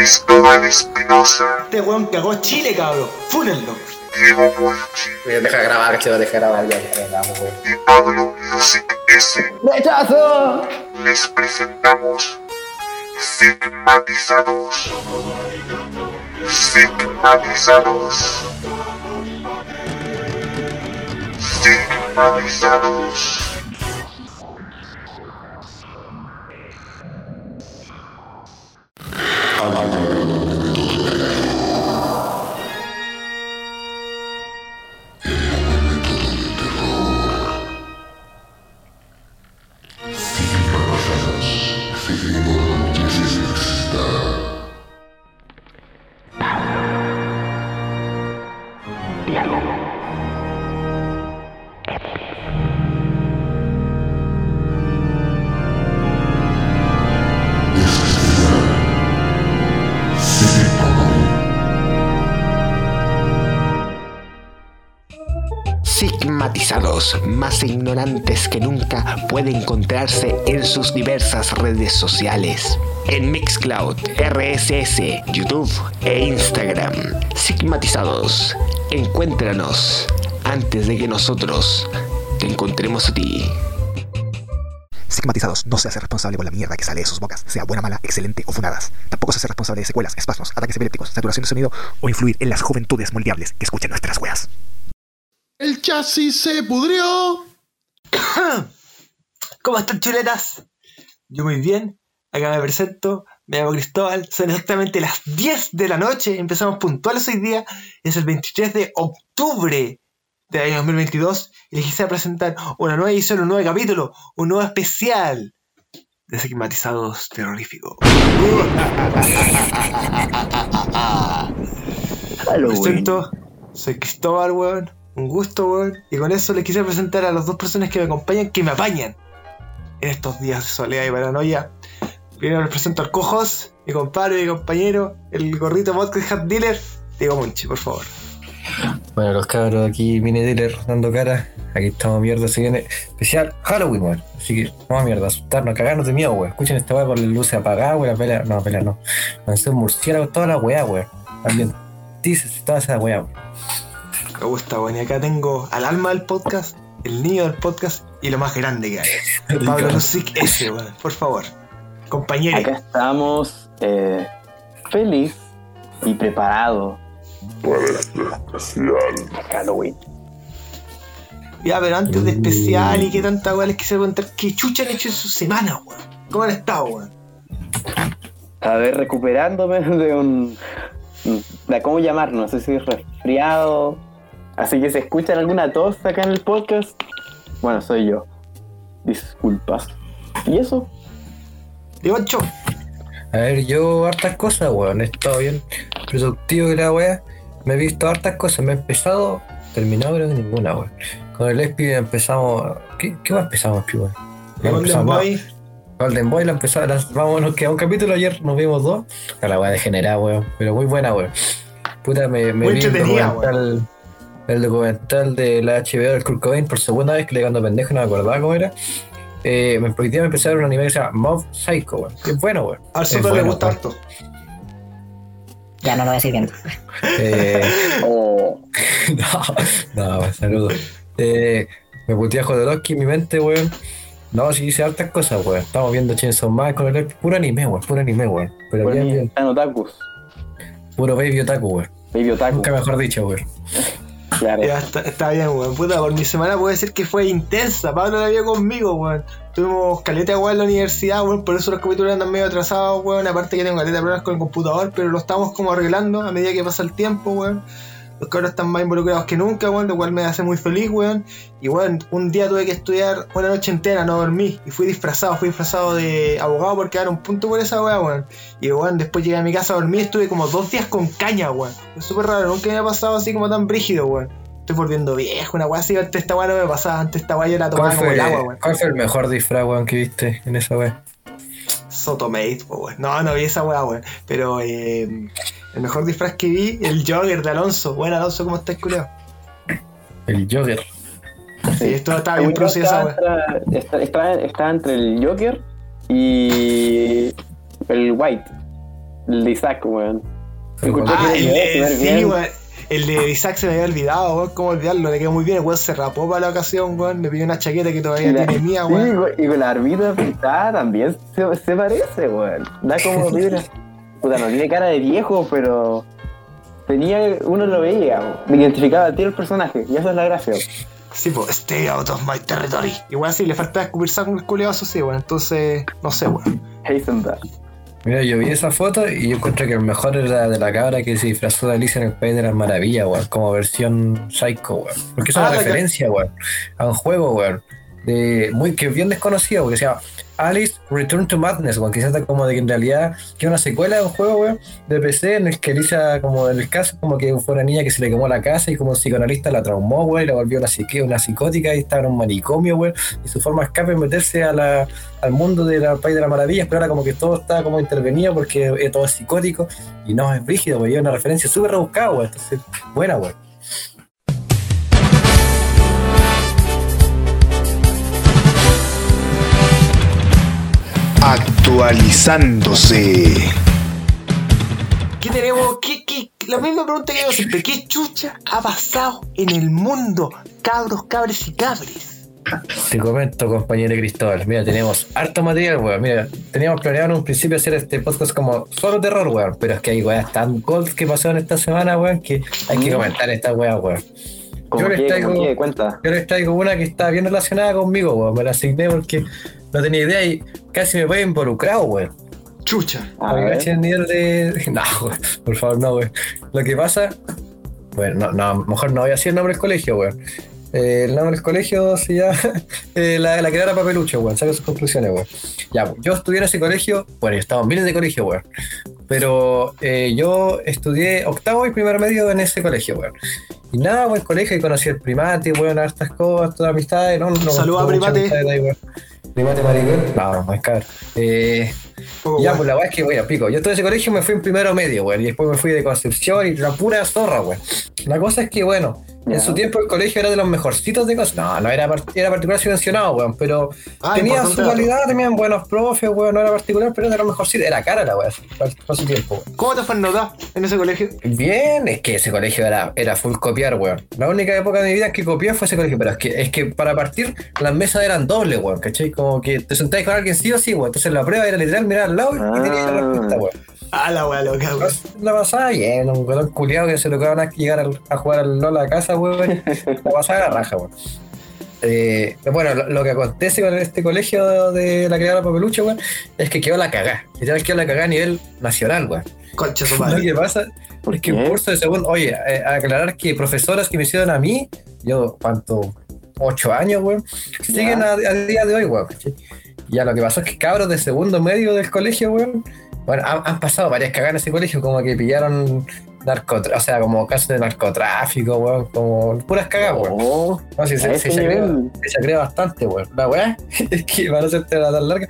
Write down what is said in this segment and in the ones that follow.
Cristóbal Espinosa, Este weón cagó Chile, cabrón. Fúnenlo. Diego Molchi Deja de grabar, cacho, deja de grabar, ya, ya, grabamos, weón. y Pablo Music S. ¡Rechazo! Les presentamos. Sigmatizados. Sigmatizados. Sigmatizados, puede encontrarse en sus diversas redes sociales. En Mixcloud, RSS, YouTube e Instagram. Sigmatizados, encuéntranos antes de que nosotros te encontremos a ti. Sigmatizados no se hace responsable por la mierda que sale de sus bocas, sea buena, mala, excelente o funadas. Tampoco se hace responsable de secuelas, espasmos, ataques epilépticos, saturación de sonido o influir en las juventudes moldeables que escuchan nuestras weas. El chasis se pudrió. ¿Cómo están, chuletas? Yo muy bien. Acá me presento. Me llamo Cristóbal. Son exactamente las 10 de la noche. Empezamos puntuales hoy día. Es el 23 de octubre del año 2022. Y les quise presentar una nueva edición, un nuevo capítulo, un nuevo especial de Sigmatizados Terrorífico. Me presento. Soy Cristóbal, weón. Un gusto, weón. Y con eso les quise presentar a las dos personas que me acompañan, que me apañan en estos días de soledad y paranoia. Primero les presento al Cojos, mi compadre, mi compañero, el gorrito podcast hat dealer, Diego Monchi, por favor. Bueno, los cabros aquí, mini dealer dando cara. Aquí estamos mierda, se viene especial Halloween, weón. Así que vamos a mierda, asustarnos, cagarnos de miedo, weón. Escuchen esta weá con las luces apagadas, weón, las velas, no, velas no. Ser murciélagos, toda la weá, weón. También dices toda esa weá, weón. Me gusta, weón. Y acá tengo al alma del podcast, el niño del podcast y lo más grande que hay. Pablo Lusic S, weón. Por favor. Compañero. Acá estamos eh, feliz y preparado para Halloween. Ya, pero antes de especial y qué tanta weón les quise contar qué chucha han hecho en su semana, weón. ¿Cómo han estado, weón? A ver, recuperándome de un. de cómo llamar, no sé si es resfriado. Así que si escuchan alguna tos acá en el podcast, bueno, soy yo. Disculpas. ¿Y eso? Digo, Ancho. A ver, yo hartas cosas, weón. He estado bien productivo de la weá. Me he visto hartas cosas. Me he empezado, terminado creo que ninguna, weón. Con el ESPI empezamos. ¿Qué, qué más empezamos, pi, weón? Golden Boy. Golden Boy la empezamos, las- vamos, nos un capítulo ayer, nos vimos dos. A la weá degenerada, weón. Pero muy buena, weón. Puta, me, me Muy vi entretenida, el documental de la HBO del Kurt Cobain por segunda vez que le cuando pendejo, no me acordaba cómo era. Eh, me, hoy día me empecé a ver un anime que se llama Mob Psycho, weón. Que es bueno, weón. Al Soto le gusta harto. Ya no lo voy a decir bien. Eh, O. no, no, saludos. Eh, me putea Jodorowsky en mi mente, weón. No, sí hice hartas cosas, weón. Estamos viendo Chainsaw Man con el puro anime, weón. Puro anime, weón. Pero Bueno, bien, bien. otakus. Puro baby otaku, weón. Baby otaku. Nunca mejor dicho, weón. Ya, está, está bien, weón. Puta, por mi semana puede ser que fue intensa. Pablo la vio conmigo, weón. Tuvimos caleta weón en la universidad, weón. Por eso los capítulos andan medio atrasados, weón. Aparte que tengo caleta de problemas con el computador, pero lo estamos como arreglando a medida que pasa el tiempo, weón. Los cabros están más involucrados que nunca, weón, lo cual me hace muy feliz, weón. Y weón, un día tuve que estudiar una noche entera, no dormí. Y fui disfrazado, fui disfrazado de abogado porque era un punto por esa weá, weón. Y weón, después llegué a mi casa a dormir, estuve como dos días con caña, weón. Es súper raro, nunca me había pasado así como tan brígido, weón. Estoy volviendo viejo, una weá así, antes esta weá no me pasaba, antes esta weá yo la tomaba ¿Cuál como fue, el agua, weón. ¿Cuál fue el mejor disfraz, weón, que viste en esa weón? Sotomate, weón. No, no vi esa weá, weón. Pero eh, el mejor disfraz que vi, el Jogger de Alonso. Bueno, Alonso, ¿cómo estás, culiao? El Joker. Sí, esto estaba bien producido esa está, está, está- está entre el Joker y el White. el de Isaac, weón. Ah, el le de, sí, weón. El de Isaac se me había olvidado, weón. ¿Cómo olvidarlo? Le quedó muy bien. El weón se rapó para la ocasión, weón. Me pidió una chaqueta que todavía la- tiene mía, sí, weón. güey, y con la barbita pintada también se, se parece, weón. Da como vibra. Puta, no tiene cara de viejo, pero tenía, uno lo veía, me identificaba a ti el personaje, y eso es la gracia. weón. Sí, pues, stay out of my territory. Igual sí, le falta escupir saco el culiado, eso sí, weón. Entonces, no sé, weón. Heisenberg. Mira, yo vi esa foto y yo encontré que el mejor era de la cabra que se disfrazó de Alicia en el País de las Maravillas, weón. Como versión psycho, weón. Porque es una Ah, referencia, weón. A un juego, weón. De, muy, que es bien desconocido, porque se llama Alice Return to Madness, weón. Que se como de que en realidad que una secuela de un juego, weón, de PC en el que Alicia, como en el caso, como que fue una niña que se le quemó la casa y como psicoanalista la traumó, weón, y la volvió una, psique, una psicótica y estaba en un manicomio, weón. Y su forma de escape es meterse a al mundo del País de las Maravillas, pero ahora como que todo está como intervenido porque eh, todo es psicótico y no es rígido, güey, es una referencia súper rebuscada, güey, entonces, buena, güey. Actualizándose. ¿Qué tenemos? ¿Qué, qué? La misma pregunta que hago siempre. ¿Qué chucha ha pasado en el mundo, cabros, cabres y cabres? Te comento, compañero Cristóbal, mira, tenemos harto material, weón, mira, teníamos planeado en un principio hacer este podcast como solo terror, weón, pero es que hay weas tan gold que pasaron esta semana, weón, que hay que Mm. comentar esta wea, weón. Yo les traigo- como que, cuenta. Yo les traigo una que está bien relacionada conmigo, weón, me la asigné porque no tenía idea y casi me voy involucrado, weón. Chucha. A ver. el nivel de. No, güey, por favor, no, güey. Lo que pasa. Bueno, no, no, a lo mejor no voy a decir el nombre del colegio, güey. Eh, el nombre del colegio se llama eh, la, la creadora Papelucho, güey. Saca sus conclusiones, güey. Ya, pues, yo estudié en ese colegio. Bueno, yo estaba en miles de colegios, güey. Pero eh, yo estudié octavo y primer medio en ese colegio, güey. Y nada, buen colegio, y conocí el primate, weón, hartas cosas, todas amistades, no, no, Saluda, primate. ahí, weón. Primate maricón. No, no es cabrón. Eh, Poco ya, weón. pues la weá es que, bueno, pico. Yo todo ese colegio me fui en primero medio, güey. Y después me fui de Concepción y la pura zorra, güey. La cosa es que, bueno, en su tiempo el colegio era de los mejorcitos de cosas. No, no era, era particular subvencionado, güey. Pero Ah, tenía su calidad, tenían buenos profes, güey. No era particular, pero era de los mejorcitos. Era cara la weá, para, su tiempo, güey. ¿Cómo te fue en nota en ese colegio? Bien, es que ese colegio era, era full copiar, weón. La única época de mi vida en que copié fue ese colegio, pero es que, es que para partir las mesas eran dobles, weón, ¿cachai? Como que te sentáis con alguien sí o sí, weón. Entonces la prueba era literal mirar al lado y tenías la Ah. respuesta, weón. Ah, la weá loca, weón. La pasaba bien, un weón culiado que se lo acaban a llegar a jugar al LOL a casa, weón. La pasaba a la raja, weón. Eh, bueno, lo, lo que acontece con este colegio de la creadora Papelucho, weón, es que quedó la cagá. Literal quedó la cagá a nivel nacional, weón. Concha su Lo madre. que pasa ¿Por es que un curso de segundo, oye, eh, aclarar que profesoras que me hicieron a mí, yo, ¿cuánto? Ocho años, weón, siguen a, a día de hoy, weón. Ya lo que pasó es que cabros de segundo medio del colegio, weón, bueno, han, han pasado varias cagadas en ese colegio, como que pillaron narcotráfico, o sea, como casos de narcotráfico, weón, como puras cagadas, weón. No, a se, se bastante, weón. La weá es que para no hacerte la tan larga,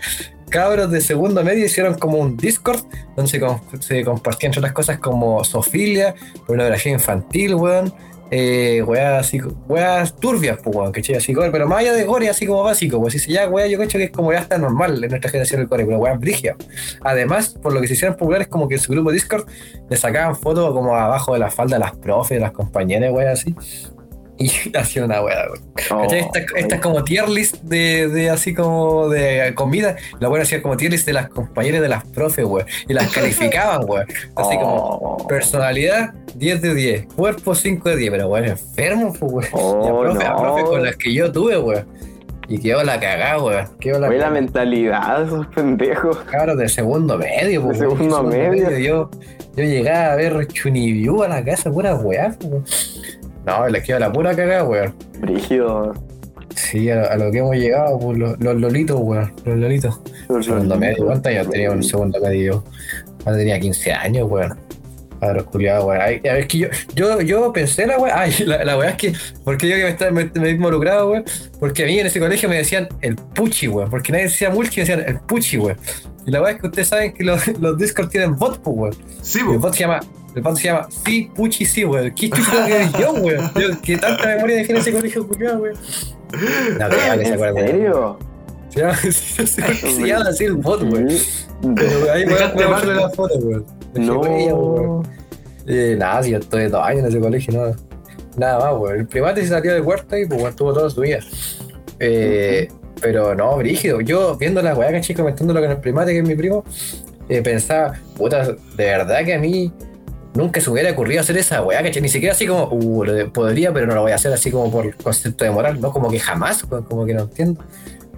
cabros de segundo medio hicieron como un Discord donde se, se compartían otras cosas como sofilia, pornografía infantil, weón. Eh, weas así, weas turbias, pues, weón, ¿cachai? Así, pero más allá de gore, así como básico, pues, si ya, wea, yo cacho que es como ya está normal en nuestra generación el gore, pero weas brigia. Además, por lo que se hicieron populares, como que en su grupo Discord le sacaban fotos como abajo de la falda de las profes, de las compañeras, weas así. Y hacía una weón. Oh, ¿Cachai? Esta, esta es como tier list de, de así como de comida. La buena hacía como tier list de las compañeras de las profes, weón. Y las calificaban, weón. Así como Oh. personalidad 10 de 10, cuerpo 5 de 10, pero weón, enfermo, pues, weón. Oh, Y a profe, no. profe con las que yo tuve, weón. Y quedó la cagada, weón. Quedó la Oye, la mentalidad de esos pendejos. Cabros de segundo medio, pues, De weón. segundo medio. Yo, yo llegaba a ver Chunibyu a la casa, pura weá, pues, weón. No, les quedó la pura cagada, weón. Brígido. Sí, a, a lo que hemos llegado, pues, los, los lolitos, weón. Los lolitos. Segundo medio, ¿cuántos años tenía un segundo medio? yo? Tenía 15 años, weón. Padre culiado, weón. Ay, a ver, es que yo, yo, yo pensé la weá. Ay, la, la weá es que. Porque yo que me, estaba- me, me he involucrado, weón. Porque a mí en ese colegio me decían el puchi, weón. Porque nadie decía mulchi, me decían el puchi, weón. Y la weá es que ustedes saben que los, los Discord tienen bot, pues, weón. Sí, el pues. bot se llama. El bot se llama Sí, Puchi, sí, weón. ¿Qué chucha que eres yo, weón? Que tanta memoria dejé en ese colegio, culiado, weón. No, creo que se ¿En serio? Se llama, se llama así el bot, weón. Pero ahí voy a Dejaste voy a mal, mostrarle weón. la foto, weón. No. weón. Eh, nada, si yo estoy dos años en ese colegio, no. Nada más, weón. El primate se salió de cuarto y pues weón, estuvo toda su vida. Eh, Pero no, brígido. Yo viendo la weá, caché, comentándolo con el primate, que es mi primo, eh, pensaba, puta, de verdad que a mí nunca se hubiera ocurrido hacer esa weá, caché. Ni siquiera así como, uh, lo podría, pero no lo voy a hacer así como por concepto de moral, ¿no? Como que jamás, como que no entiendo.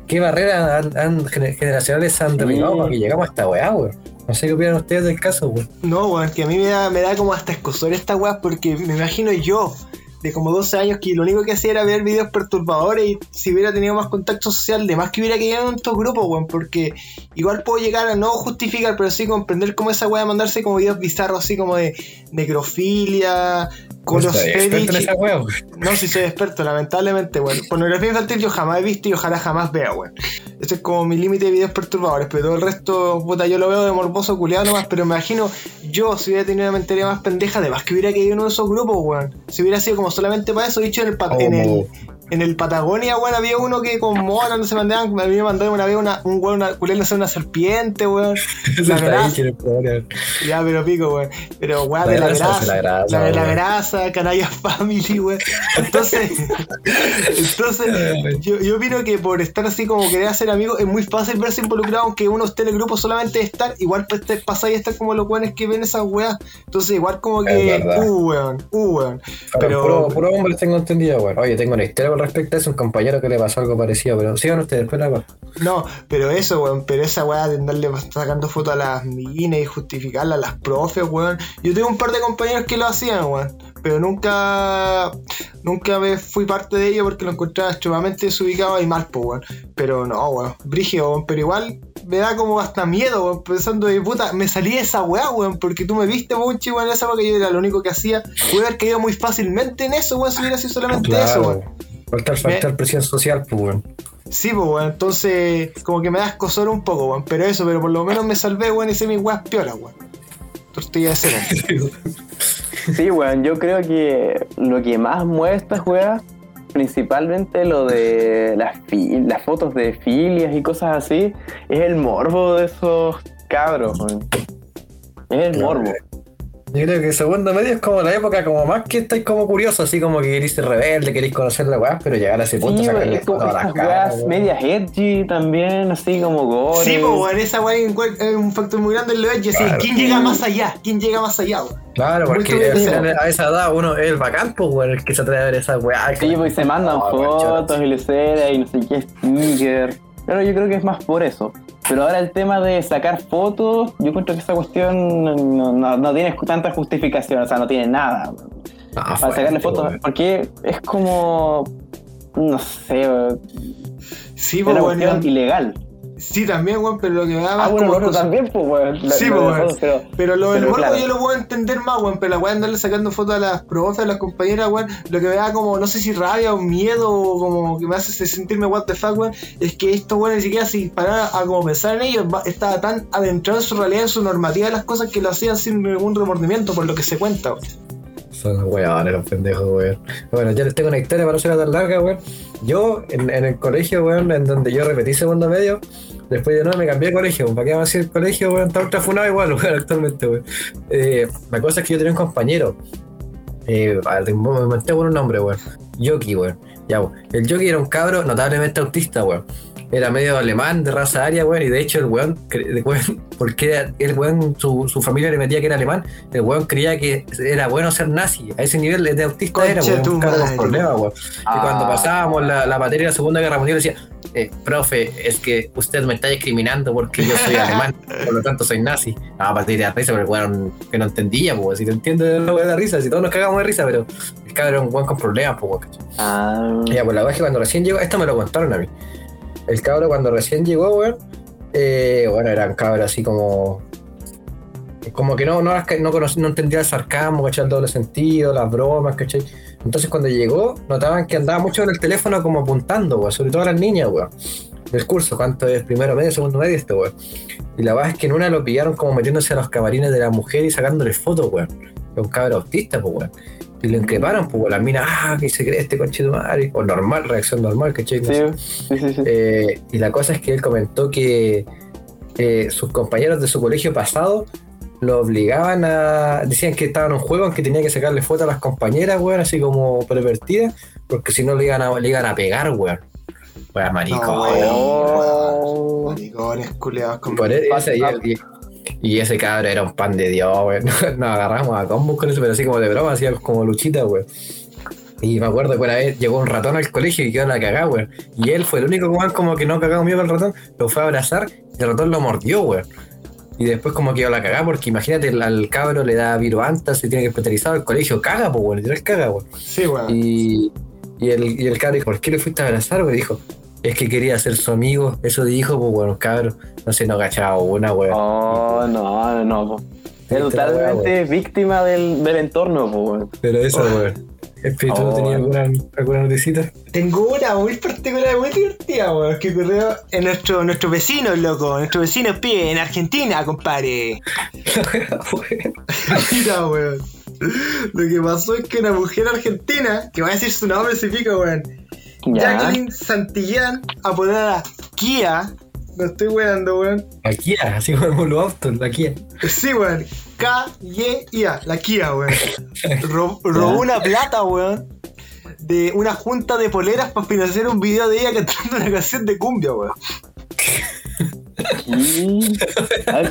¿Qué barreras han, han- gener- generacionales han derribado para que llegamos a esta weá, weón? No sé qué opinan ustedes del caso, weón. No, weón, que a mí me da, me da como hasta escosor esta weá porque me imagino yo, de como 12 años, que lo único que hacía era ver videos perturbadores y si hubiera tenido más contacto social, de más que hubiera quedado en estos grupos, weón, porque igual puedo llegar a no justificar, pero sí comprender cómo esa weá mandarse como videos bizarros así como de necrofilia, Soy experto en esa. No, si soy experto, lamentablemente, weón. Pornografía infantil yo jamás he visto y ojalá jamás vea, weón. Ese es como mi límite de videos perturbadores, pero todo el resto, puta, yo lo veo de morboso culiado nomás, pero me imagino yo, si hubiera tenido una mentalidad más pendeja, además que hubiera caído en uno de esos grupos, weón. Si hubiera sido como solamente para eso, dicho en el, en el, en el Patagonia, weón, había uno que con mono no se mandaban, me había mandado una vez una, un weón, una a una serpiente, weón. La grasa. Ya, pero pico, weón. Pero weón, La de la grasa, la grasa, La de la grasa, Canalla Family, weón. Entonces, entonces yo, yo opino que por estar así como querer hacer amigos, es muy fácil verse involucrado, aunque uno esté en el grupo solamente de estar, igual pues pasáis a estar como los weones que ven esas weas. Entonces, igual como que, uh, weón, uh, weón. Pero, Pero, puro, puro hombre tengo entendido, weón. Oye, tengo una historia con respecto a eso, un compañero que le pasó algo parecido, pero sigan ustedes, después la no, pero eso, weón, pero esa wea de andarle sacando fotos a las minas y justificarla a las profes, weón. Yo tengo un par de compañeros que lo hacían, weón. Pero nunca, nunca me fui parte de ello porque lo encontraba extremadamente desubicado y mal, pues, weón. Pero no, weón, brígido, weón. Pero igual me da como hasta miedo, weón, pensando de puta, me salí de esa weá, weón, porque tú me viste mucho, weón, en esa porque yo era lo único que hacía. Pude haber caído muy fácilmente en eso, weón, si hubiera sido solamente eso, weón. Claro. Faltar, faltar presión social, pues, weón. Sí, pues, weón. Entonces, como que me da escosor un poco, weón. Pero eso, pero por lo menos me salvé, weón, y hice mis weas piolas, weón. Tortilla de cera. Sí, weón, yo creo que lo que más mueve esta juega, principalmente lo de las, las fotos de filias y cosas así, es el morbo de esos cabros, weón. Es el morbo. Yo creo que segundo medio es como la época como más que estáis como curiosos, así como que queréis ser rebelde, queréis conocer la weá, pero llegar a ese punto Sí, sacarle es como estas weas medias edgy también, así como gore. Sí, pues, weón, esa wea es un factor muy grande en lo edgy. Así, Claro. ¿quién llega más allá? ¿Quién llega más allá, weón? Claro, porque a esa edad uno es el bacán, pues, weón, el que se atreve a ver esa weá. Sí, pues y se mandan No, fotos y y no sé qué sticker. Pero yo creo que es más por eso. Pero ahora el tema de sacar fotos, yo encuentro que esa cuestión no, no- no tiene tanta justificación, o sea, no tiene nada Ah, para sacarle fotos. Porque es como, no sé, Sí, es pues, una weón. cuestión ya- ilegal. Sí, también, weón, pero lo que me da más Ah, bueno, como también, pues, weón. Sí, pues, weón. pero, Pero lo del morbo claro. yo lo puedo entender más, weón. Pero la de andarle sacando fotos a las profes, a las compañeras, weón. Lo que me da como, no sé si rabia o miedo o como que me hace sentirme what the fuck, weón. Es que estos weones ni siquiera si parar a como pensar en ellos, estaba tan adentrado en su realidad, en su normativa de las cosas que lo hacían sin ningún remordimiento por lo que se cuenta, weón. Son weones los pendejos, weón. Bueno, ya les tengo una historia para no ser tan larga, weón. Yo, en, el colegio, weón, en donde yo repetí segundo medio, después de no me cambié de colegio. ¿Para qué vamos a decir el colegio, weón? Está ultra funado igual, weón, actualmente, weón. Eh, la cosa es que yo tenía un compañero, eh, me mantengo con un nombre, weón. Yoki, weón. Ya, weón. El Yoki era un cabro notablemente autista, weón. Era medio alemán, de raza aria, weón, y de hecho el weón, porque el weón, su, su familia le metía que era alemán, el weón creía que era bueno ser nazi. A ese nivel de autista era, weón, con problemas, weón. Y cuando Ah. pasábamos la, la materia de la Segunda Guerra Mundial decía, eh, profe, es que usted me está discriminando porque yo soy alemán, por lo tanto soy nazi. No, a partir de la risa, pero el weón que no entendía, pues, si te entiendes la weón de risa, si todos nos cagamos de risa, pero el cabro era un weón con problemas, pues, weón. Ah, Ya, pues la verdad es que cuando recién llegó, esto me lo contaron a mí. El cabro cuando recién llegó, weón, eh, bueno, era un cabro así como. Como que no, no, no, conoc- no entendía el sarcasmo, ¿cachai? El doble sentido, las bromas, ¿cachai? Entonces cuando llegó, notaban que andaba mucho en el teléfono como apuntando, weón, sobre todo a las niñas, weón. Del curso, cuánto es primero medio, segundo medio, este weón. Y la verdad es que en una lo pillaron como metiéndose a los camarines de la mujer y sacándole fotos, weón. Un cabro autista, pues, weón. Y lo increparon, pues, weón. Las minas, ah, que se cree este conche de madre. O normal, reacción normal, ¿cachai? No sé. sí, sí, sí, sí. Eh, y la cosa es que él comentó que eh, sus compañeros de su colegio pasado lo obligaban a. Decían que estaba en un juego en que tenía que sacarle fotos a las compañeras, weón, así como pervertidas, porque si no le iban a, le iban a pegar, weón. Weón, maricón. No, Oh. Maricones, culeados con Por ese, y, y- y ese cabro era un pan de Dios, weón. Nos agarramos a combos con eso, pero así como de broma, así como luchita, weón. Y me acuerdo que una vez llegó un ratón al colegio y quedó en la cagada, weón. Y él fue el único weón como que no cagado miedo al ratón, lo fue a abrazar y el ratón lo mordió, weón. Y después como quedó la cagada, porque imagínate, al- cabro le da viruanta, se tiene que hospitalizar al colegio, caga, pues, weón, literal caga, weón. Sí, weón. Y, y, el, y el cabro dijo, ¿por qué le fuiste a abrazar, weón? Dijo, es que quería ser su amigo. Eso dijo, pues, bueno, cabro, no sé, no cachaba una, weón. Oh, no, no, po. Es totalmente víctima del, del entorno, po, weón. Pero eso, weón. Espíritu, ¿no Oh. tenía alguna, alguna noticita? Tengo una muy particular, muy divertida, weón, que ocurrió en nuestro, nuestros vecinos, loco. Nuestros vecinos pie en Argentina, compadre. Mira, weón. Lo que pasó es que una mujer argentina, que va a decir su nombre, se pica, weón. Ya. Jacqueline Santillán, apodada Kia. No estoy weando, weón. La Kia, así como los autos, la Kia. Sí, weón. K-Y-I-A, la Kia, weón. Ro- robó una plata, weón. De una junta de poleras para financiar un video de ella cantando una canción de cumbia, weón. ¿Qué?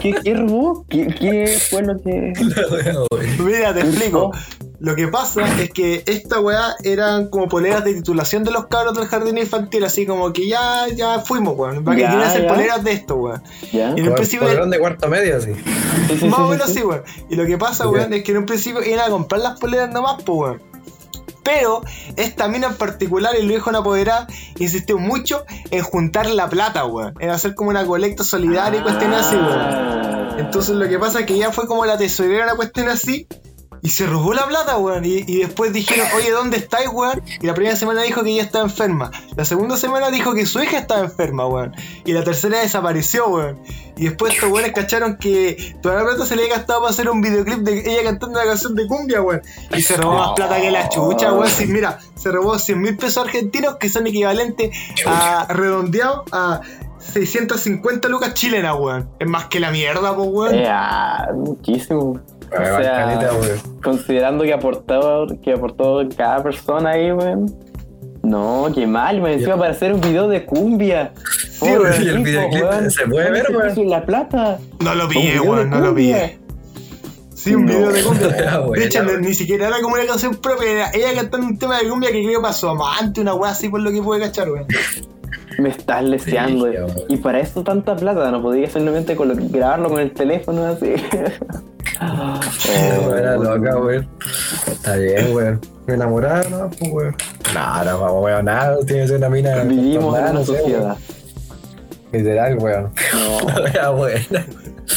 ¿Qué, qué robó? ¿Qué, ¿Qué fue lo que.? Mira, te explico. Lo que pasa es que esta weá eran como poleras de titulación de los cabros del jardín infantil, así como que ya, ya fuimos, weón. Para que Ya, quieran hacer poleras de esto, weón. ¿Ya? Y en un principio. De cuarto medio, así. Sí, sí, Más o menos sí, sí, weón. Y lo que pasa, weón, es que en un principio iban a comprar las poleras nomás, pues, weón. Pero esta mina en particular, y lo dijo una apoderada, insistió mucho en juntar la plata, weón. En hacer como una colecta solidaria y cuestiones así, weón. Ah. Entonces lo que pasa es que ya fue como la tesorera una cuestión así. Y se robó la plata, weón. Y, y después dijeron, oye, ¿dónde estáis, weón? Y la primera semana dijo que ella estaba enferma. La segunda semana dijo que su hija estaba enferma, weón. Y la tercera desapareció, weón. Y después estos weones cacharon que toda la plata se le había gastado para hacer un videoclip de ella cantando una canción de cumbia, weón. Y se robó más plata que la chucha, weón. Sí, mira, se robó 100 mil pesos argentinos que son equivalentes a redondeado a 650 lucas chilenas, weón. Es más que la mierda, pues, weón. Eh, muchísimo. O sea, caleta, considerando que aportó, que aportó cada persona ahí, weón. No, qué mal, me encima para hacer un video de cumbia. Sí, weón, y el tipo, videoclip weón. se puede ver, ¿Dónde weón? la plata. No lo pillé, weón, no lo pillé. Sí, un No. video de cumbia. Ah, De hecho, no- ni siquiera era como una canción propia, era ella cantando un tema de cumbia que creo pasó amante, una weá así por lo que pude cachar, weón. Me estás leseando. Sí, y para esto tanta plata, no podía simplemente grabarlo con el teléfono así. Oh, Era loca, weón. Está bien, weón. Me enamoraba, ¿no? Pues, weón. No, no, vamos, weón, nada. Tiene que ser una mina. Vivimos en una no sé, sociedad. weón. Literal, weón. No, Era buena.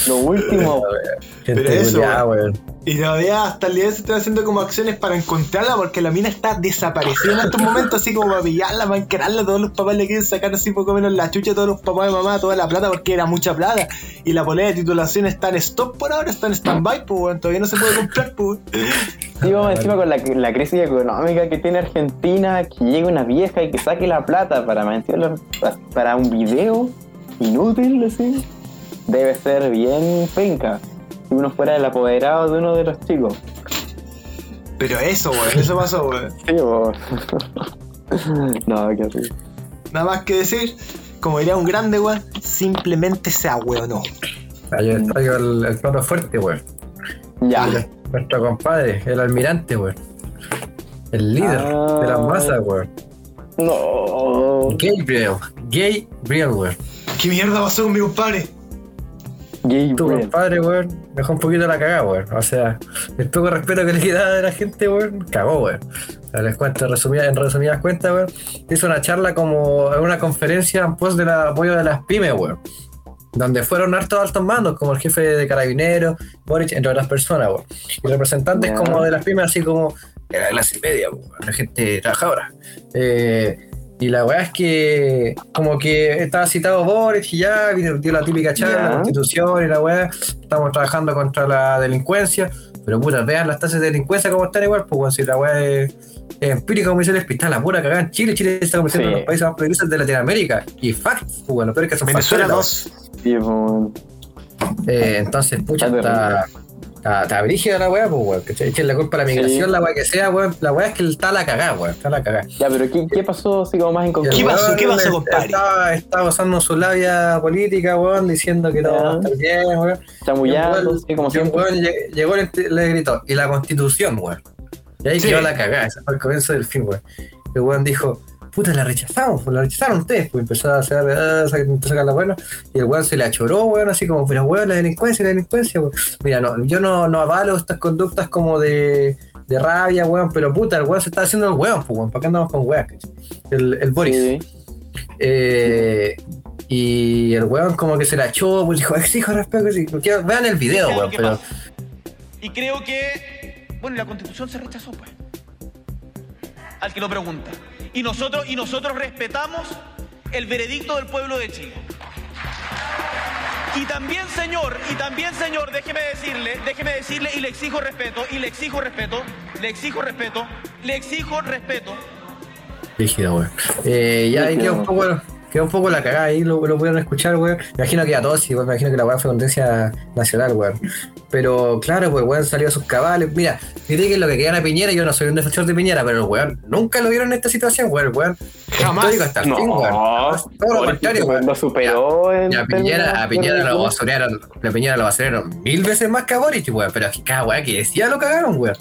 Lo último. Pero eso. Y todavía hasta el día de hoy se están haciendo como acciones para encontrarla porque la mina está desaparecida en estos momentos, así como para pillarla, para encararla. Todos los papás le quieren sacar así poco menos la chucha a todos los papás de mamá, toda la plata porque era mucha plata. Y la polea de titulación está en stop por ahora, está en stand-by, pues todavía no se puede comprar, pues. Sí, vamos encima con la, la crisis económica que tiene Argentina, que llegue una vieja y que saque la plata para para un video inútil, así, debe ser bien penca. Si uno fuera el apoderado de uno de los chicos. Pero eso, weón, eso pasó, weón. Sí, bo. no, qué horrible. Nada más que decir, como diría un grande, weón, simplemente se ahueonó. Ahí traigo el, el plato fuerte, weón. Ya. Nuestro compadre, el almirante, weón. El líder Ah. de las masas, weón. No. Gabriel. Gabriel, weón. ¿Qué mierda pasó con mi compadre? Gay Tu compadre, weón, dejó un poquito la cagada, weón. O sea, el poco respeto que le quedaba de la gente, weón, cagó, weón. O sea, les cuento resumida- en resumidas cuentas, weón. Hizo una charla como una conferencia en pos del apoyo de las pymes, weón. Donde fueron hartos altos mandos, como el jefe de carabineros, Boric, entre otras personas, weón. Y representantes como de las pymes, así como de la clase media, weón, la gente trabajadora. Eh, y la weá es que, como que estaba citado Boris y ya dio dio la típica charla, la constitución y la weá. Estamos trabajando contra la delincuencia, pero puta, vean las tasas de delincuencia como están igual, pues weón, si la weá es, es empírica, como dice el hospital, la pura cagada en Chile. Chile se está convirtiendo en Sí. los países más peligrosos de Latinoamérica. Y pues bueno, pero es que son Venezuela factores, 2. Sí, bo. eh, entonces, pucha, Está está, Está, está brígida la weá, pues, weón. Echen la culpa a la Sí. migración, la weá que sea, weón. La weá es que está la cagada, weón. Está la cagada. Ya, pero ¿qué, qué pasó así como más en concreto? ¿Qué pasó? ¿Qué pasó, compadre? Estaba, estaba usando su labia política, weón, diciendo que todo va a estar bien, weón. Un sí, como weón- y un siempre. weón lle- llegó y le, le gritó, y la constitución, weón. Y ahí Sí. quedó la cagada, ese fue el comienzo del film, weón. El weón dijo, puta, la rechazamos, pues la rechazaron ustedes, pues empezó a hacer, ah, a sacar la buena, y el weón se le achoró, weón, así como, pero weón, la delincuencia, la delincuencia, weón. Mira, no, yo no, no avalo estas conductas como de, de rabia, weón, pero puta, el weón se está haciendo el weón, pues weón, ¿para qué andamos con weón? El, el Boris. Sí. Eh, y el weón como que se la echó, pues dijo, exijo respeto, sí". Quiero- vean el video, ¿Qué es lo weón, que pero pasa? Y creo que, bueno, la constitución se rechazó, pues. Al que lo pregunta. Y nosotros, y nosotros respetamos el veredicto del pueblo de Chile. Y también, señor, y también, señor, déjeme decirle, déjeme decirle, y le exijo respeto, y le exijo respeto, le exijo respeto, le exijo respeto. Eh, ya ahí quedó un poco, quedó un poco la cagada ahí, lo, lo pudieron escuchar, weón. Me imagino que a todos, sí, weón, me imagino que la weá fue tendencia nacional, weón. Pero claro, pues weón salió a sus cabales. Mira, critiquen lo que querían a Piñera, yo no soy un defensor de Piñera, pero el weón nunca lo vieron en esta situación, weón. Weón Jamás. histórico hasta el No, fin, weón. Jamás. Todo lo contrario, weón. Lo superó en. Y a Piñera, a Piñera lo basurearon, a Piñera lo basurearon mil veces más que a Boric, weón, pero que cada weá que decía lo cagaron, weón.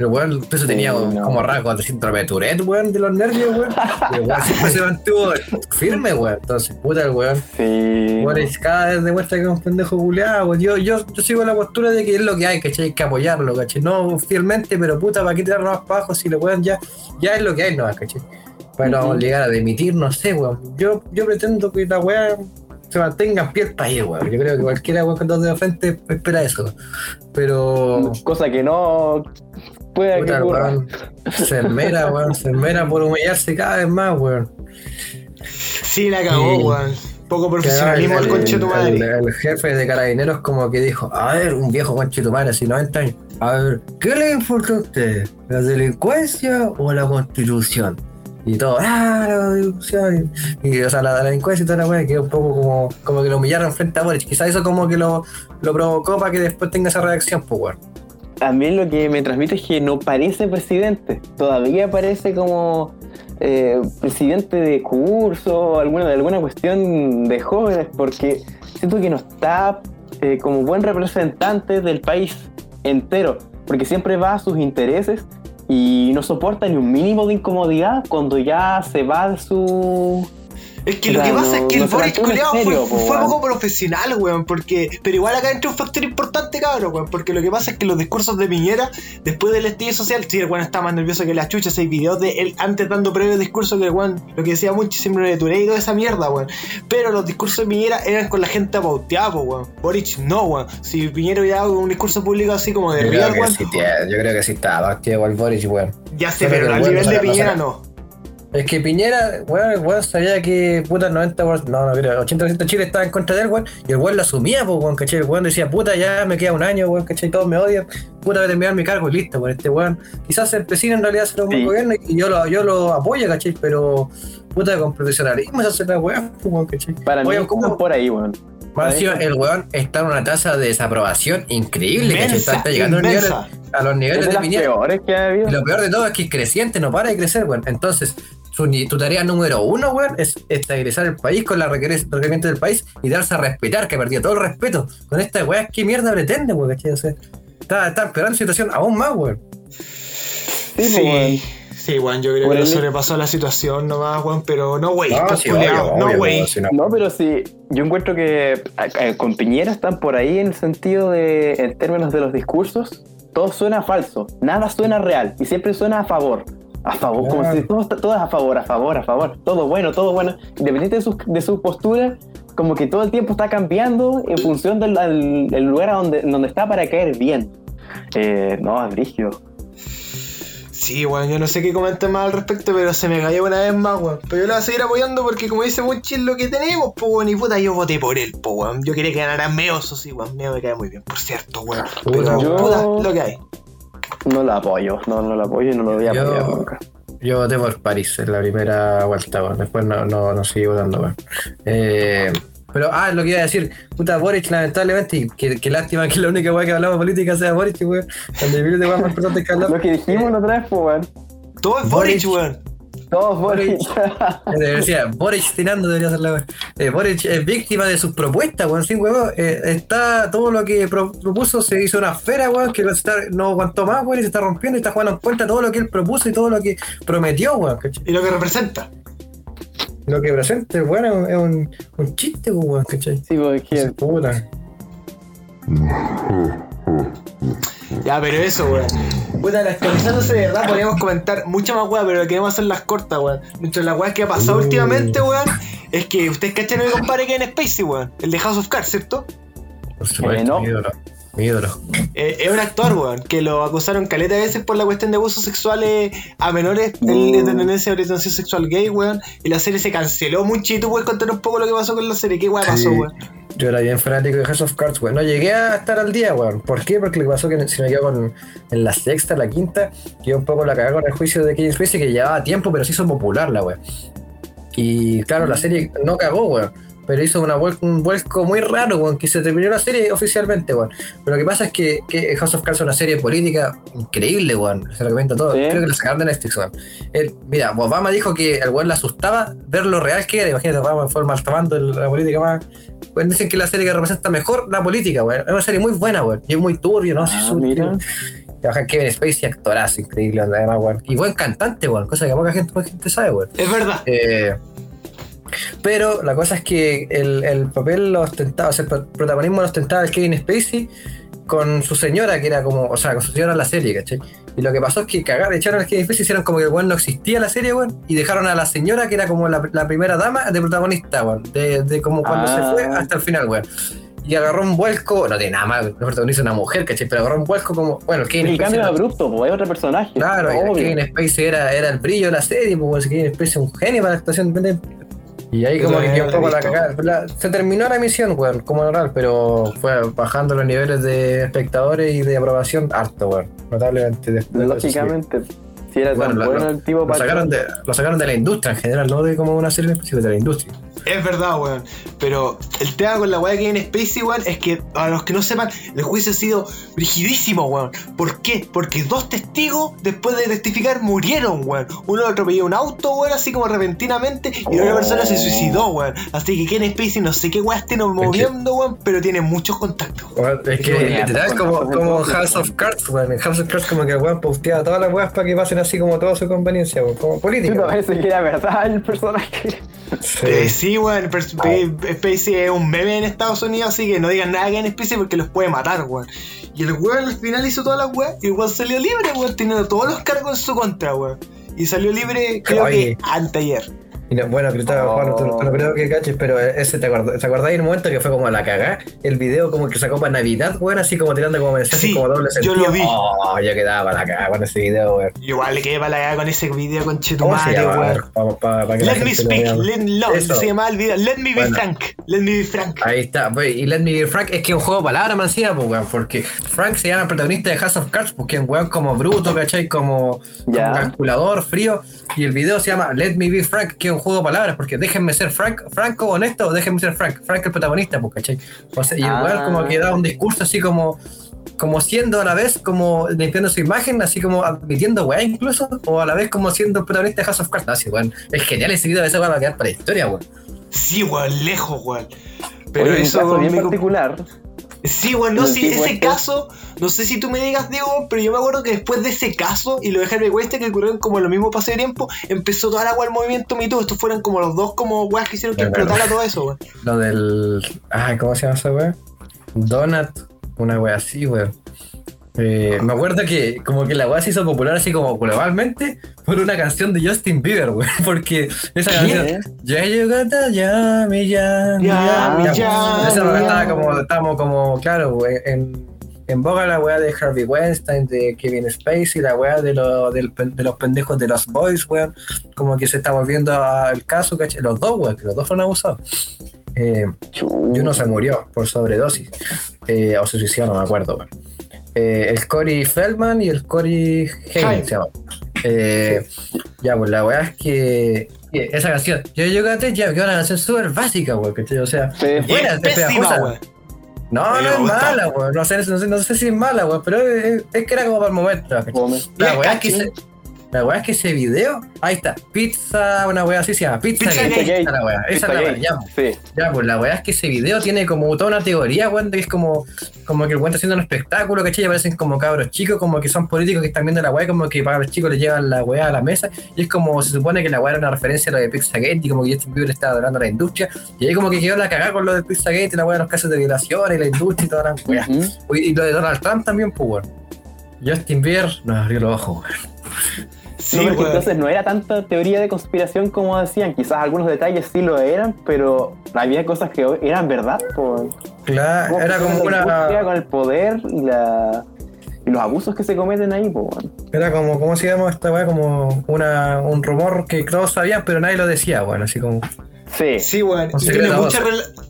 Pero weón, eso tenía no. como rasgos de síndrome de Tourette, weón, de los nervios, weón. El weón siempre se mantuvo firme, weón. Entonces, puta el weón. Sí. Boric cada vez demuestra que es un pendejo culeado, weón. Yo, yo, yo sigo la postura de que es lo que hay, ¿cachai? Hay que apoyarlo, ¿cachai? No fielmente, pero puta, ¿para qué tirarlo más para abajo si lo weón ya, ya es lo que hay, no, ¿cachai? Para Ujú. llegar a demitir, no sé, weón. Yo, yo pretendo que la weá se mantenga en pie el país, weón. Yo creo que cualquiera weón con dos de frente espera eso. Pero Cosa que no puede que puta, el ocurra. weón se esmera, weón, se esmera por humillarse cada vez más, weón. Sí, la cagó, Sí. weón. Poco Que profesionalismo el, al conche de tu el- madre. el jefe de carabineros como que dijo, a ver, un viejo conche de tu madre, así 90 años, a ver, ¿qué le importa a usted? ¿La delincuencia o la constitución? Y todo, ah, la delincuencia. Y, o sea, la, la delincuencia y toda la weá, que un poco como, como que lo humillaron frente a Boric. Quizás eso como que lo, lo provocó para que después tenga esa reacción, pues, weón. A mí lo que me transmite es que no parece presidente. Todavía parece como eh, presidente de curso, alguna, de alguna cuestión de jóvenes, porque siento que no está eh, como buen representante del país entero, porque siempre va a sus intereses y no soporta ni un mínimo de incomodidad cuando ya se va de su... Es que lo que pasa no- es que el Boris culiao serio, fue, po, fue weón. poco profesional, weón, porque, pero igual acá entra un factor importante, cabrón, weón, porque lo que pasa es que los discursos de Piñera, después del estallido social, sí, el weón está más nervioso que la chucha, hay videos de él antes dando previo discurso que el weón, lo que decía mucho, siempre de Touré y toda esa mierda, weón, pero los discursos de Piñera eran con la gente apauteada, po, weón, Boric no, weón, si Piñera hubiera dado un discurso público así como de Yo real, creo, que weón, sí, tía, yo creo que sí estaba activo el Boric, weón. ya sé, pero el al nivel no de Piñera no. Es que Piñera, weón, el weón sabía que puta 90%, no, no, creo, 80% de Chile estaba en contra de él, weón, y el weón lo asumía, pues, weón, ¿cachai? El weón decía, puta, ya me queda un año, weón, ¿cachai? Todos me odian, puta, voy a terminar mi cargo y listo, weón. Este weón, quizás el presidente en realidad será un buen Sí. gobierno y yo lo, yo lo apoyo, ¿cachai? Pero, puta, con profesionalismo se hace la weón, pues, weón, ¿cachai? Para Oye, mí, ¿cómo? como por ahí, weón. Encima, el weón está en una tasa de desaprobación increíble, ¿cachai? Está, Inmensa, está llegando a los niveles, inmensa. a los niveles de de las Piñera. peores que ha habido. Y lo peor de todo es que es creciente, no para de crecer, weón. Entonces, su, tu tarea número uno, weón, es estabilizar el país con los requerimientos del país y darse a respetar, que ha perdido todo el respeto. Con esta weá, ¿qué mierda pretende, weón? ¿Cachai? O sea, está, está empeorando la situación aún más, weón. Sí, pues, Sí, weón. sí, weón, yo creo Por que el- sobrepasó la situación nomás, weón, pero no, wey, pues, sí, obvio, no, obvio, wey. no- No, pero sí, yo encuentro que con Piñera están por ahí en el sentido de, en términos de los discursos, todo suena falso, nada suena real y siempre suena a favor. A favor, como si todo, está- todo es a favor, a favor, a favor, todo bueno, todo bueno, independiente de su, de su postura, como que todo el tiempo está cambiando en función del lugar donde, donde está para caer bien. Eh, no, es brígido. Sí, weón, yo no sé qué comentar más al respecto, pero se me cayó una vez más, weón. Pero yo lo voy a seguir apoyando porque, como dice Muchi, es lo que tenemos, po, weón. Y puta, yo voté por él, po, weón. Yo quería que ganara Meo, eso sí, weón. Meo me cae muy bien, por cierto, weón. Pero, Yo- puta, lo que hay. No la apoyo, no, no la apoyo y no lo voy a Yo- apoyar nunca. Yo voté por París en la primera vuelta, weón. Después no, no, no seguí votando, weón. Eh, Pero, ah, lo que iba a decir, puta Boric, lamentablemente, y que, que lástima que la única weá que hablamos de política sea Boric, weón. Miles de más importantes que hablar. Lo que dijimos la otra vez, pues, weón. Todo es Boric. Boric, weón. Todos Boric. Eh, Decía, Boric tirando debería ser la. Eh, Boric es víctima de sus propuestas, weón, sin huevo. Eh, está todo lo que pro- propuso, se hizo una esfera, weón, que no, está, no aguantó más, weón, y se está rompiendo y está jugando en cuenta todo lo que él propuso y todo lo que prometió, weón, ¿cachai? Y lo que representa. Lo que presenta, weón, es un- un, chiste, weón, ¿cachai? Sí, pues, que Esa puta. Ya, pero eso, weón. Puta, actualizándose de verdad, podríamos comentar mucha más weá, pero queremos hacer las cortas, weón. Mientras las weas que ha pasado últimamente, weón, es que ustedes cachan a mi compadre que en Spacey, weón. El de House of Cards, ¿cierto? Por supuesto, no. Mi ídolo. Eh, es un actor, weón, que lo acusaron caleta de veces por la cuestión de abusos sexuales a menores, de tendencia a orientación sexual gay, weón, y la serie se canceló mucho y tú puedes contar un poco lo que pasó con la serie, qué weón Sí. pasó, weón. Yo era bien fanático de House of Cards, weón. No llegué a estar al día, weón. ¿Por qué? Porque lo que pasó que si me quedo con, en la sexta, la quinta, quedó un poco la cagada con el juicio de Kevin Spacey que llevaba tiempo, pero se hizo popular la weón. Y claro, la serie no cagó, weón. Pero hizo una vuel- un vuelco muy raro, weón, que se terminó la serie oficialmente, weón. Pero lo que pasa es que, que House of Cards es una serie política increíble, weón. Se recomienda todo. Sí. Creo que la sacaron de Netflix, weón. Él- mira, Obama dijo que el weón le asustaba ver lo real que era. Imagínate, Obama fue maltomando la política más. Pues dicen que es la serie que representa mejor la política, weón. Es una serie muy buena, weón. Y es muy turbio, ¿no? Ah, mira. Trabaja Kevin Spacey, actorazo increíble, además, weón. Y buen cantante, weón. Cosa que poca gente, poca gente sabe, weón. Es verdad. Eh, pero la cosa es que el, el papel lo ostentaba, o sea, el pro- protagonismo lo ostentaba el Kevin Spacey con su señora, que era como, o sea, con su señora en la serie, ¿cachai? Y lo que pasó es que cagaron, echaron al Kevin Spacey, hicieron como que el weón no existía la serie, weón, y dejaron a la señora, que era como la, la primera dama de protagonista, weón, de, de como cuando Ah. se fue hasta el final, weón. Y agarró un vuelco, no tiene nada más, el protagonista es una mujer, ¿cachai? Pero agarró un vuelco como, bueno, el Kevin El cambio era- abrupto, pues, hay otro personaje. Claro. Kevin Spacey era, era el brillo de la serie, pues Kevin Spacey es un genio para la actuación independiente. Y ahí como que quedó un poco la cagada. La- se terminó la emisión, weón, como normal, pero fue bajando los niveles de espectadores y de aprobación harto, weón. Notablemente. después de sí. Lógicamente, si era Bueno, tan bueno lo- el tipo Lo para. sacaron, de, lo sacaron de la industria en general, no de como una serie específico, de la industria. Es verdad, weón. Pero el tema con la weá que viene Spacey, weón, es que a los que no sepan, el juicio ha sido rigidísimo, weón. ¿Por qué? Porque dos testigos, después de testificar, murieron, weón. Uno atropelló un auto, weón, así como repentinamente, y la otra persona se suicidó, weón. Así que Ken Spacey no sé qué weá estén moviendo, weón, pero tiene muchos contactos. Weón, es que literal como, con como razón, House of Cards, weón. En House of Cards como que weón posteaba todas las weas para que pasen así como toda su conveniencia, weón. Como Sí, política. no, parece que era verdad el personaje. Eh, Sí. Sí, weón, Spacey es un meme en Estados Unidos, así que no digan nada que en Spacey porque los puede matar, weón. Y el weón al final hizo todas las weas y el weón salió libre, weón, teniendo todos los cargos en su contra, weón. Y salió libre, creo Oye. que anteayer. Y no- bueno, estaba, Oh. Juan, tú, tú no creo que caches, pero ese te acordáis, ¿te acordáis en un momento que fue como a la cagá? El video como que sacó para Navidad, weón, así como tirando como mensajes Sí, como doble yo sentido. lo vi. Oh, yo quedaba para la cagá con ese video, weón. Igual le quedé para la cagada con ese video con ¿Cómo se Chetumare, weón. Vamos, para, para que la Let me speak, let, no, Eso. se llama el video. Let me be Bueno. frank. Let me be frank. Ahí está, pues, y Let Me Be Frank es que es un juego de palabras, man, sí, pues, weón, porque Frank se llama el protagonista de House of Cards, porque es un weón como bruto, ¿cachai? Como, calculador, frío, y el video se llama Let Me Be Frank, que es un juego de palabras, porque déjenme ser Frank, Franco, honesto, o déjenme ser Frank, Frank el protagonista, pues, ¿cachai? O sea, y el Ah. como que da un discurso así como como siendo a la vez como limpiando su imagen, así como admitiendo weá incluso, o a la vez como siendo el protagonista de House of Cards. Así, weón. Es genial ese video, ese va a quedar para la historia, weón. Sí, weón, lejos, weón. Pero Oye, un eso caso bien particular. Sí, weón, no, Sí, ese weón. caso, no sé si tú me digas, Diego, pero yo me acuerdo que después de ese caso, y lo de Harvey Weinstein, que ocurrió en como lo mismo pase de tiempo, empezó toda la weá el movimiento Me Too. Estos fueron como los dos como weas que hicieron que explotara todo eso, weón. Lo del. Ay, ¿cómo se llama esa weá? Donut, una weá así, weón. Eh, me acuerdo que como que la weá se hizo popular así como globalmente por una canción de Justin Bieber, weón. Porque esa canción. Ya llegó, ya, mi, ya, mi, Ya, ya, Esa estaba como, estábamos como, claro, weón, en, en boga la weá de Harvey Weinstein, de Kevin Spacey, la weá de, lo- pen- de los pendejos de los boys, weón. Como que se está volviendo al caso, ¿cachai? Los dos, weón, que los dos fueron abusados. Eh, y uno se murió por sobredosis. Eh, o se suicidó, no me acuerdo. weón. Eh, el Corey Feldman y el Corey Haim Haim. se llama. Eh, ya, pues la weá es que. que Esa canción, yo llegué a ya que es una canción súper básica, weón, ¿cachai? O sea, Sí. es buena, Es pésima, pegajosa. weón. No, no es mala, weón. No sé, no, sé, no sé si es mala, weón, pero es, es que era como para el momento. La weá es que. La weá es que ese video, ahí está, pizza, una weá así se llama, pizza, Pizza Gate, Gate. esa es la weá, esa es la weá, ya, Sí. ya, pues la weá es que ese video tiene como toda una teoría, weón, que es como, como que el weón está haciendo un espectáculo, ¿cachai? Y aparecen como cabros chicos, como que son políticos que están viendo la weá, como que para los chicos les llevan la weá a la mesa, y es como se supone que la weá era una referencia a lo de Pizzagate, y como que Justin Bieber estaba adorando a la industria, y ahí como que quedó la cagada con lo de Pizzagate, y la weá de los casos de violación, y la industria y toda la weá. Ujú. Y lo de Donald Trump también, pues, weón. Justin Bieber nos abrió los ojos, weón. Sí, no, porque weón. entonces no era tanta teoría de conspiración como decían. Quizás algunos detalles sí lo eran, pero había cosas que eran verdad. po. Claro, ¿Cómo era como una. Con el poder y, la, y los abusos que se cometen ahí, po, weón. Era como, ¿cómo se llama esta weá? Como una, un rumor que todos sabían, pero nadie lo decía, bueno, así como. Sí. Sí, weón. Y tiene, mucha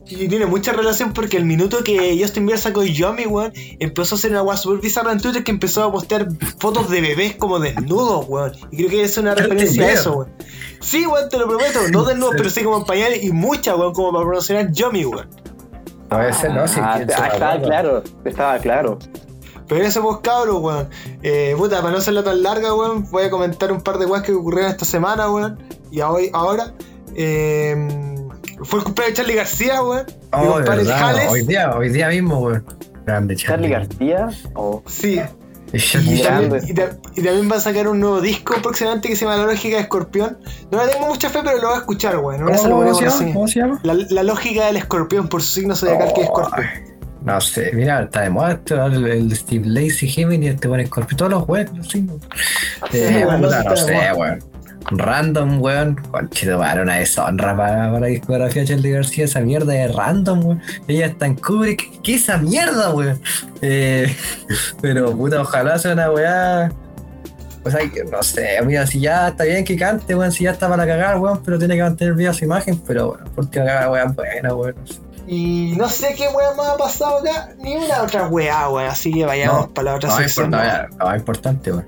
y tiene mucha relación porque el minuto que Justin Bieber sacó Yomi, weón, empezó a hacer una weá super bizarra en Twitter que empezó a postear fotos de bebés como desnudos, weón. Y creo que es una referencia a eso, weón. Sí, weón, te lo prometo. No desnudos, pero sí como en pañales y muchas, weón, como para promocionar Yomi, weón. A veces, ¿no? Sí, Ah, ah, estaba claro, estaba claro. Pero eso, pues, cabros, weón. Eh, puta, para no hacerla tan larga, weón, voy a comentar un par de weas que ocurrieron esta semana, weón. Y hoy, ahora. Eh, fue el cumpleaños de Charlie García, weón. Oh, hoy día, hoy día mismo, weón. Grande Charlie Charlie. García, o Sí. Es Charlie Y también, y ta- y también va a sacar un nuevo disco próximamente que se llama La Lógica de Escorpión. No le tengo mucha fe, pero lo voy a escuchar, weón. ¿Cómo, se lo cómo ponemos se llama? así. ¿Cómo se llama? La, la lógica del escorpión por su signo zodiacal que es escorpión. No sé, mira, está de moda el, el Steve Lacey Gemini, este buen Scorpio, todos los weones, sí. Eh, bueno, puta, sí no de sé, moda. weón. Random, weón. Conchito, para una deshonra para, para la discografía de Charlie García, esa mierda de random, weón. Ella está en Kubrick. ¿Qué esa mierda, weón? Eh, pero puta, ojalá sea una weá. O sea, que no sé, mira, si ya está bien que cante, weón, si ya está para cagar, weón, pero tiene que mantener viva su imagen, pero bueno, porque la weá es buena, weón. Y no sé qué weón más ha pasado acá, ni una otra weá, weón. Así que vayamos No, para la otra No, es sección. importante, no, es importante, weón.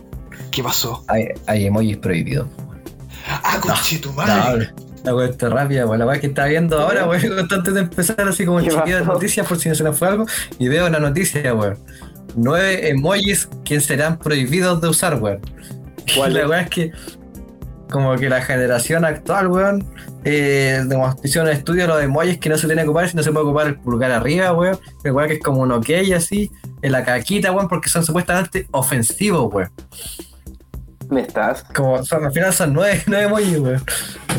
¿Qué pasó? Hay, hay emojis prohibidos. Ah, conche tu madre. la weá está rápida, weón. La weá que está viendo ahora, weón, antes de empezar, así como el ¿Qué chequeo de noticias, por si no se nos fue algo, y veo una noticia, weón. Nueve emojis que serán prohibidos de usar, weón. ¿Cuál La es? weá es que, como que la generación actual, weón, eh, de- hicieron un estudio de los emojis que no se tiene que ocupar, si no se puede ocupar el pulgar arriba, weón. El weón que es como un ok así, en la caquita, weón, porque son supuestamente ofensivos, weón. ¿Me estás? Como son, al final son nueve, nueve emojis, weón.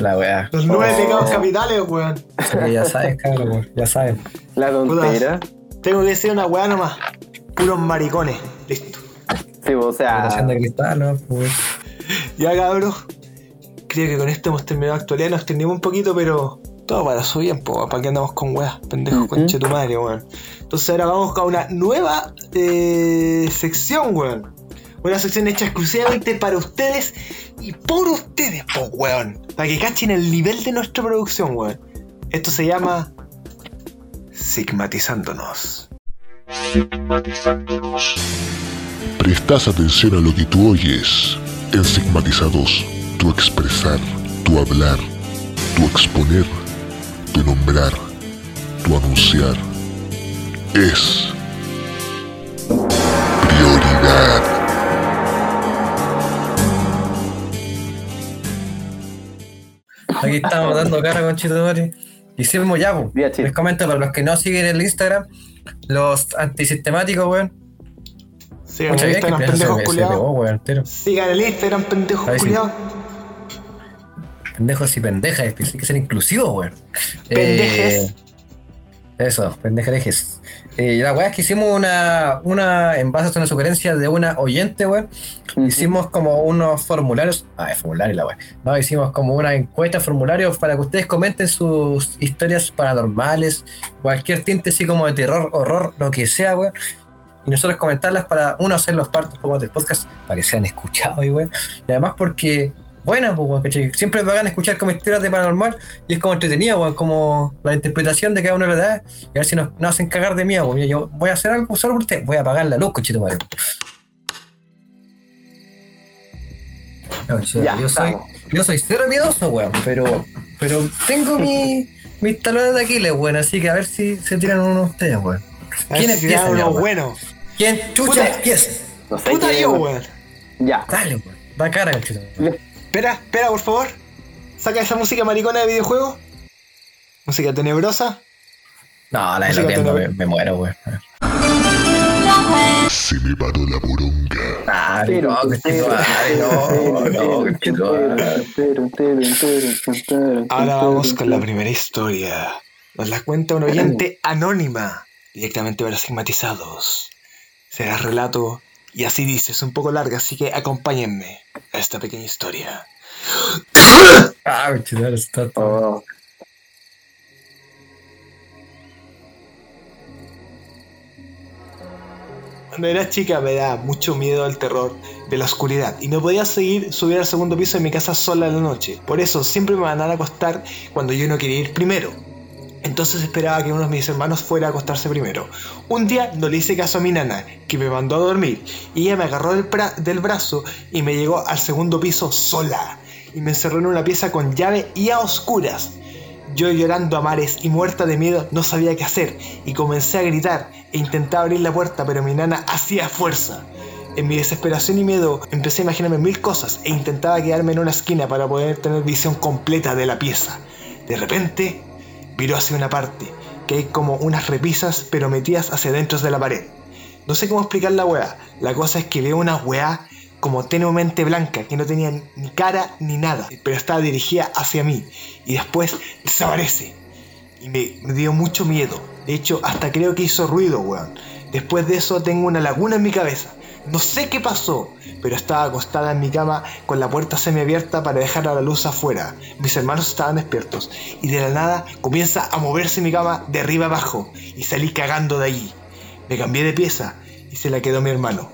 La weá. Los nueve Oh. pecados capitales, weón. Sí, ya sabes, cabrón, weón, ya saben. La tontera. Tengo que decir una weá nomás. Puros maricones. Listo. Sí, o sea, de cristal, ¿no? Pues, Ya cabros. Creo que con esto hemos terminado la actualidad. Nos extendimos un poquito, pero todo para su bien, po. ¿Para qué andamos con weas? Pendejo, Ujú. conche tu madre, weón. Entonces ahora vamos con una nueva eh, sección, weón. Una sección hecha exclusivamente para ustedes y por ustedes, po, weón. Para que cachen el nivel de nuestra producción, weón. Esto se llama. Sigmatizándonos. Prestas atención a lo que tú oyes. En Sigmatizados, tu expresar, tu hablar, tu exponer, tu nombrar, tu anunciar es prioridad. Aquí estamos dando cara con Chito Mari. Hicimos ya, Chito. Les comento para los que no siguen el Instagram, los antisistemáticos, weón. Sigan Mucha el Instagram, pendejos culiados. pegó, weón, entero. Sigan el Instagram, pendejos sí. culiados. Pendejos y pendejas, hay que ser inclusivos, weón. Pendejes. Eh, eso, pendejerejes. Eh, la weá es que hicimos una, una, en base a una sugerencia de una oyente, weón. Hicimos como unos formularios. Ah, es formulario la weá. No, hicimos como una encuesta, formularios para que ustedes comenten sus historias paranormales, cualquier tinte así como de terror, horror, lo que sea, weón. Y nosotros comentarlas para, uno, hacer los partes como del podcast para que sean escuchados, y weón. Y además porque, bueno, pues, weón, ¿cachai? siempre es bacán escuchar como historias de paranormal y es como entretenido, weón, como la interpretación de cada uno le da y a ver si nos, nos hacen cagar de miedo, weón. Yo voy a hacer algo solo por usted, voy a apagar la luz, cochito madre. No, yo, Ya, yo soy, yo soy cero miedoso, weón, pero, pero tengo mi, mis talones de Aquiles, weón, así que a ver si se tiran uno de ustedes, weón. ¿Quién si weón? bueno. ¿Quién chucha Puta. empieza? No sé Puta yo, weón. Ya. Dale, weón. Da cara, cachito. Espera, espera, por favor. Saca esa música maricona de videojuego. Música tenebrosa. No, la de Música la tienda me, tenebrosa. me muero, weón. Se me paró la boronga. Dale, no, no, no. Ahora vamos con la primera historia. Nos la cuenta un oyente anónima, directamente para estigmatizados. Será relato y así dice, es un poco larga, así que acompáñenme a esta pequeña historia. Ah, está todo. Cuando era chica me da mucho miedo al terror de la oscuridad y no podía seguir subir al segundo piso de mi casa sola en la noche. Por eso siempre me mandaban a acostar cuando yo no quería ir primero. Entonces esperaba que uno de mis hermanos fuera a acostarse primero. Un día no le hice caso a mi nana, que me mandó a dormir, y ella me agarró del, bra- del brazo y me llegó al segundo piso sola. Y me encerró en una pieza con llave y a oscuras. Yo llorando a mares y muerta de miedo no sabía qué hacer y comencé a gritar e intentaba abrir la puerta pero mi nana hacía fuerza. En mi desesperación y miedo empecé a imaginarme mil cosas e intentaba quedarme en una esquina para poder tener visión completa de la pieza. De repente, viró hacia una parte, que hay como unas repisas pero metidas hacia dentro de la pared. No sé cómo explicar la weá, la cosa es que veo una weá como tenuemente blanca, que no tenía ni cara ni nada, pero estaba dirigida hacia mí y después desaparece. Y me, me dio mucho miedo. De hecho, hasta creo que hizo ruido, weón. Después de eso tengo una laguna en mi cabeza. No sé qué pasó, pero estaba acostada en mi cama con la puerta semiabierta para dejar a la luz afuera. Mis hermanos estaban despiertos y de la nada comienza a moverse mi cama de arriba abajo y salí cagando de allí. Me cambié de pieza y se la quedó mi hermano.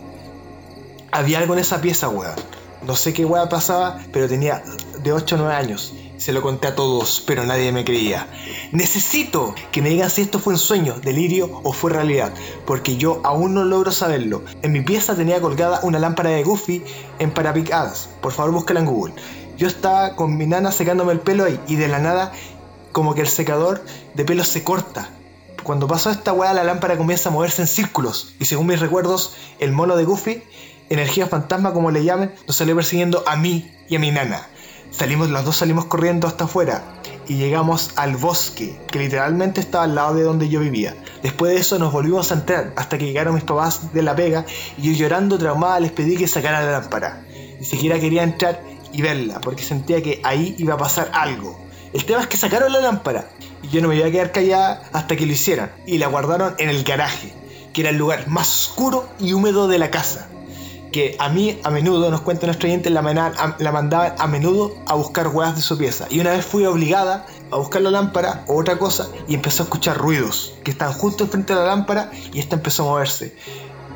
Había algo en esa pieza, weón. No sé qué weá pasaba, pero tenía de 8 o 9 años. Se lo conté a todos, pero nadie me creía. Necesito que me digan si esto fue un sueño, delirio o fue realidad, porque yo aún no logro saberlo. En mi pieza tenía colgada una lámpara de Goofy en parapicadas. Por favor, búscala en Google. Yo estaba con mi nana secándome el pelo ahí y de la nada, como que el secador de pelo se corta. Cuando pasó esta weá, la lámpara comienza a moverse en círculos. Y según mis recuerdos, el mono de Goofy, energía fantasma como le llamen, nos salió persiguiendo a mí y a mi nana. Salimos, los dos salimos corriendo hasta afuera y llegamos al bosque, que literalmente estaba al lado de donde yo vivía. Después de eso nos volvimos a entrar hasta que llegaron mis papás de la pega y yo llorando traumada les pedí que sacaran la lámpara. Ni siquiera quería entrar y verla porque sentía que ahí iba a pasar algo. El tema es que sacaron la lámpara y yo no me iba a quedar callada hasta que lo hicieran y la guardaron en el garaje, que era el lugar más oscuro y húmedo de la casa que a mí a menudo, nos cuenta nuestro oyente, la, mena- a- la mandaban a menudo a buscar huevas de su pieza. Y una vez fui obligada a buscar la lámpara o otra cosa y empezó a escuchar ruidos que estaban justo enfrente de la lámpara y esta empezó a moverse.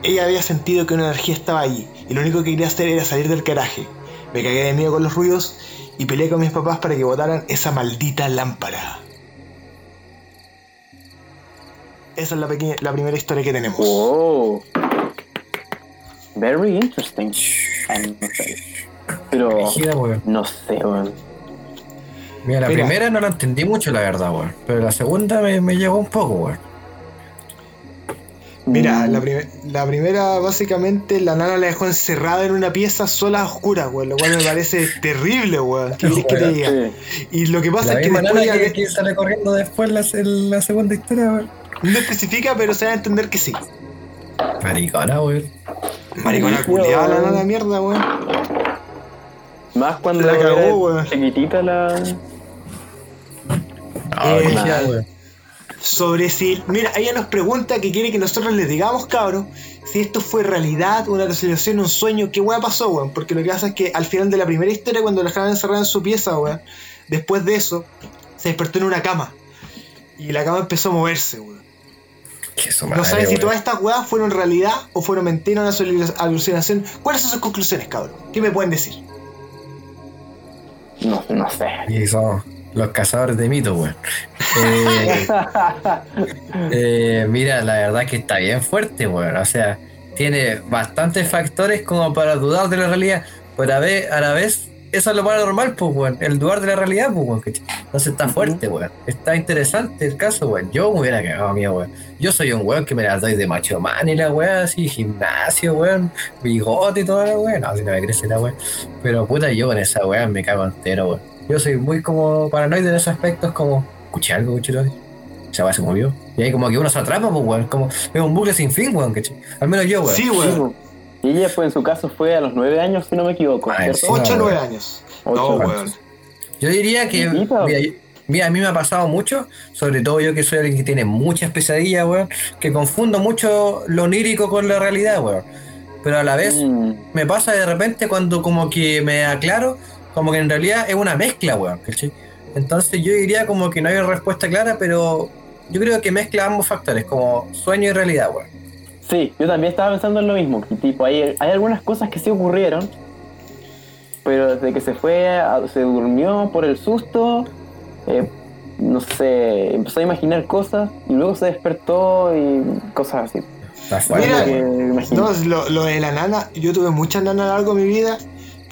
Ella había sentido que una energía estaba allí y lo único que quería hacer era salir del garaje. Me cagué de miedo con los ruidos y peleé con mis papás para que botaran esa maldita lámpara. Esa es la, pequeña, la primera historia que tenemos. Wow. Very interesting. No sé. Pero no sé, weón. Mira, la Mira. primera no la entendí mucho, la verdad, weón. Pero la segunda me, me llegó un poco, weón. Mira, Mm, la, prim- la primera básicamente la nana la dejó encerrada en una pieza sola a oscura, weón, lo cual me parece terrible, weón. ¿Qué que te Weón, diga? sí. Y lo que pasa La es que después nana ya que, que sale corriendo después la, segunda historia, weón. no especifica, pero se da a entender que sí. Maricona, weón. Maricona culiada la weón. nana mierda, weón. Más cuando La cagó, weón. chiquitita la. Ah, Eh, brígida, weón. Sobre si. Mira, ella nos pregunta que quiere que nosotros les digamos, cabros, si esto fue realidad, una resolución, un sueño, qué weá pasó, weón. Porque lo que pasa es que al final de la primera historia, cuando la dejaban encerrada en su pieza, weón, después de eso, se despertó en una cama. Y la cama empezó a moverse, weón. Que su No sabes si todas estas weas fueron realidad o fueron mentira, una alucinación. ¿Cuáles son sus conclusiones, cabrón? ¿Qué me pueden decir? No, no sé. Y son los cazadores de mitos, weón. Eh, eh, mira, la verdad que está bien fuerte, weón. O sea, tiene bastantes factores como para dudar de la realidad. pero a, vez, a la vez, eso es lo paranormal, pues, weón. El dudar de la realidad, pues, weón. Entonces está fuerte, weón. Está interesante el caso, weón. Yo me hubiera cagado mío, weón. Yo soy un weón que me la doy de macho man y la weón, así, gimnasio, weón, bigote y toda la weón. No, si no me crece la weón. Pero puta, yo con esa weón me cago entero, weón. Yo soy muy como paranoide en esos aspectos, como, escuché algo, escuché algo. Esa weón se movió. Y ahí como que uno se atrapa, pues, weón. Como, es un bucle sin fin, weón, ¿cachai? Al menos yo, weón. Sí, Sí, weón. Y ella fue, en su caso, fue a los nueve años, si no me equivoco, Ah. 8 o no, 9 weón. años. Ocho No, años. weón. Yo diría que, mira, mira, a mí me ha pasado mucho, sobre todo yo que soy alguien que tiene muchas pesadillas, weón, que confundo mucho lo onírico con la realidad, weón. Pero a la vez Mm, me pasa de repente cuando como que me aclaro, como que en realidad es una mezcla, weón, ¿cachai? Entonces yo diría como que no hay respuesta clara, pero yo creo que mezcla ambos factores, como sueño y realidad, weón. Sí, yo también estaba pensando en lo mismo. que tipo, hay, hay algunas cosas que sí ocurrieron, pero desde que se fue, a- se durmió por el susto, eh, no sé, empezó a imaginar cosas y luego se despertó y cosas así. Mira. No, lo, lo de la nana, yo tuve muchas nanas a lo largo de mi vida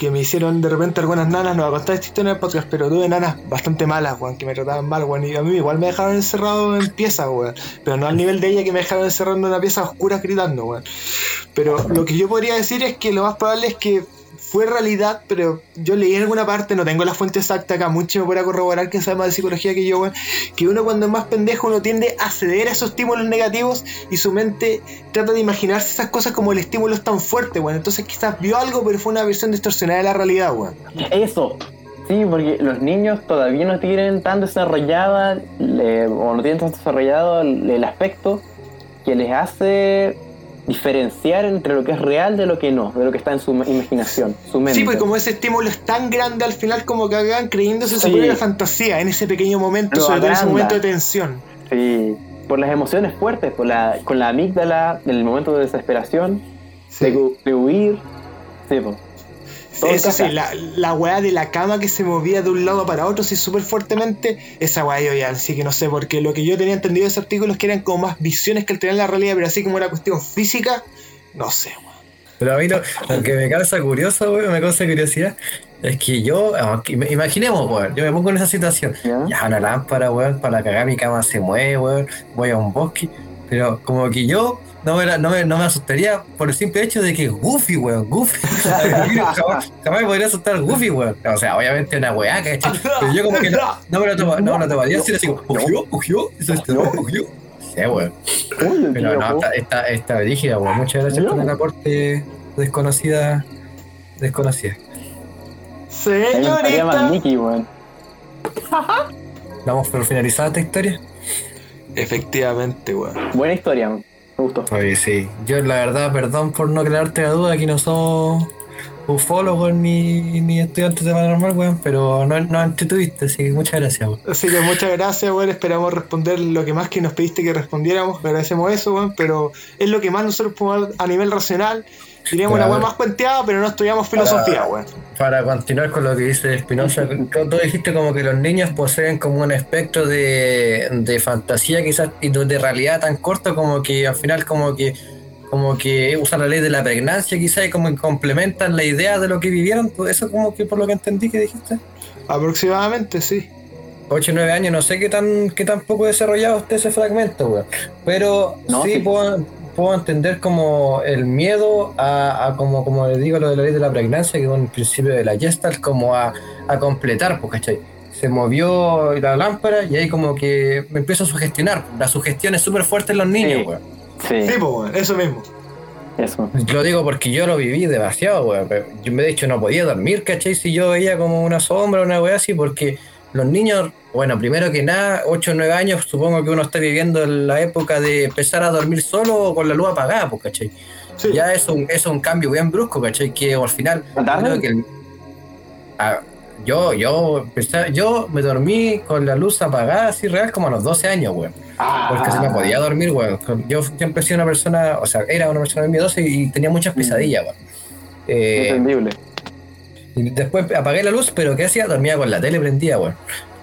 que me hicieron de repente algunas nanas, no voy a contar esta historia en el podcast, pero tuve nanas bastante malas, weón, que me trataban mal, weón, y a mí igual me dejaron encerrado en piezas, weón, pero no al nivel de ella que me dejaron encerrado en una pieza oscura gritando, weón. Pero lo que yo podría decir es que lo más probable es que fue realidad, pero yo leí en alguna parte, no tengo la fuente exacta acá, mucho me puede corroborar que sabe más de psicología que yo, weón, que uno cuando es más pendejo uno tiende a ceder a esos estímulos negativos y su mente trata de imaginarse esas cosas como el estímulo es tan fuerte, weón. Entonces quizás vio algo, pero fue una versión distorsionada de la realidad, weón. Eso. Sí, porque los niños todavía no tienen tan desarrollada le- o no tienen tan desarrollado el aspecto que les hace diferenciar entre lo que es real de lo que no, de lo que está en su imaginación, su mente. Sí, pues como ese estímulo es tan grande al final como que hagan creyéndose su Sí. propia fantasía en ese pequeño momento, Lo sobre todo en ese momento de tensión. Sí, por las emociones fuertes, por la, con la amígdala, en el momento de desesperación, Sí. de, de huir. Sí, po. Eso sí, la, la weá de la cama que se movía de un lado para otro, sí, súper fuertemente, esa weá yo ya, así que no sé, porque lo que yo tenía entendido de ese artículo es que eran como más visiones que alteran la realidad, pero así como era cuestión física, no sé, weón. Pero a mí lo, lo que me causa curioso, weón, me causa curiosidad, es que yo, aunque- imaginemos, weón, yo me pongo en esa situación. ¿Ya? Ya una lámpara, weón, para cagar mi cama se mueve, weón, voy a un bosque, pero como que yo no me, la- no me, no me asustaría por el simple hecho de que es Goofy, weón, Goofy. jamás, jamás me podría asustar Goofy, weón. O sea, obviamente una weá, ¿cachai? Pero yo como que no, no me lo tomo, no me lo tomaría así, así como, ujió, ujió, eso es todo, ujió. Sí, weón. Pero no, está, está, está rígida, weón. Muchas gracias por el aporte desconocida, desconocida. A mí me gustaría más Señorita. Mickey, weón. Damos por finalizada esta historia. Efectivamente, weón. Buena historia, me gustó. Oye, sí. Yo, la verdad, perdón por no crearte la duda, aquí no somos ufólogos ni, ni estudiantes de paranormal, weón, pero no, no entretuviste, así que muchas gracias, weón. Así que muchas gracias, weón. Esperamos responder lo que más que nos pediste que respondiéramos. Agradecemos eso, weón. Pero es lo que más nosotros podemos a nivel racional. Diríamos una weón más cuenteada, pero no estudiamos filosofía, weón. Para continuar con lo que dice Espinosa, tú dijiste como que los niños poseen como un espectro de, de fantasía quizás y de realidad tan corto como que al final como que como que usan la ley de la pregnancia quizás y como que complementan la idea de lo que vivieron, eso como que por lo que entendí que dijiste. Aproximadamente, sí. 8 o 9 años, no sé qué tan, qué tan poco desarrollado esté ese fragmento, weón. Pero No, sí, sí. Puedo, puedo entender como el miedo a, a como, como les digo, lo de la ley de la pregnancia, que es un principio de la Gestalt, como a, a completar, pues, ¿cachai? Se movió la lámpara y ahí como que me empiezo a sugestionar. La sugestión es súper fuerte en los niños, Sí. weón. Sí, Sí, pues. Eso mismo. eso. Lo digo porque yo lo viví demasiado, weón. Yo de hecho no podía dormir, ¿cachai? Si yo veía como una sombra, una weá así, porque los niños, bueno, primero que nada, 8 o 9 años, supongo que uno está viviendo en la época de empezar a dormir solo o con la luz apagada, pues, ¿cachai? Sí. Ya es un, es un cambio bien brusco, ¿cachai? Que al final, creo que el- ah, yo, yo, yo me dormí con la luz apagada, así real, como a los 12 años, weón. Porque se me podía dormir, weón. Yo siempre he sido una persona, o sea, era una persona miedosa y tenía muchas pesadillas, weón. Eh, Entendible. Y después apagué la luz, pero ¿qué hacía? Dormía con la tele prendida, weón.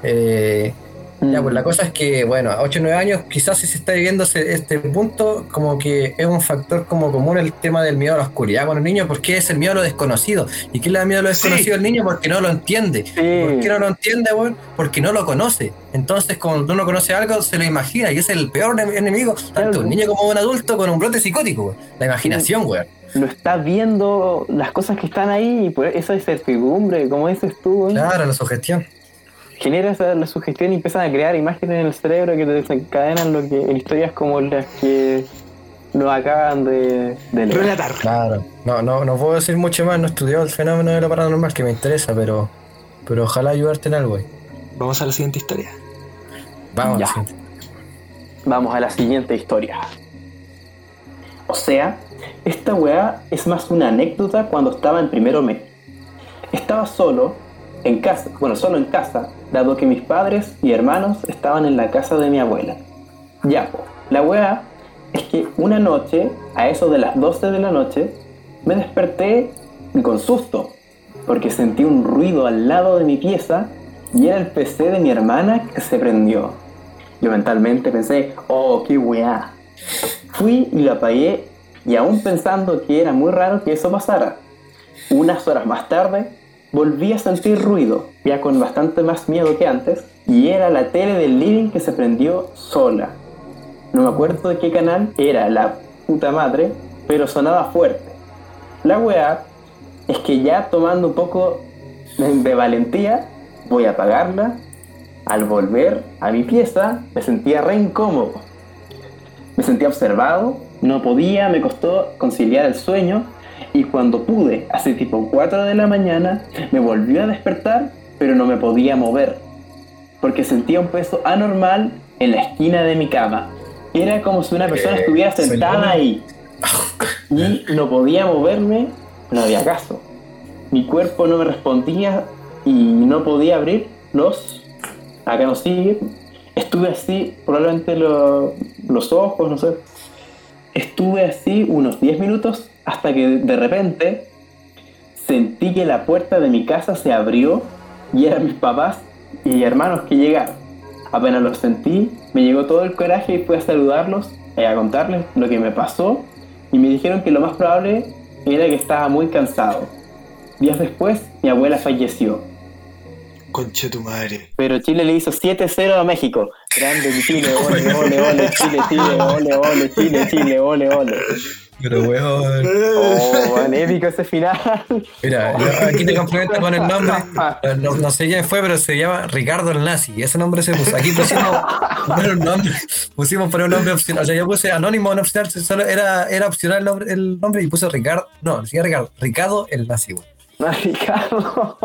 Eh, Ya, pues la cosa es que, bueno, a 8 o 9 años, quizás si se está viviendo este punto, como que es un factor como común el tema del miedo a la oscuridad con los niños, porque es el miedo a lo desconocido. ¿Y qué le da miedo a lo desconocido al niño? Porque no lo entiende. ¿Por qué no lo entiende, weón? Porque no lo conoce. Entonces, cuando uno conoce algo, se lo imagina, y ese es el peor ne- enemigo, tanto un niño como un adulto con un brote psicótico, weón. La imaginación, weón. Lo está viendo las cosas que están ahí y por esa incertidumbre, como dices tú, Claro, la sugestión. genera esa, la sugestión y empiezan a crear imágenes en el cerebro que te desencadenan lo que, en historias como las que nos acaban de, de leer. Relatar. Claro. No, no, no puedo decir mucho más, no he estudiado el fenómeno de lo paranormal que me interesa, pero, pero ojalá ayudarte en algo. Vamos a la siguiente historia. Vamos, Ya. a la siguiente. Vamos a la siguiente historia. O sea, esta weá es más una anécdota cuando estaba en primero mes. Estaba solo en casa, bueno, solo en casa, dado que mis padres y hermanos estaban en la casa de mi abuela. Ya, la weá es que una noche, a eso de las 12 de la noche, me desperté con susto, porque sentí un ruido al lado de mi pieza y era el PC de mi hermana que se prendió. Yo mentalmente pensé, oh, qué weá. Fui y lo apagué y aún pensando que era muy raro que eso pasara. Unas horas más tarde, volví a sentir ruido, ya con bastante más miedo que antes, y era la tele del living que se prendió sola. No me acuerdo de qué canal era la puta madre, pero sonaba fuerte. La weá es que ya tomando un poco de, valentía, voy a apagarla. Al volver a mi pieza, me sentía re incómodo. Me sentía observado, no podía, me costó conciliar el sueño y cuando pude, hace tipo 4 de la mañana, me volvió a despertar, pero no me podía mover, porque sentía un peso anormal en la esquina de mi cama. Era como si una persona Eh, estuviera sentada ahí y no podía moverme, no había caso. Mi cuerpo no me respondía y no podía abrir los. Acá no sigue. Estuve así, probablemente lo- los ojos, no sé. Estuve así unos 10 minutos hasta que de repente sentí que la puerta de mi casa se abrió y eran mis papás y hermanos que llegaron. Apenas los sentí, me llegó todo el coraje y fui a saludarlos y a contarles lo que me pasó y me dijeron que lo más probable era que estaba muy cansado. Días después, mi abuela falleció. Conche tu madre. Pero Chile le hizo 7-0 a México. Grande Chile, ole, ole, ole, Chile, Chile, ole, ole, Chile, Chile, ole, ole. Pero, weón. Oh, man, épico ese final. Mira, yo aquí te complemento con el nombre. No, no sé quién fue, pero se llama Ricardo el Nazi. Ese nombre se puso. Aquí pusimos poner un nombre. Pusimos poner un nombre opcional. O sea, yo puse anónimo en opcional. Solo era, era opcional el nombre, el nombre y puse Ricardo. No, decía Ricardo. Ricardo el Nazi. No, Ricardo.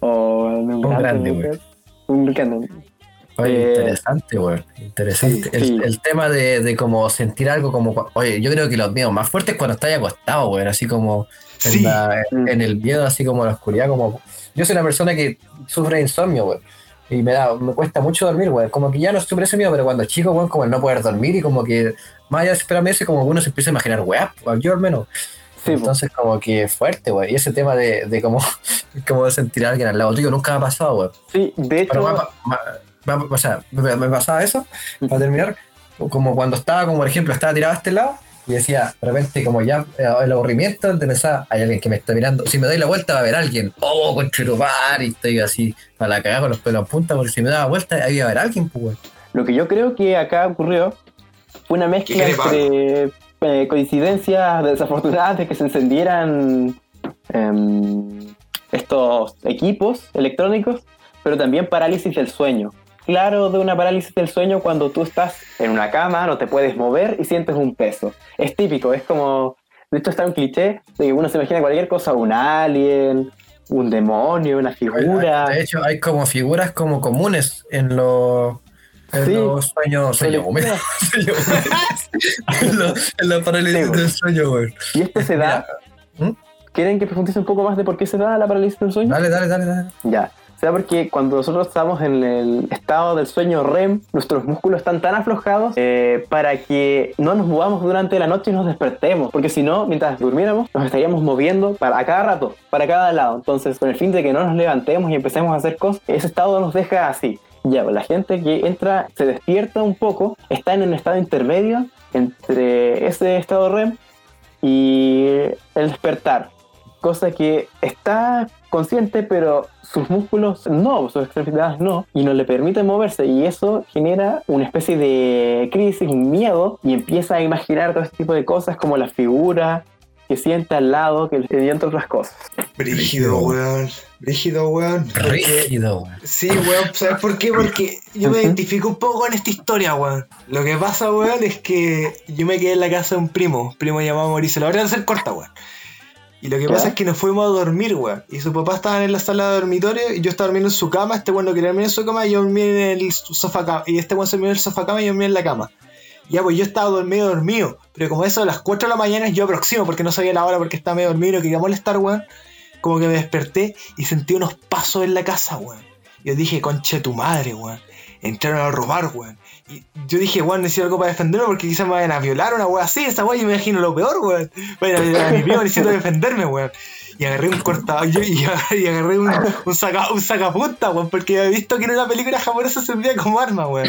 Oh, un Un grande, güey. Un grande. Oye, Eh, interesante, güey. Interesante. sí, sí. El, el tema de, de como sentir algo como. Oye, yo creo que los miedos más fuertes es cuando estás acostado, güey. Así como en, Sí. la- Mm. en el miedo, así como en la oscuridad. como Yo soy una persona que sufre de insomnio, güey. Y me da, me cuesta mucho dormir, güey. Como que ya no sufre ese miedo, pero cuando chico, güey, como el no poder dormir y como que más allá de ese, como uno se empieza a imaginar, güey, yo al menos. Sí. Entonces, como que fuerte, güey. Y ese tema de, de como de sentir a alguien al lado tuyo nunca me ha pasado, güey. Sí, de hecho, Pero o sea, me, me pasaba eso, para terminar, como cuando estaba, como por ejemplo, estaba tirado a este lado y decía, de repente, como ya eh, el aburrimiento, de pensar, hay alguien que me está mirando. Si me doy la vuelta, va a haber alguien. Oh, con y estoy así, para la cagada con los pelos en punta, porque si me daba vuelta, ahí iba a haber alguien, pues. Lo que yo creo que acá ocurrió fue una mezcla ¿Qué quiere entre eh, coincidencias desafortunadas de que se encendieran em, estos equipos electrónicos, pero también parálisis del sueño. Claro, de una parálisis del sueño cuando tú estás en una cama, no te puedes mover y sientes un peso. Es típico, es como, de hecho está un cliché de que uno se imagina cualquier cosa, un alien, un demonio, una figura. De hecho, hay como figuras como comunes en los. En Sí. los sueños, húmedos. En, la, en la parálisis Sí, del sueño, güey. Y esto se da. ¿Mm? ¿Quieren que profundice un poco más de por qué se da la parálisis del sueño? Dale, dale, dale, dale. Ya. Se da porque cuando nosotros estamos en el estado del sueño REM, nuestros músculos están tan aflojados eh, para que no nos movamos durante la noche y nos despertemos. Porque si no, mientras durmiéramos, nos estaríamos moviendo para, a cada rato, para cada lado. Entonces, con el fin de que no nos levantemos y empecemos a hacer cosas, ese estado nos deja así. Ya, pues la gente que entra, se despierta un poco, está en un estado intermedio entre ese estado REM y el despertar. Cosa que está consciente, pero sus músculos no, sus extremidades no, y no le permiten moverse. Y eso genera una especie de crisis, un miedo, y empieza a imaginar todo este tipo de cosas como la figura que siente al lado, que y entre otras cosas. Brígido, weón. Brígido, weón. Porque- Rígido, weón. Sí, weón, ¿sabes por qué? Porque yo me identifico un poco con esta historia, weón. Lo que pasa, weón, es que yo me quedé en la casa de un primo, un primo llamado Mauricio. La verdad es ser corta, weón. Y lo que pasa es que nos fuimos a dormir, weón. Y su papá estaba en la sala de dormitorio y yo estaba durmiendo en su cama. Este weón no quería dormir en su cama y yo dormí en el sofá cama. Y este weón se durmió en el sofá cama y yo dormí en la cama. Ya, pues yo estaba dormido, dormido. Pero como eso a las 4 de la mañana yo aproximo porque no sabía la hora porque estaba medio dormido y no quería molestar, weón. Como que me desperté y sentí unos pasos en la casa, weón. Yo dije, conche tu madre, weón. Entraron a robar, weón. Yo dije, weón, necesito algo para defenderme porque quizás me vayan a violar una weón así. Esa weón, yo me imagino lo peor, weón. Vayan a mi primo, necesito defenderme, weón. Y agarré un cortado y, y agarré, y agarré un, un, saca, un sacapunta, weón, porque había visto que en una película japonesa servía como arma, weón.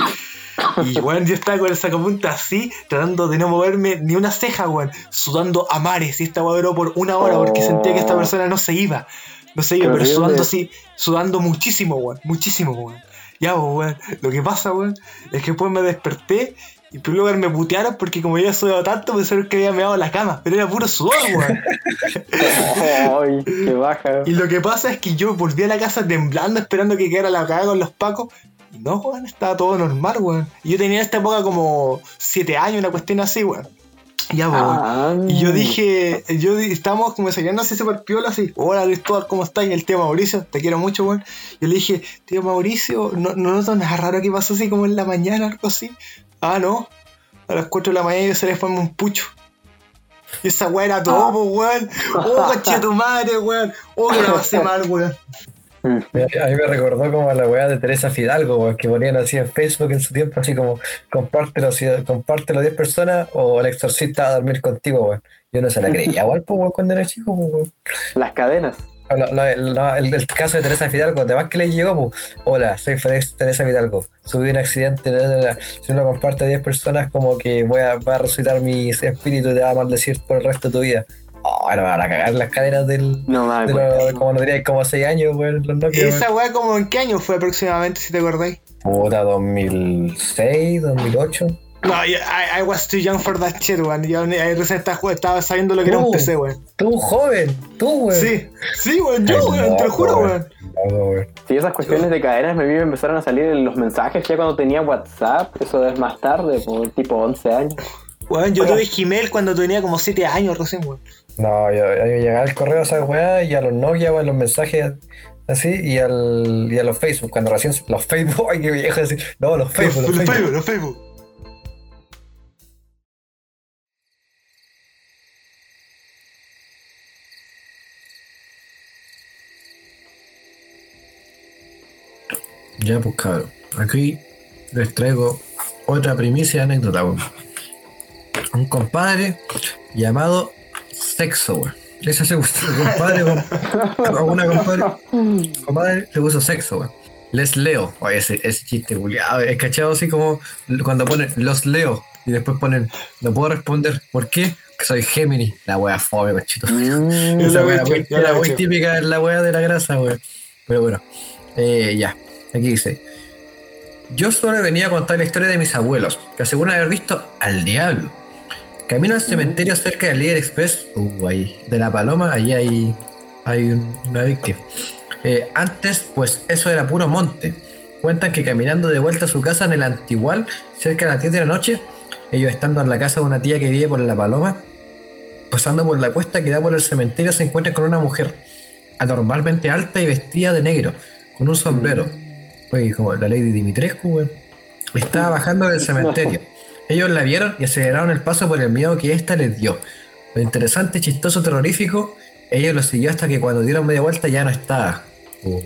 Y weón, yo estaba con el sacapunta así, tratando de no moverme ni una ceja, weón, sudando a mares. Y esta weón duró por una hora porque sentía que esta persona no se iba. No se iba, pero sudando así, sudando muchísimo, weón, muchísimo, weón. Ya, pues, weón, lo que pasa, weón, es que después me desperté y en primer lugar me putearon porque como había sudado tanto, pensaron que había meado la cama, pero era puro sudor, weón. Ay, qué baja. Y lo que pasa es que yo volví a la casa temblando, esperando que quedara la cagada con los pacos. Y no, weón, estaba todo normal, weón. Y yo tenía en esta época como 7 años, una cuestión así, weón. Ya, weón. Ah, Y yo dije, yo estábamos como desayunando así super piola, así, hola Cristóbal, ¿cómo estás? Y el tío Mauricio, te quiero mucho, weón. Yo le dije, tío Mauricio, ¿no, no notas nada raro que pasó así como en la mañana, algo así? Ah, no. A las 4 de la mañana yo se le fue un pucho. Y esa weá era todo, po, weón. Oh, coche tu madre, weón. Oh, que la pasé mal, weón. Me- A mí me recordó como a la weá de Teresa Fidalgo, que ponían así en Facebook en su tiempo, así como compártelo, si, compártelo a 10 personas o el exorcista a dormir contigo, weón. Yo no se la creía, igual, pues, cuando era chico, pues, weón. Las cadenas. La- la- la- el, el caso de Teresa Fidalgo, además que le llegó, pues, hola, soy Félix Teresa Fidalgo, subí un accidente, si uno comparte a 10 personas, como que voy a, va a resucitar mi espíritu y te va a maldecir por el resto de tu vida. Oh, ahora me van a cagar las cadenas del, No mames. de los, como no diría, como 6 años, weón, los Nokia. Esa weá, como en qué año fue aproximadamente, si te acordáis? Puta, 2006, 2008. No, I, I was too young for that shit, weón. Yo ahí recién estaba, sabiendo lo que era un Uh. PC, weón. Tú, joven, tú, weón. Sí, sí, weón, yo, weón, te lo juro, weón. Sí, esas cuestiones de cadenas a mí me empezaron a salir en los mensajes ya cuando tenía WhatsApp. Eso es más tarde, por tipo 11 años. Weón, yo tuve Gmail cuando tenía como 7 años recién, weón. No, yo, yo llegaba al correo a esa weá y a los Nokia, weón, los mensajes así, y, al, y a los Facebook, cuando recién los Facebook, ay, qué viejo así. No, los Facebook, los, Los Facebook. Facebook, los Facebook. Ya, pues cabrón. Aquí les traigo otra primicia de anécdota, weón. Un compadre llamado Sexo, weón. Ese se un compadre. A una compadre. Compadre le puso sexo, weón. Les leo. Oye, ese, ese chiste, culiado. Es cachado así como cuando ponen los leo y después ponen no puedo responder. ¿Por qué? Que soy Gemini. La wea fome, machito. Mm, lo he wea muy- muy hecho. típica la wea de la grasa, weón. Pero bueno, eh, ya. Aquí dice: Yo solo venía a contar la historia de mis abuelos, que aseguran haber visto al diablo. Camino al cementerio cerca del Líder Express, uh, ahí, de la Paloma, allí hay, hay un- una víctima. Eh, antes, pues eso era puro monte. Cuentan que caminando de vuelta a su casa en el Antigual, cerca de las 10 de la noche, ellos estando en la casa de una tía que vive por la Paloma, pasando por la cuesta que da por el cementerio, se encuentran con una mujer anormalmente alta y vestida de negro, con un sombrero. Oye, como la Lady Dimitrescu. Estaba bajando del cementerio. Ellos la vieron y aceleraron el paso por el miedo que ésta les dio. Lo interesante, chistoso, terrorífico, ellos lo siguió hasta que cuando dieron media vuelta ya no estaba. Uh.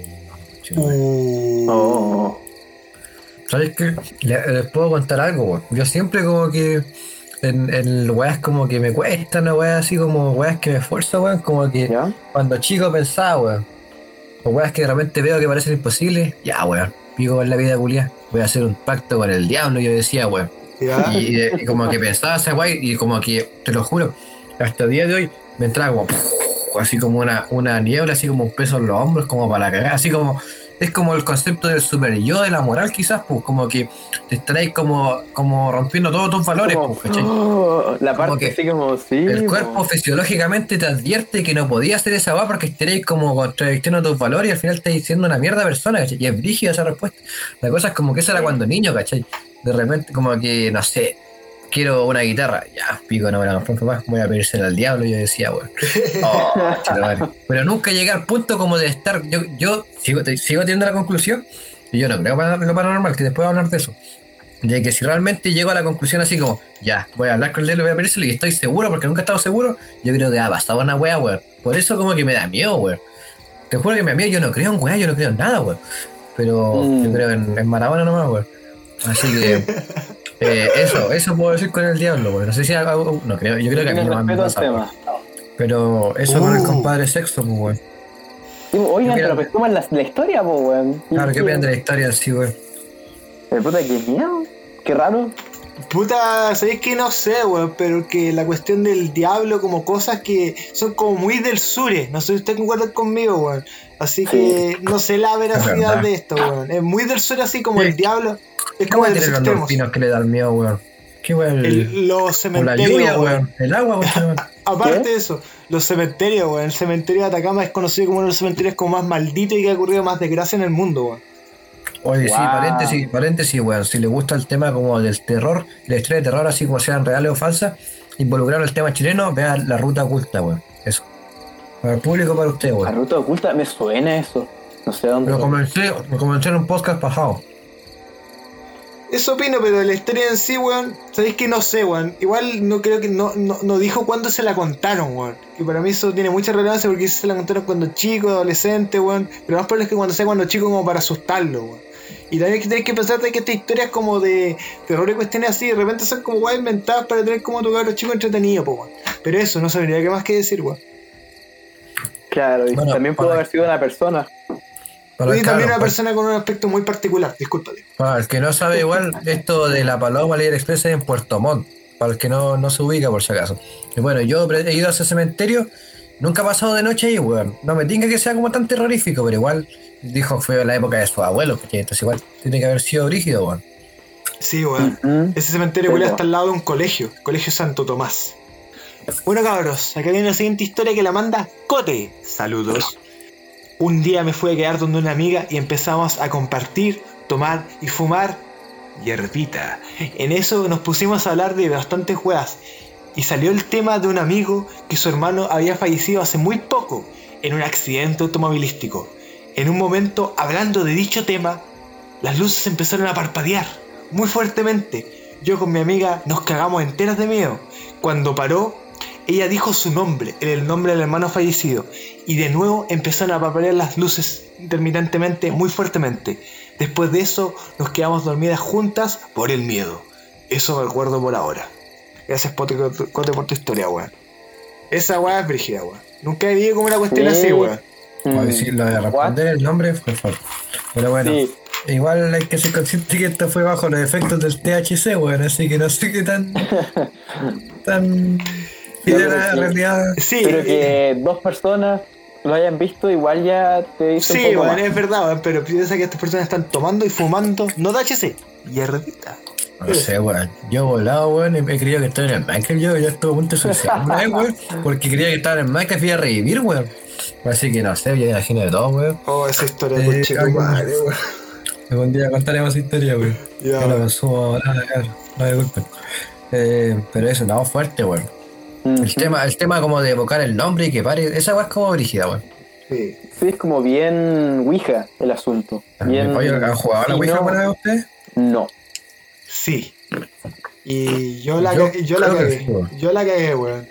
Uh, Oh. ¿Sabes qué? Le- Les puedo contar algo, weón. Yo siempre como que en, en weas como que me cuestan, weas así como weas que me esfuerzo, weón, como que ¿Ya? cuando chico pensaba, weón. O weas que de repente veo que parecen imposibles, ya, weón. pico con la vida culia, voy a hacer un pacto con el diablo, yo decía, weón. Y, como que pensaba esa guay y como que, te lo juro, hasta el día de hoy me entraba así como una, una niebla, así como un peso en los hombros, como para cagar, así como es como el concepto del super yo de la moral quizás, pues como que te estaréis como, como rompiendo todos tus valores, Como, pues, oh, la Como parte que así como, sí. El po. cuerpo fisiológicamente te advierte que no podías hacer esa va porque estaréis como contradictiendo tus valores y al final estáis siendo una mierda persona, ¿cachai? Y es brígida esa respuesta. La cosa es como que eso era cuando niño, ¿cachai? De repente como que, no sé, quiero una guitarra, ya, pico, no me la compré papá, voy a pedírsela al diablo, yo decía, weón. Oh. Pero nunca llegué al punto como de estar, yo, yo sigo, sigo teniendo la conclusión, y yo no creo para lo paranormal, que después voy a hablar de eso. De que si realmente llego a la conclusión así como, ya, voy a hablar con el diablo, voy a pedírselo y estoy seguro, porque nunca he estado seguro, yo creo que ha pasado una wea, weón. Por eso como que me da miedo, weón. Te juro que me da miedo, yo no creo en weá, yo no creo en nada, weón. Pero Mm. yo creo en, en Maradona nomás, weón. Así que eh, eso, eso puedo decir con el diablo, weón. No sé si hago, no creo, yo creo que a mí no me pasa, tema. Pero eso con el Uh. compadre sexo, pues, weón. Sí, oigan, pero quiero- pescuman la, la historia, po, weón. Claro, ¿qué Sí, opinan de la historia así, weón? Eh, puta, qué miedo. Qué raro. Puta, ¿sabéis que no sé, weón? Pero que la cuestión del diablo, como cosas que son como muy del sure. No sé si ustedes concuerdan conmigo, weón. Así que no sé la veracidad de esto, weón. Es muy del sur, así como Sí. el diablo. Es ¿Qué como weón de los dolfinos que le dan miedo, weón? ¿Qué weón? El- los cementerios, lluvia, weón. El agua, weón. Aparte ¿Qué? de eso, los cementerios, weón. El cementerio de Atacama es conocido como uno de los cementerios como más malditos y que ha ocurrido más desgracia en el mundo, weón. Oye, sí, Wow. paréntesis, paréntesis, weón. Si le gusta el tema como del terror, la historia de terror, así como sean reales o falsas, involucrar el tema chileno, vea la ruta oculta, weón. Eso. Para el público, para usted, La weón. ruta oculta, me suena eso. No sé dónde. Lo comencé, lo comencé en un podcast pasado. Eso opino, pero la historia en sí, weón, sabéis que no sé, weón. Igual no creo que no, no, no dijo cuándo se la contaron, weón. Y para mí eso tiene mucha relevancia porque se la contaron cuando chico, adolescente, weón. Pero más probable es que cuando sea cuando chico como para asustarlo, weón. Y también que tenéis que pensar que estas historias como de terror y cuestiones así, de repente son como weón inventadas para tener como tu cabro chico entretenido, po, weón. Pero eso, no sabría qué más que decir, weón. Claro, y Bueno, también pudo haber sido una persona. Para Y también una pues. persona con un aspecto muy particular, discúlpate. Para el que no sabe igual, esto de la Paloma Líder Express es en Puerto Montt. Para el que no, no se ubica, por si acaso. Y bueno, yo he ido a ese cementerio. Nunca he pasado de noche ahí, weón. No me tinga que sea como tan terrorífico, pero igual dijo que fue la época de su abuelo, porque entonces igual tiene que haber sido rígido, weón. Sí, weón. Ese cementerio po. está al lado de un colegio, Colegio Santo Tomás. Bueno, cabros, acá viene la siguiente historia que la manda Cote. Saludos. Un día me fui a quedar donde una amiga y empezamos a compartir, tomar y fumar hierbita. En eso nos pusimos a hablar de bastantes weas y salió el tema de un amigo que su hermano había fallecido hace muy poco en un accidente automovilístico. En un momento, hablando de dicho tema, las luces empezaron a parpadear muy fuertemente. Yo con mi amiga nos cagamos enteras de miedo. Cuando paró, ella dijo su nombre, el nombre del hermano fallecido, y de nuevo empezaron a parpadear las luces intermitentemente, muy fuertemente. Después de eso, nos quedamos dormidas juntas por el miedo. Eso me recuerdo por ahora. Gracias, Pote, Cote, por tu historia, weón. Esa weá es brígida, weón. Nunca he vivido como una cuestión Sí. así, weón. Mm. decir lo de responder el nombre, por favor. Pero bueno, Sí. igual hay que ser consciente que esto fue bajo los efectos del THC, weón. Así que no sé qué tan. tan. Sí. realidad. Sí, Pero eh, que dos personas lo hayan visto, igual ya te dice Sí, un poco weón, más. es verdad, weón, pero piensa que estas personas están tomando y fumando, no THC, hierbita. No sé, weón. Yo volado, weón, y me creía que estaba en el Minecraft. Yo ya estuve a punto de suicidarme, weón. Porque creía que estaba en el Minecraft y iba a revivir, weón. Así que no sé, yo imagino de todo, weón. Oh, esa historia, Eh, conche tu algo- madre, weón. Algún día contaremos esa historia, weón. Ya. Que lo consumo claro. No me disculpen. Eh, pero eso, no, fuerte, weón. El tema, el tema como de evocar el nombre y que pare, esa weá es como brígida, weón. Sí. Sí, es como bien Ouija el asunto. Bien... ¿han jugado a la Ouija no. alguna vez ustedes? No. Sí. Y yo la, Yo yo cagué. sí, weón. Yo la cagué, weón.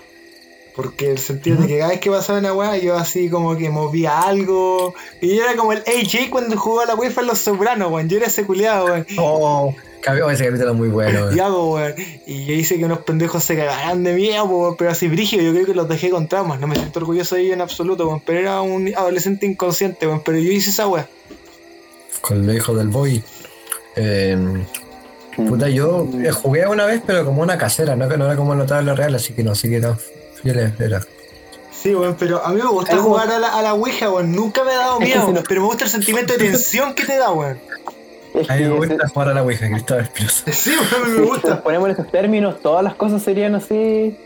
Porque el sentido de que cada vez que pasaba una weá, yo así como que movía algo. Y yo era como el AJ cuando jugó a la UEFA en Los Sopranos, weón. Yo era ese culiado, weón. Oh, ese capítulo muy bueno, weón. Y hago, weón. Y yo hice que unos pendejos se cagaran de miedo, weón, pero así brígido. Yo creo que los dejé con traumas. No me siento orgulloso de ellos en absoluto, weón. Pero era un adolescente inconsciente, weón. Pero yo hice esa weá. con los hijos del boy. Eh, puta, yo eh, jugué una vez, pero como una casera, no que no era como notable real, así que no sé qué Sí, weón, pero a mí me gusta Algo- jugar a la, a la Ouija, weón. Nunca me ha dado Es que miedo, si no- pero me gusta el sentimiento de tensión que te da, weón. Es A mí me gusta jugar a la Ouija, Cristóbal Espinosa. Sí, weón, me si nos gusta. ponemos en esos términos, todas las cosas serían así.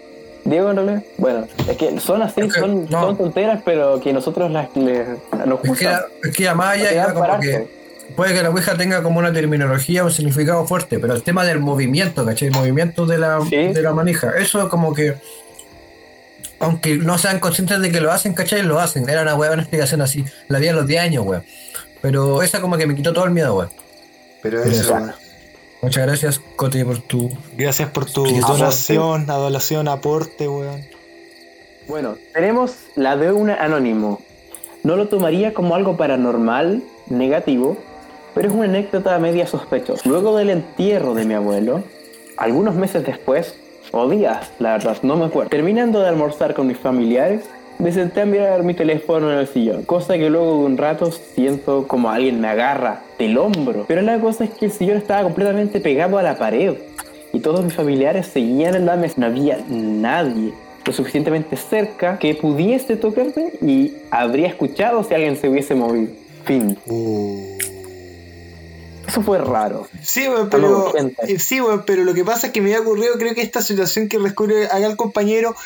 Diego, en realidad. Bueno, es que son así, Es que son, no. son tonteras, pero que nosotros las, les, nos Es que, es que ya más allá Te iba dan como que puede que la Ouija tenga como una terminología, un significado fuerte, pero el tema del movimiento, ¿cachai? El movimiento de la, Sí. de la manija, eso como que, aunque no sean conscientes de que lo hacen, ¿cachai? Lo hacen. Era una weá, una explicación así. La vi a los 10 años, weón. Pero esa como que me quitó todo el miedo, weón. Pero eso, weón. Muchas gracias, Coti, por tu... Gracias por tu Aporte. donación, adoración, aporte, weón. Bueno, tenemos la de un anónimo. No lo tomaría como algo paranormal, negativo, pero es una anécdota media sospechosa. Luego del entierro de mi abuelo, algunos meses después, o días, la verdad, no me acuerdo, terminando de almorzar con mis familiares, me senté a mirar mi teléfono en el sillón, cosa que luego de un rato siento como alguien me agarra del hombro. Pero la cosa es que el sillón estaba completamente pegado a la pared y todos mis familiares seguían en la mesa. No había nadie lo suficientemente cerca que pudiese tocarme y habría escuchado si alguien se hubiese movido. Fin. Eso fue raro. Sí, pero. 80. eh, Sí, weón, pero lo que pasa es que me había ocurrido, creo que esta situación que descubre acá el compañero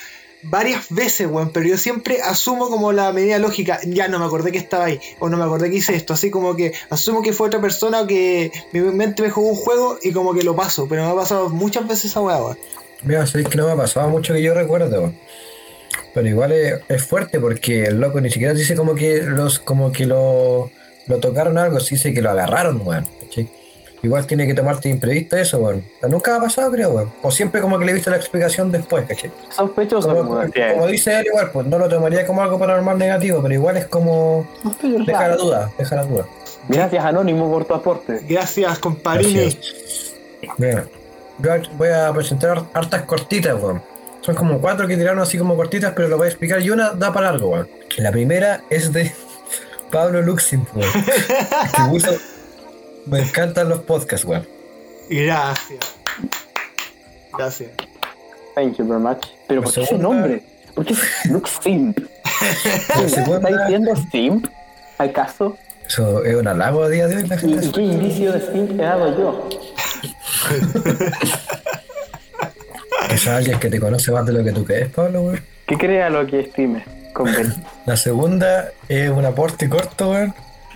varias veces, weón, pero yo siempre asumo como la medida lógica, ya no me acordé que estaba ahí, o no me acordé que hice esto, así como que asumo que fue otra persona o que mi mente me jugó un juego y como que lo paso, pero me ha pasado muchas veces esa weá, weón. Mira, sabéis que no me ha pasado mucho que yo recuerdo, weón. Pero igual es, es fuerte porque el loco ni siquiera dice como que los como que lo, lo tocaron algo, sí dice que lo agarraron, weón. ¿Cachai? Igual tiene que tomarte de imprevisto eso, weón. Nunca ha pasado, creo, weón. O siempre como que le he visto la explicación después, ¿cachai? Sospechoso. Como, como dice él, igual, pues no lo tomaría como algo paranormal negativo, pero igual es como. sospechoso Deja la duda, deja la duda. Gracias, Anónimo, por tu aporte. Gracias, comparini. Yo voy a presentar hartas cortitas, weón. Son como cuatro que tiraron así como cortitas, pero lo voy a explicar y una da para largo, weón. La primera es de Pablo Luxin, weón. que puso, Me encantan los podcasts, weón. Gracias. Gracias. Thank you very much. Pero La ¿por qué segunda- nombre? ¿Por qué Luke Simp? Segunda- ¿Está diciendo Simp? ¿Acaso? Eso es un halago a día de hoy, la ¿Y, gente. y qué indicio de Simp he dado yo? Que es alguien que te conoce más de lo que tú crees, Pablo, weón. Que crea lo que estime. Conven. La segunda es un aporte corto, weón.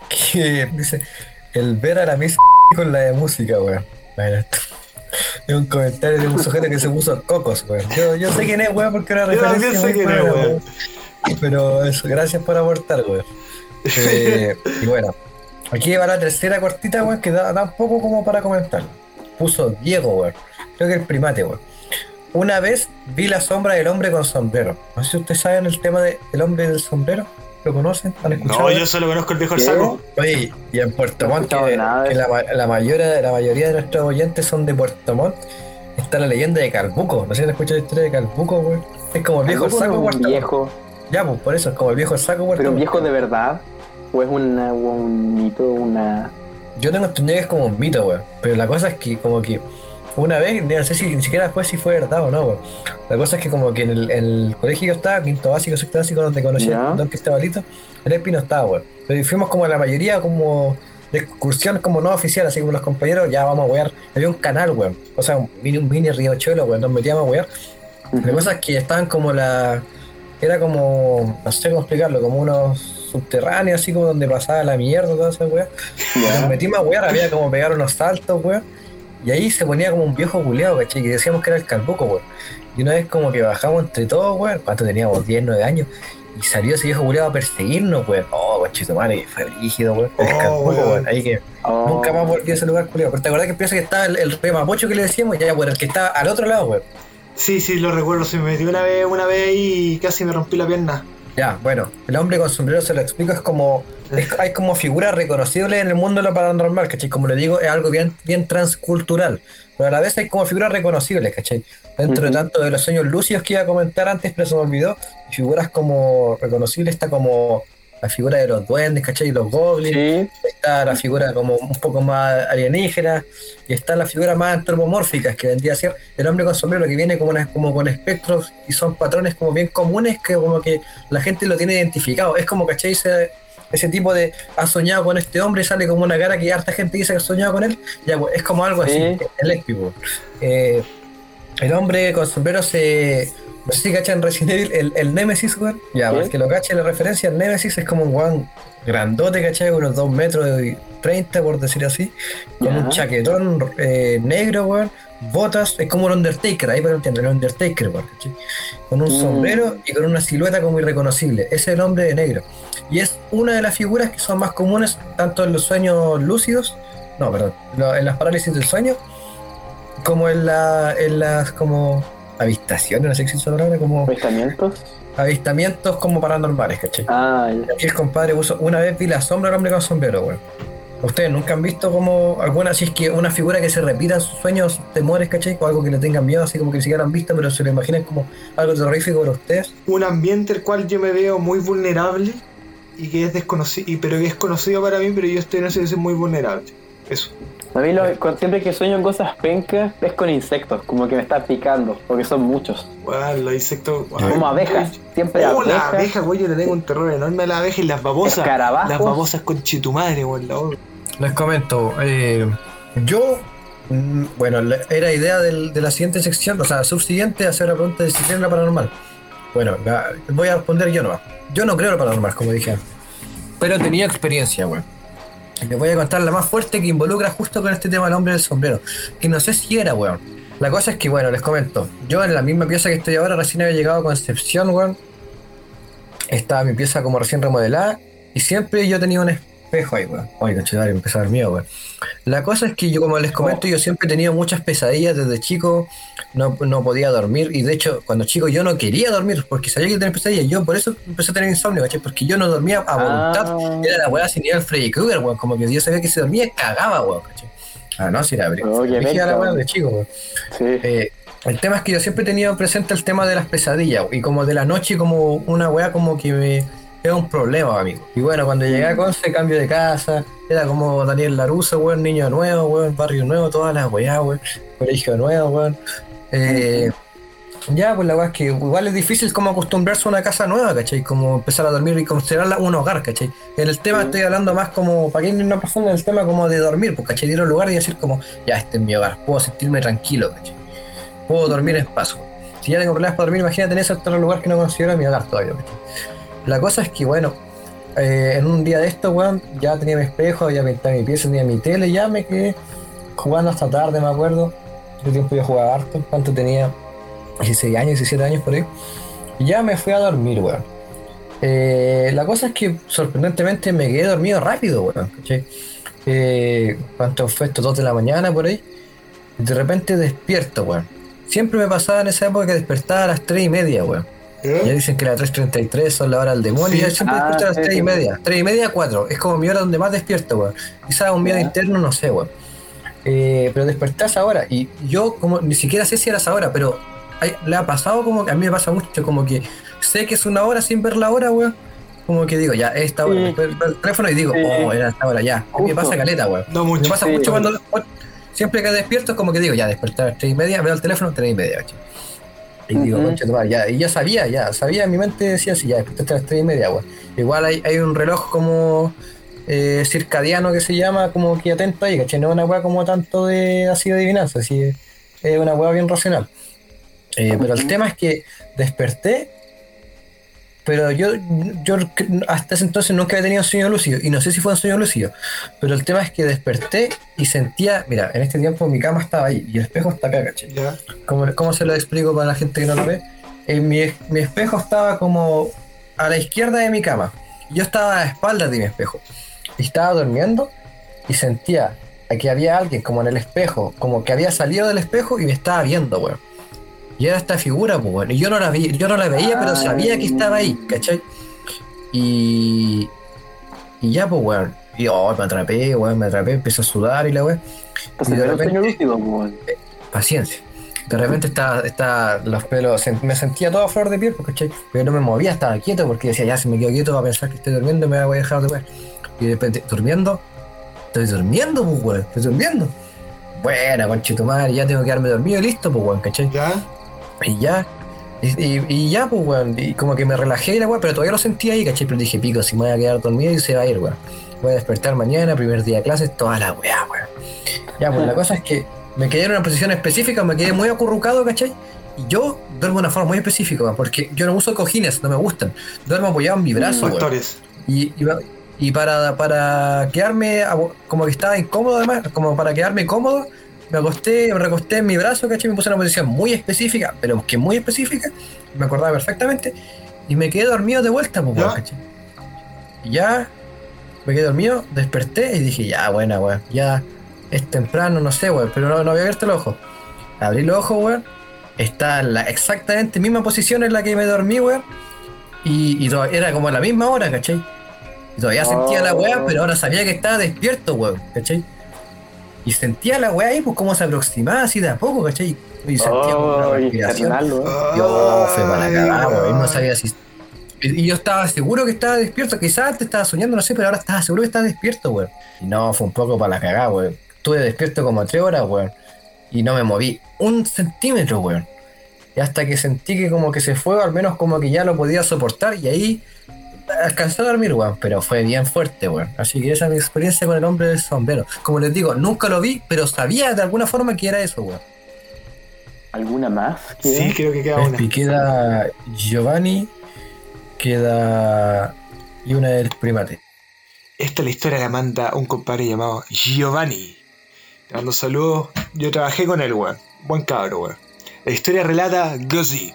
Que dice: El ver a la Miss con la de música, weón. Imagínate. Es un comentario de un sujeto que se puso cocos, weón. Yo, yo sé quién es, weón, porque era Yo referencia. también sé quién es, weón. Pero eso, gracias por aportar, weón. Eh, y bueno, aquí va la tercera cortita, weón, que da, da un poco como para comentar. Puso Diego, weón. Creo que el primate, weón. Una vez vi la sombra del hombre con sombrero. No sé si ustedes saben el tema del hombre del sombrero. ¿Lo conocen? ¿Han escuchado? No, yo solo conozco el viejo saco. Oye, y en Puerto No Montt, que, que la, ma- la mayoría, la mayoría de nuestros oyentes son de Puerto Montt, está la leyenda de Calbuco. No sé si han escuchado la historia de Calbuco, güey. Es como el viejo el ¿Algo saco con Puerto un Montt. viejo? Ya, pues por eso, es como el viejo el saco Puerto ¿Pero un viejo de verdad? ¿O es una, un mito, una... Yo tengo entendido que es como un mito, güey. Pero la cosa es que, como que una vez, no sé si ni siquiera después si fue verdad o no, güey. La cosa es que, como que en el, en el colegio que yo estaba, quinto básico, sexto básico, donde conocí a Don Cristobalito, el Pino estaba, güey. Pero fuimos como la mayoría, como de excursión, como no oficial, así como los compañeros, ya vamos a wear. Había un canal, güey. O sea, un mini, un mini riachuelo, güey, nos metíamos a wear. La cosa es que estaban como la. Era como. No sé cómo explicarlo, como unos subterráneos, así como donde pasaba la mierda, toda esa weá. Ya. Nos metimos a wear, había como pegar unos saltos, weón. Y ahí se ponía como un viejo culeado, ¿cachai? Que decíamos que era el calbuco, weón. Y una vez como que bajamos entre todos, weón. ¿Cuánto teníamos? 10, 9 años. Y salió ese viejo culeado a perseguirnos, weón. Oh, cochito madre, que fue rígido, weón. El Oh, calbuco, weón. Ahí que Oh. nunca más volví a ese lugar culeado. Pero te acordás que piensa que estaba el, el rey mapocho que le decíamos, ya, weón, el que estaba al otro lado, weón. Sí, sí, lo recuerdo. Se me metió una vez, una vez y casi me rompí la pierna. Ya, bueno, el hombre con sombrero se lo explico, es como. Hay como figuras reconocibles en el mundo de lo paranormal, ¿cachai? Como le digo, es algo bien, bien transcultural. Pero a la vez hay como figuras reconocibles, ¿cachai? Dentro de tanto de los sueños lúcidos que iba a comentar antes, pero se me olvidó, figuras como reconocibles está como la figura de los duendes, ¿cachai? Y los goblins, Sí, está la figura como un poco más alienígena, y está la figura más antropomórfica, que vendría a ser el hombre con sombrero, que viene como, una- como con espectros y son patrones como bien comunes, que como que la gente lo tiene identificado. Es como, ¿cachai? Ese, ese tipo de, ha soñado con este hombre y sale como una cara que harta gente dice que ha soñado con él, ya, pues, es como algo Sí. así, el. Eh, el hombre con sombrero se... No sé si cachan Resident Evil, el, el Nemesis, weón. Ya, para el que lo cache la referencia, el Nemesis es como un weón grandote, ¿cachai? Unos 2 metros y 30, por decir así. Con Ya. un chaquetón eh, negro, weón. Botas, es como un Undertaker, ahí para entender, el Undertaker, ¿cachai? Con un Mm. sombrero y con una silueta como irreconocible. Ese es el hombre de negro. Y es una de las figuras que son más comunes tanto en los sueños lúcidos, no, perdón, en las parálisis del sueño, como en, la, en las como avistaciones, no sé si es palabra, como avistamientos. avistamientos como paranormales, ¿cachai? Ah, ya. El compadre puso, una vez vi la sombra del hombre con sombrero, weón. ¿Ustedes nunca han visto como alguna, si es que una figura que se repita en sus sueños, temores, ¿cachai? O algo que le tengan miedo, así como que ni siquiera han visto, pero se lo imaginan como algo terrorífico para ustedes? Un ambiente el cual yo me veo muy vulnerable y que es desconocido, y, pero que es conocido para mí, pero yo estoy en una situación muy vulnerable. Eso. A mí lo- con- siempre que sueño en cosas pencas es con insectos, como que me está picando, porque son muchos. Weón, los insectos. Como abejas, siempre Oh, la abejas. abeja, güey, yo le tengo un terror enorme a la abeja y las babosas. Escarabajos. Las babosas con chitumadre, weón. la odio. Les comento, eh, yo, mm, bueno, era idea del- de la siguiente sección, o sea, subsiguiente, hacer la pregunta de si creen la paranormal. Bueno, voy a responder yo no. Yo no creo en la paranormal, como dije. Pero tenido experiencia, weón. Y les voy a contar la más fuerte que involucra justo con este tema del hombre del sombrero. Que no sé si era, weón. La cosa es que, bueno, les comento. Yo en la misma pieza que estoy ahora recién había llegado a Concepción, weón. Estaba mi pieza como recién remodelada. Y siempre yo tenía un espejo ahí, weón. Oye, conchetumare, empezó a dar miedo, weón. La cosa es que yo, como les comento, yo siempre he tenido muchas pesadillas desde chico. No, no podía dormir. Y de hecho, cuando chico yo no quería dormir porque sabía que tenía pesadillas. Yo por eso empecé a tener insomnio, ¿cachai? Porque yo no dormía a voluntad. Ah. Era la weá sin nivel Freddy Krueger, weón. Como que yo sabía que se dormía y cagaba, weón, ¿cachai? Ah, no, si era Oh, qué brígida la penca, weá weón. de chico, weón. Sí. Eh, el tema es que yo siempre he tenido presente el tema de las pesadillas y como de la noche como una weá como que me era un problema, amigo. Y bueno, cuando llegué a Conce, cambio de casa, era como Daniel Laruso, weón, niño nuevo, weón, barrio nuevo, todas las weá, weón, colegio nuevo, weón. Eh, ya, pues la weá es que igual es difícil como acostumbrarse a una casa nueva, ¿cachai? Como empezar a dormir y considerarla un hogar, ¿cachai? En el tema estoy hablando más como, para que no profundo en el tema como de dormir, pues, ¿cachai? Ir a un lugar y decir como, ya, este es mi hogar, puedo sentirme tranquilo, ¿cachai? Puedo dormir en paz. Si ya tengo problemas para dormir, imagínate en ese otro lugar que no considero mi hogar todavía, ¿cachai? La cosa es que, bueno, eh, en un día de esto, weón, ya tenía mi espejo, había pintado mi pieza, tenía mi tele, ya me quedé jugando hasta tarde, me acuerdo. Ese tiempo yo jugaba harto, ¿cuánto tenía? 16 años, 17 años por ahí. Y ya me fui a dormir, weón. Eh, la cosa es que sorprendentemente me quedé dormido rápido, weón. Eh, ¿Cuánto fue esto? 2 de la mañana por ahí. De repente despierto, weón. Siempre me pasaba en esa época que despertaba a las 3 y media, weón. Ya dicen que las 3.33 son la hora del demonio. Sí. Yo siempre Ah, despierto a las sí, 3 y media. 3 y media, 4. Es como mi hora donde más despierto, weón. Quizás un miedo interno, no sé, weón. Eh, pero despertás ahora. Y yo como ni siquiera sé si era esa hora, pero hay- le ha pasado como que a mí me pasa mucho, como que sé que es una hora sin ver la hora, weón. Como que digo, ya, es esta hora. Sí. Después el teléfono y digo, Sí. oh, era esta hora, ya. A mí Me Justo. pasa caleta, weón. No Me mucho. pasa Sí. mucho cuando. Siempre que despierto es como que digo, ya, despertar a las 3 y media, veo el teléfono, 3 y media. Y digo, concha tu ya. Y yo sabía, ya, sabía, en mi mente decía así, ya, despertaste a las 3 y media. Igual hay, hay un reloj como eh, circadiano que se llama, como que atento ahí, ¿cachai? No es una weá como tanto de así de adivinanza, así es es una weá bien racional. Eh, pero el tema es que desperté, pero yo, yo hasta ese entonces nunca había tenido un sueño lúcido, y no sé si fue un sueño lúcido, pero el tema es que desperté y sentía, mira, en este tiempo mi cama estaba ahí y el espejo está acá, ¿cachai? Ya. ¿Cómo, cómo se lo explico para la gente que no lo ve? Eh, mi, mi espejo estaba como a la izquierda de mi cama. Yo estaba a espaldas de mi espejo. Y estaba durmiendo y sentía que había alguien como en el espejo, como que había salido del espejo y me estaba viendo, weón. Y era esta figura, pues, weón. Y yo no la, vi, yo no la veía, pero sabía que estaba ahí, ¿cachai? Y, y ya, pues, weón. Y oh, me atrapé, weón, me atrapé, empecé a sudar y la weón. Entonces, y de repente- sueño lúcido, weón. paciencia. De repente estaba, estaba los pelos, me sentía todo a flor de piel, pues, ¿cachai? Pero no me movía, estaba quieto porque decía, ya si me quedo quieto va a pensar que estoy durmiendo me voy a dejar de ver. Y de repente, ¿durmiendo? Estoy durmiendo, pues, weón, estoy durmiendo. Buena, conchito madre, ya tengo que quedarme dormido y listo, pues, weón, ¿cachai? ¿Ya? Y ya, y, y- ya, pues, weón, y como que me relajé y la weón, pero todavía lo sentía ahí, ¿cachai? Pero dije, pico, si me voy a quedar dormido y se va a ir, weón. Voy a despertar mañana, primer día de clases, toda la weá, weón. Ya, pues la cosa es que me quedé en una posición específica, me quedé muy acurrucado, ¿cachai? Y yo duermo de una forma muy específica, weón, porque yo no uso cojines, no me gustan. Duermo apoyado en mi brazo, weón. Factores. Y, y, y para, para quedarme como que estaba incómodo además, como para quedarme cómodo, me acosté, me recosté en mi brazo, ¿cachai? Me puse en una posición muy específica, pero que muy específica, me acordaba perfectamente, y me quedé dormido de vuelta, pues, weón, ¿Ya? ¿cachai? Y ya me quedé dormido, desperté y dije, ya, buena, weón, ya es temprano, no sé, weón, pero no, no había abierto el ojo. Abrí los ojos, weón, está en la exactamente misma posición en la que me dormí, weón, y, era como a la misma hora, ¿cachai? Y todavía sentía la weá, pero ahora sabía que estaba despierto, weón, ¿cachai? Y sentía la weá ahí, pues como se aproximaba así de a poco, ¿cachai? Y sentía como una Oh, respiración. Yo fue para cagada. No sabía si. Y y yo estaba seguro que estaba despierto. Quizás antes estaba soñando, no sé, pero ahora estaba seguro que estaba despierto, weón. Y no, fue un poco para la cagada, weón. Estuve despierto como tres horas, weón. Y no me moví un centímetro, weón. Y hasta que sentí que como que se fue, al menos como que ya lo podía soportar. Y ahí alcancé a dormir, weón. Pero fue bien fuerte, weón. Así que esa es mi experiencia con el hombre del sombrero. Como les digo, nunca lo vi, pero sabía de alguna forma que era eso, weón. ¿Alguna más? ¿Qué? Sí, creo que queda una. Y queda Giovanni, queda y una del primate. Esta la historia la manda un compadre llamado Giovanni. Te mando saludos. Yo trabajé con él, weón. Buen cabro, weón. La historia relata Guzzi.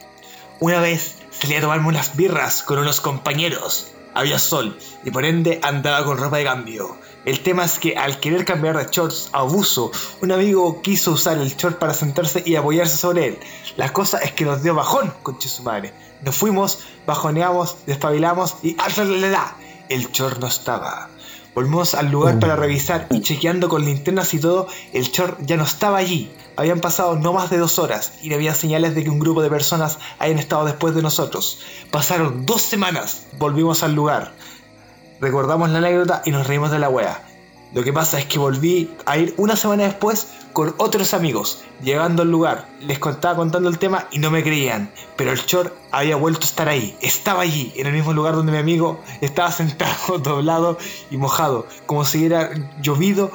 Una vez salí a tomarme unas birras con unos compañeros. Había sol y por ende andaba con ropa de cambio. El tema es que al querer cambiar de shorts a abuso, un amigo quiso usar el short para sentarse y apoyarse sobre él. La cosa es que nos dio bajón, conche su madre. Nos fuimos, bajoneamos, despabilamos y ¡ah, El short no estaba. Volvimos al lugar para revisar y chequeando con linternas y todo, el short ya no estaba allí. Habían pasado no más de dos horas y no había señales de que un grupo de personas hayan estado después de nosotros. Pasaron dos semanas, volvimos al lugar. Recordamos la anécdota y nos reímos de la wea. Lo que pasa es que volví a ir una semana después con otros amigos. Llegando al lugar, les contaba contando el tema y no me creían. Pero el short había vuelto a estar ahí. Estaba allí, en el mismo lugar donde mi amigo estaba sentado, doblado y mojado. Como si hubiera llovido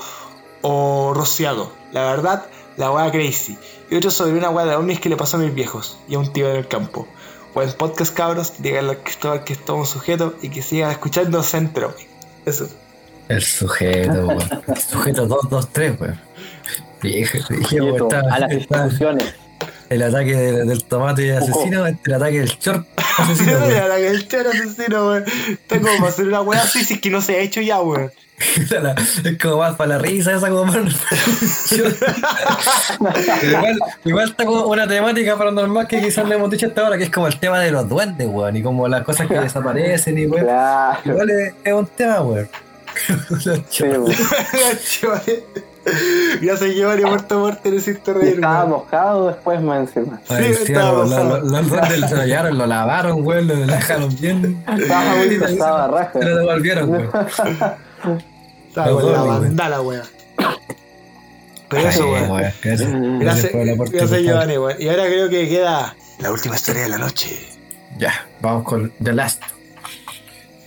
o rociado. La verdad, la wea crazy. Y otro sobre una wea de ovnis que le pasó a mis viejos y a un tío en el campo. Buen podcast, cabros. Díganle a Cristóbal que es un sujeto y que sigan escuchando Centro. Eso. El sujeto, weón. El sujeto 223, weón. Viejo, viejo, Quieto, está- a las instituciones. el ataque del, del tomate asesino, el ataque del short asesino, weón. Mira, la que el choro asesino, weón. Está como para hacer una wea así, si es que no se ha hecho ya, weón. La- Es como más para la risa, esa como para... Igual, igual está como una temática paranormal que quizás le hemos dicho hasta ahora, que es como el tema de los duendes, weón, y como las cosas que desaparecen y weón. Claro. Igual es, es un tema, weón. Weón. Gracias, Giovanni, muerto muerte, necesito reír, estaba mojado después más encima. Sí, sí, estaba lo- lo- pasado. lo- se lavaron, weón, lo dejaron bien. Estaba muy pesada, raja. Se lo devolvieron, weón. Estaba con la bandala, weón. Pero eso, weón. weón, Gracias, Gracias, gracias. Giovanni, weón. Y ahora creo que queda la última historia de la noche. Ya, vamos con The Last.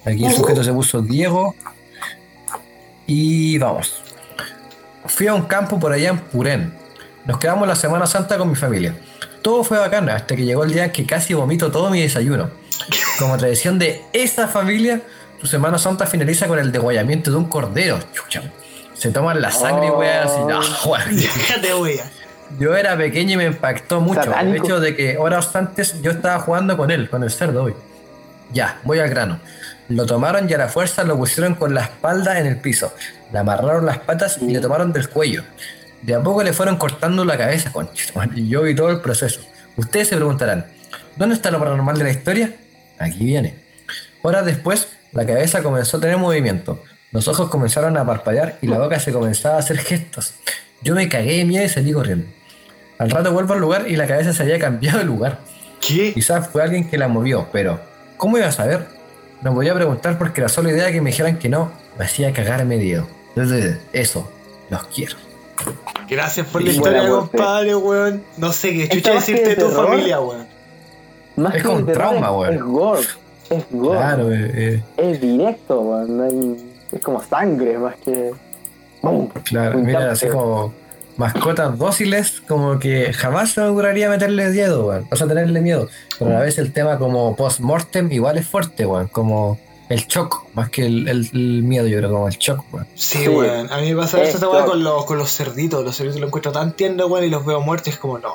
Aquí el sujeto se puso Diego. Y vamos. Fui a un campo por allá en Purén. Nos quedamos la Semana Santa con mi familia. Todo fue bacán hasta que llegó el día en que casi vomito todo mi desayuno. Como tradición de esa familia, su Semana Santa finaliza con el degollamiento de un cordero. Chucha. Se toman la sangre y weón, así. ah, weón. Déjate. Yo era pequeño y me impactó mucho. Satánico. El hecho de que horas antes yo estaba jugando con él, con el cerdo hoy. Ya, voy al grano. Lo tomaron y a la fuerza lo pusieron con la espalda en el piso. Le amarraron las patas y le tomaron del cuello. De a poco le fueron cortando la cabeza, concha. Y yo vi todo el proceso. Ustedes se preguntarán, ¿dónde está lo paranormal de la historia? Aquí viene. Horas después, la cabeza comenzó a tener movimiento. Los ojos comenzaron a parpadear y la boca se comenzaba a hacer gestos. Yo me cagué de miedo y salí corriendo. Al rato vuelvo al lugar y la cabeza se había cambiado de lugar. ¿Qué? Quizás fue alguien que la movió, pero ¿cómo iba a saber? No podía preguntar porque la sola idea de que me dijeran que no me hacía cagarme Dios. Eso, los quiero. Gracias por la historia, muerte. compadre, weón. No sé qué chucha decirte de de tu terror. familia, weón. Más Es que como terror, trauma, weón. Es gore. Es gore. Claro, eh, eh, Es directo, weón. Es como sangre más que. ¡Bum! claro. Un Mira, así como mascotas dóciles, como que jamás se me ocurriría meterle miedo, weón. O sea, tenerle miedo. Pero a la vez el tema como post-mortem igual es fuerte, weón. Como el shock, más que el, el- el miedo, yo creo, como el shock, weón. Sí, Sí. weón. A mí me pasa eso Esto- con los, con los cerditos. Los cerditos los encuentro tan tiernos, weón, y los veo muertos. Es como, no.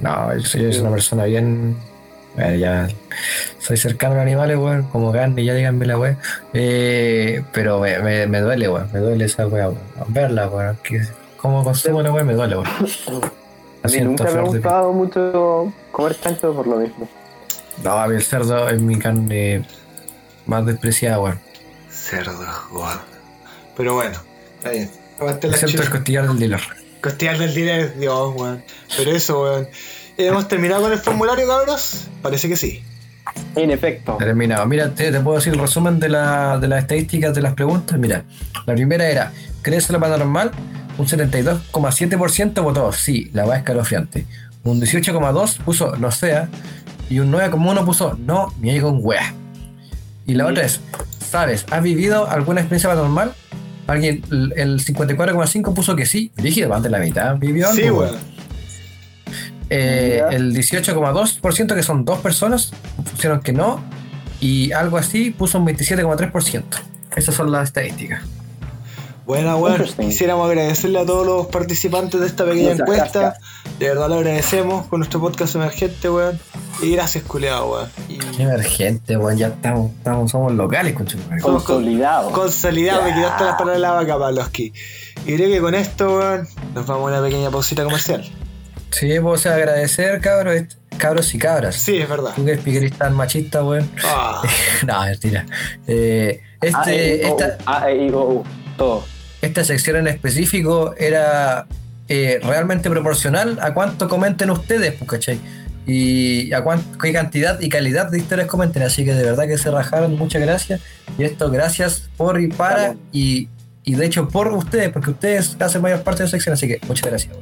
No, yo soy una persona bien. Bueno, ya soy cercano a los animales, weón, como carne, ya díganme la weón. Eh, pero me, me, me duele, weón, me duele esa weá, weón. Verla, weón. Que, como consumo la weón, me duele, weón. A mí nunca me ha gustado mucho comer chancho por lo mismo. No, a mí el cerdo es mi carne más despreciada, weón. Cerdo, weón. Pero bueno, está bien. Excepto el costillar del dealer. Costillar del dealer, Dios, weón. Pero eso, weón. ¿Hemos terminado con el formulario, cabros? Parece que sí. En efecto. Terminado. Mira, te, te puedo decir el resumen de, la, de las estadísticas de las preguntas. Mira, la primera era, ¿crees en lo paranormal? Un 72,7% votó sí, la va escalofriante. Un 18,2% puso no sea. Y un 9,1% puso no, ni hay con wea. Y la otra es, ¿sabes? ¿Has vivido alguna experiencia paranormal? Alguien, el el 54,5% puso que sí. Dije, más de la mitad vivió algo. Sí, weón. Eh, el 18,2%, que son dos personas, pusieron que no. Y algo así puso un 27,3%. Esas son las estadísticas. Buena, weón. Interesting. Quisiéramos agradecerle a todos los participantes de esta pequeña Muchas encuesta. gracias. De verdad lo agradecemos con nuestro podcast emergente, weón. Y gracias, culeado, weón. Y Qué emergente, weón. Ya estamos, estamos, somos locales, con Somos con- Consolidado. consolidado, me Ya. quitaste las palabras de la vaca, Pavlovsky. Y creo que con esto, weón, nos vamos a una pequeña pausita comercial. Sí, pues sea, agradecer, cabros, cabros y cabras. Sí, es verdad. Tú que eres tan machista, weón. Ah, no, mentira. Eh, este, A, E, esta. A, E, I, O, U. Todo. Esta sección en específico era eh, realmente proporcional a cuánto comenten ustedes, pues, ¿cachai? Y a cuán- qué cantidad y calidad de historias comenten. Así que de verdad que se rajaron, muchas gracias. Y esto gracias por y para Vamos. y, y de hecho por ustedes, porque ustedes hacen mayor parte de la sección, así que muchas gracias.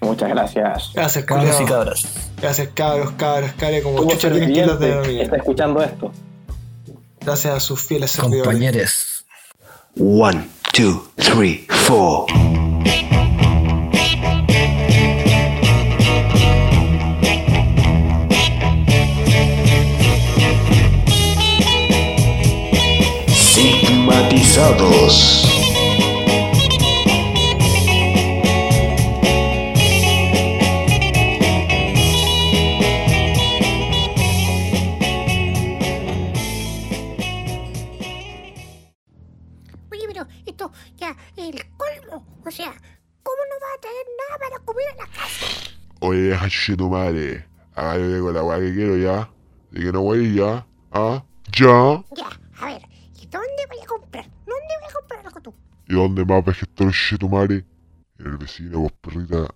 Muchas gracias. gracias, Cabros y cabras. Gracias, cabros, cabros, cabres, como chucha tienen que los serviente denominar. está escuchando esto. Gracias a sus fieles servidores. Compañeros. One, two, three, four. Sigmatizados. Oye, deja tu madre. Haga yo digo la weá que quiero ya. Y que no voy ya. Ah, ya. Ya, a ver, ¿y dónde voy a comprar? ¿Dónde voy a comprar algo tú? ¿Y dónde más ves que está el tu madre? En el vecino, vos perrita.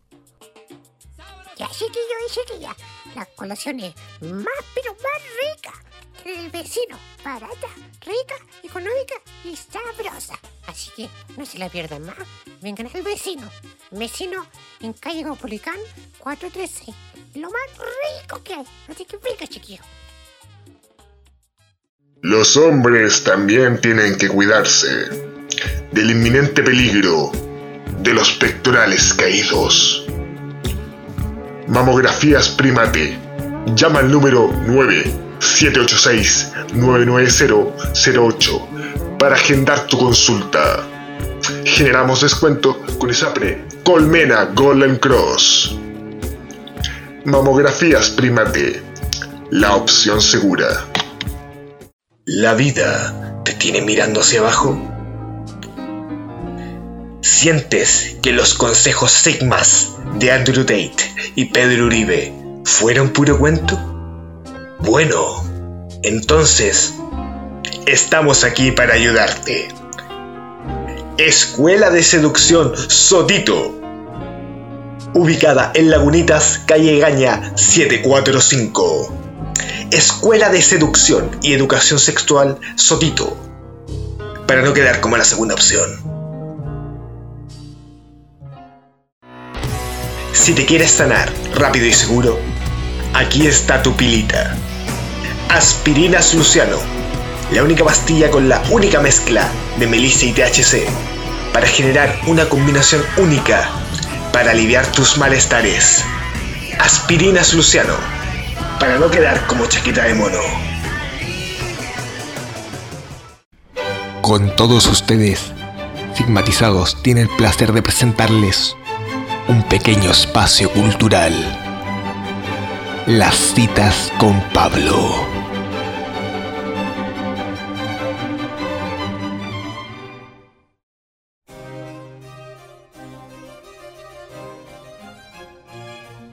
Ya, chiquillo y chiquilla, la colación es más, pero más rica que el vecino. Barata, rica, económica y sabrosa. Así que no se la pierdan más. Vengan al vecino. Vecino en calle Gaupolicán 436. Lo más rico que hay. Así que venga, chiquillo. Los hombres también tienen que cuidarse del inminente peligro de los pectorales caídos. Mamografías Primate. Llama al número 9786-99008 para agendar tu consulta. Generamos descuento con ISAPRE Colmena Golden Cross. Mamografías Primate. La opción segura. ¿La vida te tiene mirando hacia abajo? ¿Sientes que los consejos Sigmas de Andrew Tate y Pedro Uribe fueron puro cuento? Bueno, entonces, estamos aquí para ayudarte. Escuela de Seducción Sotito. ubicada en Lagunitas, calle Gaña 745. Escuela de Seducción y Educación Sexual Sotito, para no quedar como la segunda opción. Si te quieres sanar rápido y seguro, aquí está tu pilita. Aspirinas Luciano, la única pastilla con la única mezcla de melissa y THC para generar una combinación única para aliviar tus malestares. Aspirinas Luciano, para no quedar como chaqueta de mono. Con todos ustedes, Sigmatizados tiene el placer de presentarles un pequeño espacio cultural. Las citas con Pablo.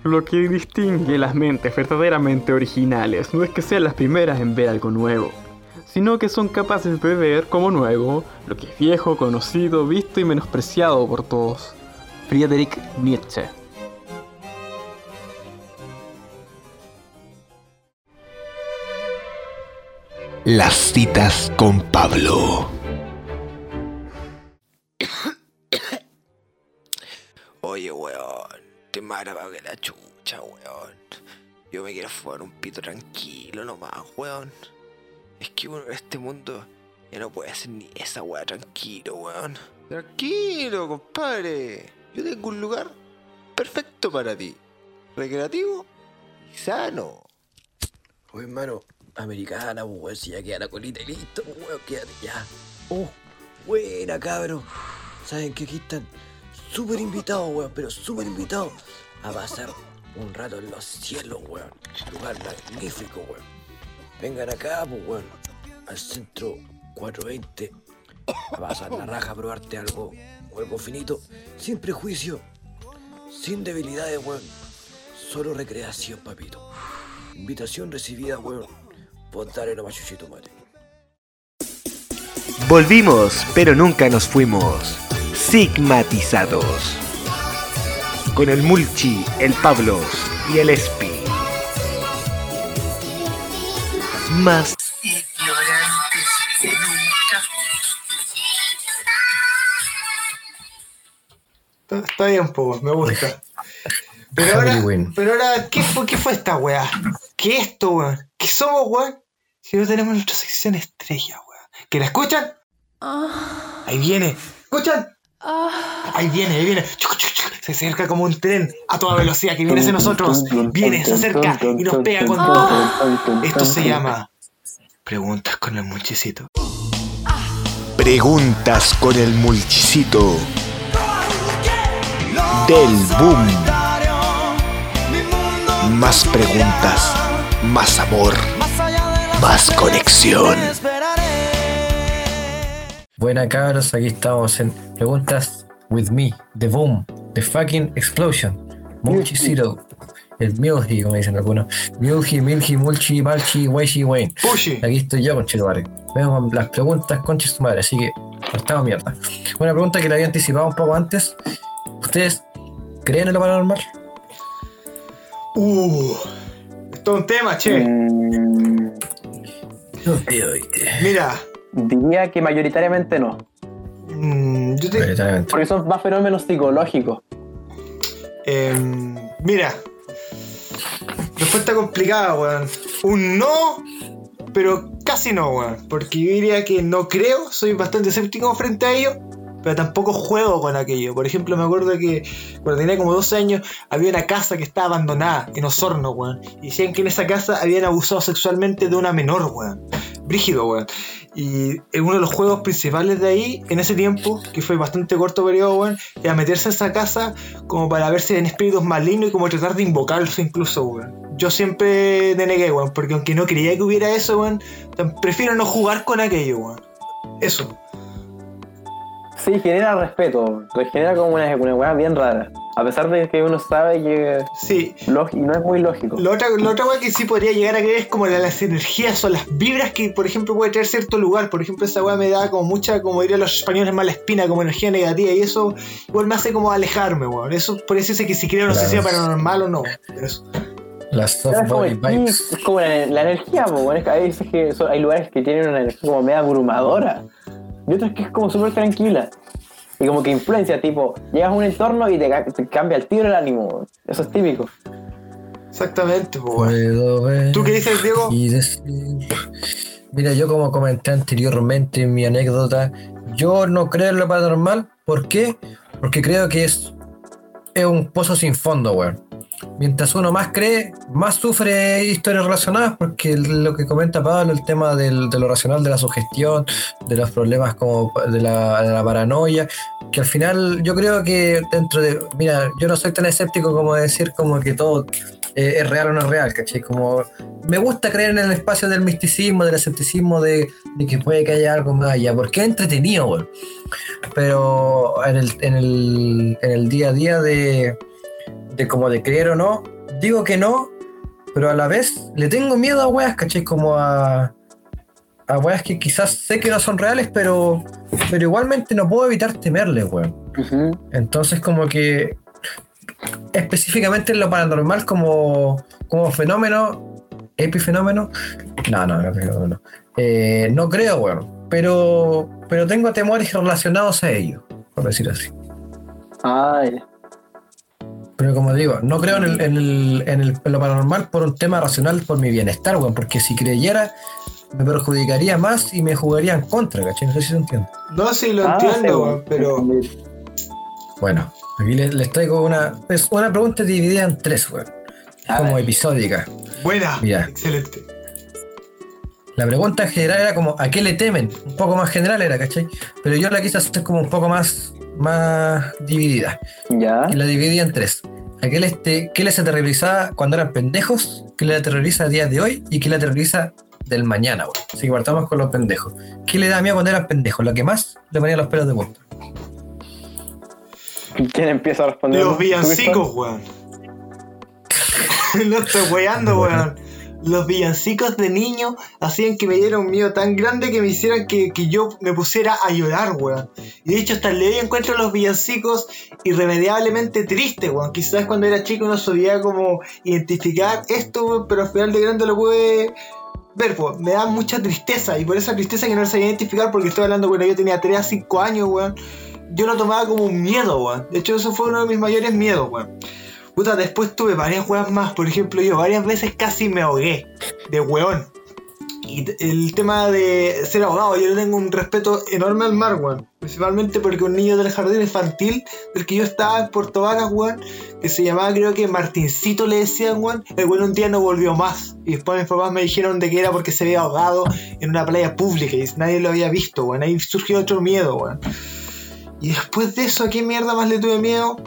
Lo que distingue las mentes verdaderamente originales no es que sean las primeras en ver algo nuevo, sino que son capaces de ver como nuevo lo que es viejo, conocido, visto y menospreciado por todos. Friedrich Nietzsche. Las citas con Pablo. Oye, weón, te mara para que la chucha, weón. Yo me quiero fumar un pito tranquilo nomás, weón. Es que en este mundo ya no puede hacer ni esa weá tranquilo, weón. Tranquilo, compadre. Yo tengo un lugar perfecto para ti. Recreativo y sano. Oye, hermano, americana, pues, weón, si ya queda la colita y listo, pues, weón, quédate ya. Oh, buena, cabrón. Saben que aquí están súper invitados, weón, pero súper invitados a pasar un rato en los cielos, weón. Lugar magnífico, weón. Vengan acá, pues, weón, al centro 420 a pasar la raja, a probarte algo, algo finito, sin prejuicio, sin debilidades, weón. Solo recreación, papito. Invitación recibida, weón. Por darle nomás chuchito, mate. Volvimos, pero nunca nos fuimos. Sigmatizados. Con el Mulchi, el Pablos y el Espi. Más Ignorantes que nunca. Está, bien, po, me gusta. Pero ahora, pero ahora ¿qué, fue, ¿qué fue esta weá? ¿Qué es esto, weón? ¿Qué somos, weón? Si no tenemos nuestra sección estrella, weón. ¿Que la escuchan? Ahí viene. ¿Escuchan? Ahí viene, ahí viene. Se acerca como un tren a toda velocidad que viene hacia nosotros. Viene, se acerca y nos pega con todo. Esto se llama Preguntas con el muchicito. Preguntas con el Mulchicito. Del Boom. Más preguntas, más amor, más conexión. Buena cabros, aquí estamos en Preguntas with me, The Boom, The Fucking Explosion, Mulchicito, el Milji, como dicen algunos, Milji, Milji, Mulchi, Malchi, Weishi, Wayne. Aquí estoy yo con Chetumare. Vemos las preguntas con Chetumare, así que estamos mierda. Una pregunta que le había anticipado un poco antes. ¿Ustedes creen en lo paranormal? Uh, esto es un tema, che. Mira. Diría que mayoritariamente no. mm, yo te- Porque son más fenómenos psicológicos. Em, mira. Respuesta complicada, weón. Un no, pero casi no, weón. Porque yo diría que no creo, soy bastante escéptico frente a ello, pero tampoco juego con aquello. Por ejemplo, me acuerdo que cuando tenía como 12 años había una casa que estaba abandonada en Osorno, weón. Y decían que en esa casa habían abusado sexualmente de una menor, weón. Brígido, weón. Y uno de los juegos principales de ahí, en ese tiempo, que fue bastante corto periodo, weón, era meterse a esa casa como para ver si en espíritus malignos y como tratar de invocarlos incluso. Yo siempre denegué, weón, porque aunque no creía que hubiera eso, weón, prefiero no jugar con aquello, weón. Eso. Sí, genera respeto. Genera como una, una weá bien rara. A pesar de que uno sabe que Sí. no es muy lógico. Lo otra, lo otra weá que sí podría llegar a creer es como la- las energías o las vibras que, por ejemplo, puede traer cierto lugar. Por ejemplo, esa weá me da como mucha, como dirían los españoles, mala espina, como energía negativa. Y eso igual me hace como alejarme, weón. Eso por eso sé que si creo no sé si es Claro. paranormal o no. Pero eso. Las soft Es como, body vibes. es como la, la energía, po, bueno, es que hay veces que son- hay lugares que tienen una energía como media abrumadora y otros que es como súper tranquila y como que influencia, tipo, llegas a un entorno y te, ca- te cambia el tiro el ánimo, eso es típico. Exactamente, ver ¿Tú qué dices, Diego? y decir. Mira, yo como comenté anteriormente en mi anécdota, yo no creo en lo paranormal. ¿Por qué? Porque creo que es, es un pozo sin fondo, weón. Mientras uno más cree, más sufre historias relacionadas, porque lo que comenta Pablo, el tema del- de lo racional, de la sugestión, de los problemas como de la, paranoia, que al final yo creo que dentro de, mira, yo no soy tan escéptico como decir como que todo eh, es real o no es real, ¿cachai? Como me gusta creer en el espacio del misticismo, del escepticismo, de, que puede que haya algo más allá, porque es entretenido, weón. Pero en el, en el, en el día a día de, de como de creer o no, digo que no, pero a la vez le tengo miedo a weas, ¿cachai? Como a, a weas que quizás sé que no son reales, pero, pero igualmente no puedo evitar temerle, weón. Entonces como que específicamente en lo paranormal como, como fenómeno, epifenómeno, no, no, no, no, no. Eh, no creo, weón. Pero, pero tengo temores relacionados a ello, por decir así. Ay, Pero como digo, no creo en, el, en, el, en, el- en lo paranormal por un tema racional, por mi bienestar, weón. Porque si creyera, me perjudicaría más y me jugaría en contra, ¿cachai? No sé si se entiende. No, sí, lo Ah, entiendo, weón, pero. Bueno, aquí les, les traigo una. Es una pregunta dividida en tres, weón. Como episódica. Buena. Ya. Excelente. La pregunta en general era como, ¿a qué le temen? Un poco más general era, ¿cachai? Pero yo la quise hacer como un poco más, más dividida. ya. Y la dividí en tres. ¿A qué les, te- qué les aterrorizaba cuando eran pendejos? ¿Qué les aterroriza a día de hoy? ¿Y qué les aterroriza del mañana, weón? Así que partamos con los pendejos. ¿Qué le da miedo cuando eran pendejos? Lo que más le ponía los pelos de punta. ¿Quién empieza a responder? Los villancicos, weón. no estoy weando, weón. Los villancicos de niño hacían que me diera un miedo tan grande que me hicieran que, que yo me pusiera a llorar, weón. Y de hecho, hasta el día de hoy encuentro los villancicos irremediablemente tristes, weón. Quizás cuando era chico no sabía como identificar esto, weón, pero al final de grande lo pude ver, pues. Me da mucha tristeza y por esa tristeza que no sabía identificar porque estoy hablando, bueno, yo tenía 3 a 5 años, weón. Yo lo tomaba como un miedo, weón. De hecho, eso fue uno de mis mayores miedos, weón. Después tuve varias weas más. Por ejemplo, yo varias veces casi me ahogué. De weón. Y el tema de ser ahogado, yo le tengo un respeto enorme al mar, weón. Principalmente porque un niño del jardín infantil, del que yo estaba en Puerto Varas, weón, que se llamaba creo que Martincito le decían, weón, el weón un día no volvió más. Y después mis papás me dijeron de que era porque se había ahogado en una playa pública y nadie lo había visto, weón. Ahí surgió otro miedo, weón. Y después de eso, ¿a qué mierda más le tuve miedo?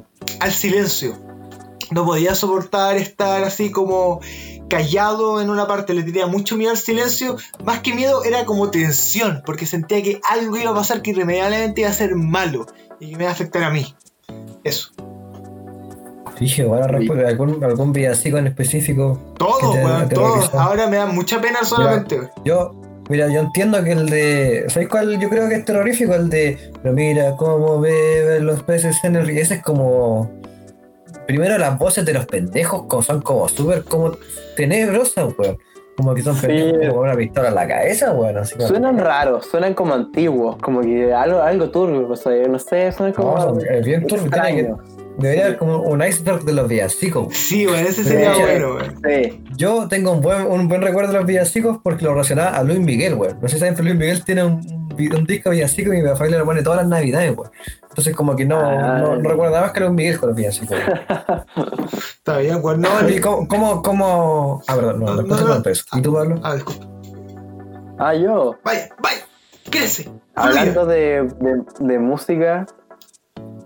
Al silencio. No podía soportar estar así como callado en una parte, le tenía mucho miedo al silencio. Más que miedo era como tensión, porque sentía que algo iba a pasar que irremediablemente iba a ser malo y que me iba a afectar a mí. Eso. Dije, bueno, respuesta, algún, algún villancico en específico. Todo, weón, todo. Ahora me da mucha pena solamente. weón. Yo, mira, yo entiendo que el de. ¿Sabes cuál? Yo creo que es terrorífico, el de. Pero mira cómo beben los peces en el río. Ese es como. Primero, las voces de los pendejos como son como súper como tenebrosas, weón. Como que son Sí. pendejos como con una pistola en la cabeza, weón. Así como- Suenan raros, suenan como antiguos, como que algo, algo turbio, o sea, no sé, suenan como. No, es bien turbio, tiene que-. Debería haber como un iceberg de los villancicos. Sí, weón, ese sería sí, bueno. Sí. Yo tengo un buen, un buen recuerdo de los villancicos porque lo relacionaba a Luis Miguel, weón. No sé si saben, pero Luis Miguel tiene un, un disco de villancicos y mi papá le lo pone todas las navidades, weón. Entonces como que no, Ah. no, no más que Luis Miguel con los villancicos. Está bien, weón. No, Oye, ¿cómo, cómo, cómo- Ah, perdón, no, No, después te no, eso. ¿Y tú, Pablo? Ah, disculpa. Ah, yo. Vaya, vaya. Crece. Hablando de, de, de música,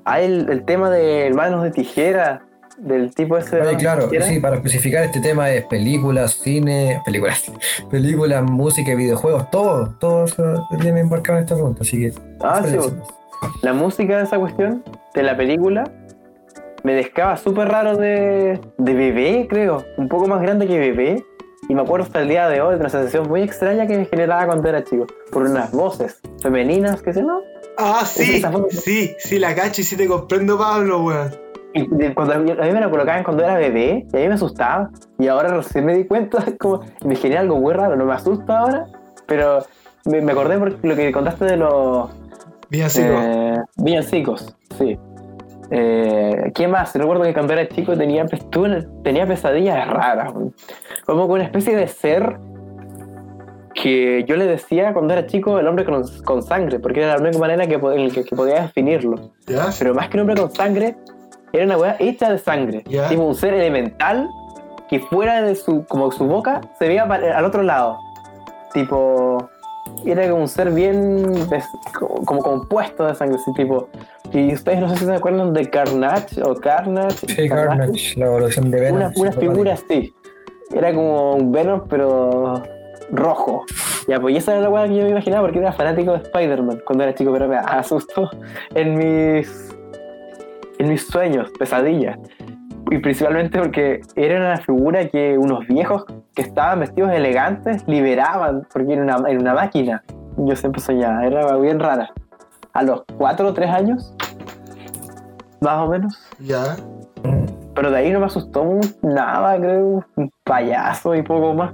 hay el, el tema de Hermanos de Tijera, del tipo ese. de Oye, Hermanos de claro, sí, para especificar este tema es películas, cine, películas, películas, música videojuegos, todo, todo eso viene embarcado en esta pregunta, así que... Ah, sí, La música de esa cuestión, de la película, me descaba súper raro de, de bebé, creo. Un poco más grande que bebé. Y me acuerdo hasta el día de hoy de una sensación muy extraña que me generaba cuando era chico. Por unas voces femeninas que se no. Ah, sí, sí, sí, la cacho y sí te comprendo, Pablo, weón. Cuando a mí, me la colocaban cuando era bebé y a mí me asustaba. Y ahora recién me di cuenta, como me genera algo muy raro. No me asusta ahora, pero me, me acordé por lo que contaste de los Villancicos. eh, villancicos. Sí. Eh, ¿Qué más? Recuerdo que cuando era chico tenía, tenía pesadillas raras. Como una especie de ser que yo le decía cuando era chico el hombre con, con sangre, porque era la única manera que, que, que podía definirlo. Pero más que un hombre con sangre, era una weá hecha de sangre. Tipo un ser elemental que fuera de su, como su boca se veía al otro lado. Tipo, era como un ser bien des- como, como compuesto de sangre, así tipo. Y ustedes no sé si se acuerdan de Carnage o Carnage. Sí, Carnage, la evolución de Venom. Una, una figura así. Era como un Venom, pero rojo. Ya, pues y esa era la weá que yo me imaginaba porque era fanático de Spider-Man cuando era chico, pero me asustó en mis, en mis sueños, pesadillas. Y principalmente porque era una figura que unos viejos que estaban vestidos elegantes liberaban, porque era una, era una máquina. Yo siempre soñaba, era bien rara. A los 4 o 3 años, más o menos. Ya. Pero de ahí no me asustó nada, creo. Un payaso y poco más.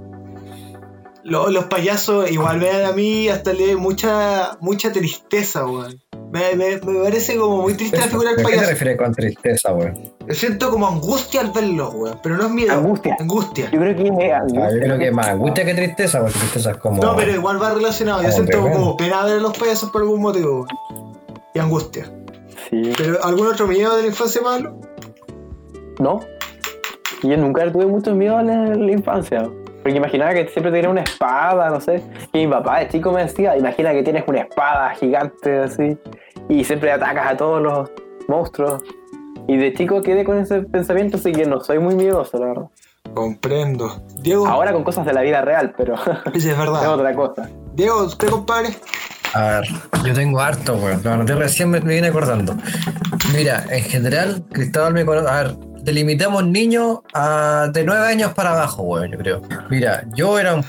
Lo- los payasos igual me dan a mí hasta hoy mucha, mucha tristeza, weón. Me, me- me parece como muy triste la figura del ¿A qué te payaso. refieres con tristeza, weón? Yo siento como angustia al verlo, weón. Pero no es miedo. Angustia. Angustia. Yo creo que es Ah, yo creo que más angustia que tristeza, porque tristeza es como. No, pero igual va relacionado. Yo siento tremendo. como pena ver a los payasos por algún motivo. weón. Y angustia. Sí. ¿Pero algún otro miedo de la infancia, Pablo? No. Yo nunca tuve mucho miedo en la, en la infancia. Porque imaginaba que siempre tenía una espada, no sé. Y mi papá de chico me decía, imagina que tienes una espada gigante así. Y siempre atacas a todos los monstruos. Y de chico quedé con ese pensamiento, así que no soy muy miedoso, la verdad. Comprendo. Diego. Ahora con cosas de la vida real, pero Sí, es verdad. es otra cosa. Diego, ¿qué compadre? A ver, yo tengo harto, weón. Lo anoté recién, me, me vine acordando. Mira, en general, Cristóbal me conoce. A ver, delimitamos niños a- de 9 años para abajo, weón, yo creo. Mira, yo era un,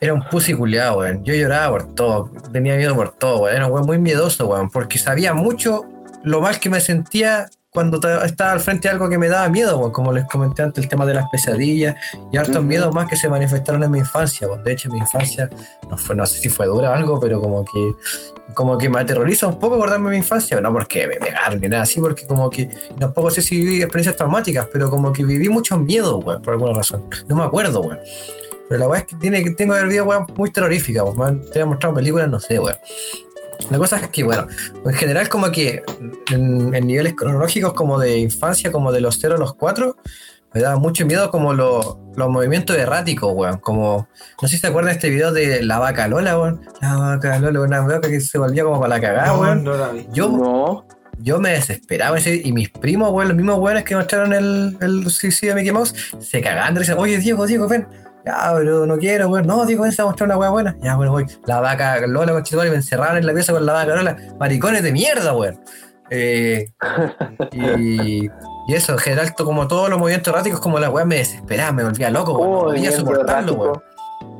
era un pussy culiado, weón. Yo lloraba por todo, tenía miedo por todo, weón. Era un weón muy miedoso, weón, porque sabía mucho lo mal que me sentía cuando ta- estaba al frente de algo que me daba miedo, weón. Como les comenté antes, el tema de las pesadillas y hartos miedos más que se manifestaron en mi infancia. De hecho, mi infancia no, fue, no sé si fue dura o algo, pero como que como que me aterroriza un poco acordarme de mi infancia, no porque me pegaron ni nada así, porque como que tampoco sé si viví experiencias traumáticas, pero como que viví mucho miedo, weón, por alguna razón. No me acuerdo, weón. Pero la weá es que tiene que tengo que haber vivido weón muy terrorífica, weón. Te han mostrado películas, no sé, weón. La cosa es que, bueno, en general como que en, en niveles cronológicos como de infancia, como de los 0 a los 4, me daba mucho miedo como lo- los movimientos erráticos, weón. Como, no sé si se acuerdan de este video de la vaca Lola, weón. La vaca Lola, una vaca que se volvía como para la cagada, no, weón. no la vi. Yo, No. yo me desesperaba ese- y mis primos, weón, los mismos weones que mostraron el, el suicidio de Mickey Mouse, se cagaban y decían, oye Diego, Diego, ven. Ya, pero no quiero, weón. No, Diego, ven a mostrar una weá buena. Ya, bueno, voy. La vaca Lola, con y me encerraron en la pieza con la vaca Lola. Maricones de mierda, weón. Eh, y, y eso, en general, como todos los movimientos erráticos, como la weá me desesperaba, me volvía loco, weón. No podía soportarlo, weón.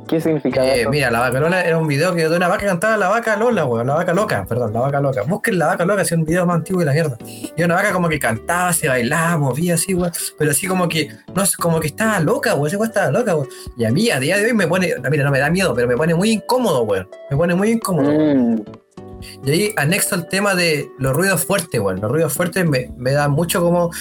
¿Qué significa Eh, eso? mira, la vaca Lola era un video que de una vaca cantaba la vaca Lola, weón, la vaca loca, perdón, la vaca loca. Busquen la vaca loca, es un video más antiguo de la mierda. Y una vaca como que cantaba, se bailaba, movía así, weón, pero así como que, no sé, como que estaba loca, weón, ese weón estaba loca, weón. Y a mí a día de hoy me pone, mira, no me da miedo, pero me pone muy incómodo, weón. Me pone muy incómodo. Mm, Y ahí anexo el tema de los ruidos fuertes, weón. Los ruidos fuertes me, me da mucho como.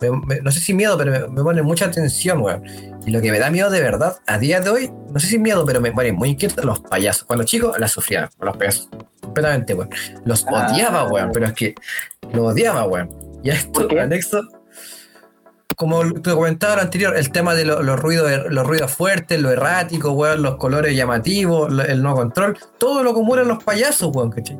Me- me- no sé si miedo, pero me, me pone mucha tensión, weón. Y lo que me da miedo de verdad, a día de hoy, no sé si miedo, pero me pone muy inquieto los payasos. Cuando chicos, la sufría, con los payasos. Completamente, weón. Los Ah. odiaba, weón, pero es que los odiaba, weón. Y esto anexo. Como te comentaba lo anterior, el tema de lo- los ruidos los ruidos fuertes, lo errático, weón, los colores llamativos, lo- el no control, todo lo acumulan los payasos, weón, ¿cachai?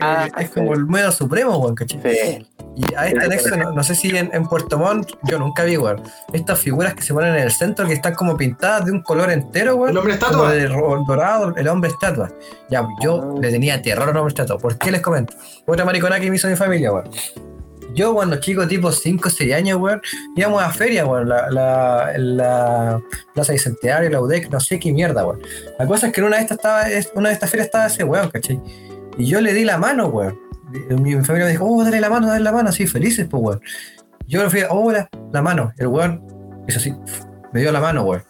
Ah, Eh, es como el miedo supremo, weón, ¿cachai? sí. Y a este anexo, no, no sé si en, en Puerto Montt, yo nunca vi, weón, estas figuras que se ponen en el centro que están como pintadas de un color entero, weón. ¿El hombre estatua? De dorado, el hombre estatua. Ya, yo Ah. le tenía terror al hombre estatua. ¿Por qué les comento? Otra maricona que me hizo mi familia, weón. Yo cuando chico, tipo 5 o 6 años, weón, íbamos a feria, weón, la, la, la Plaza Bicentenario, la UDEC, no sé qué mierda, weón. La cosa es que en una de estas estaba, es- una de estas ferias estaba ese weón, ¿cachai? Y yo le di la mano, weón. Mi familia me dijo, oh, dale la mano, dale la mano, así, felices, pues, weón. Yo le fui, oh, hola, la mano. El weón hizo así, me dio la mano, weón.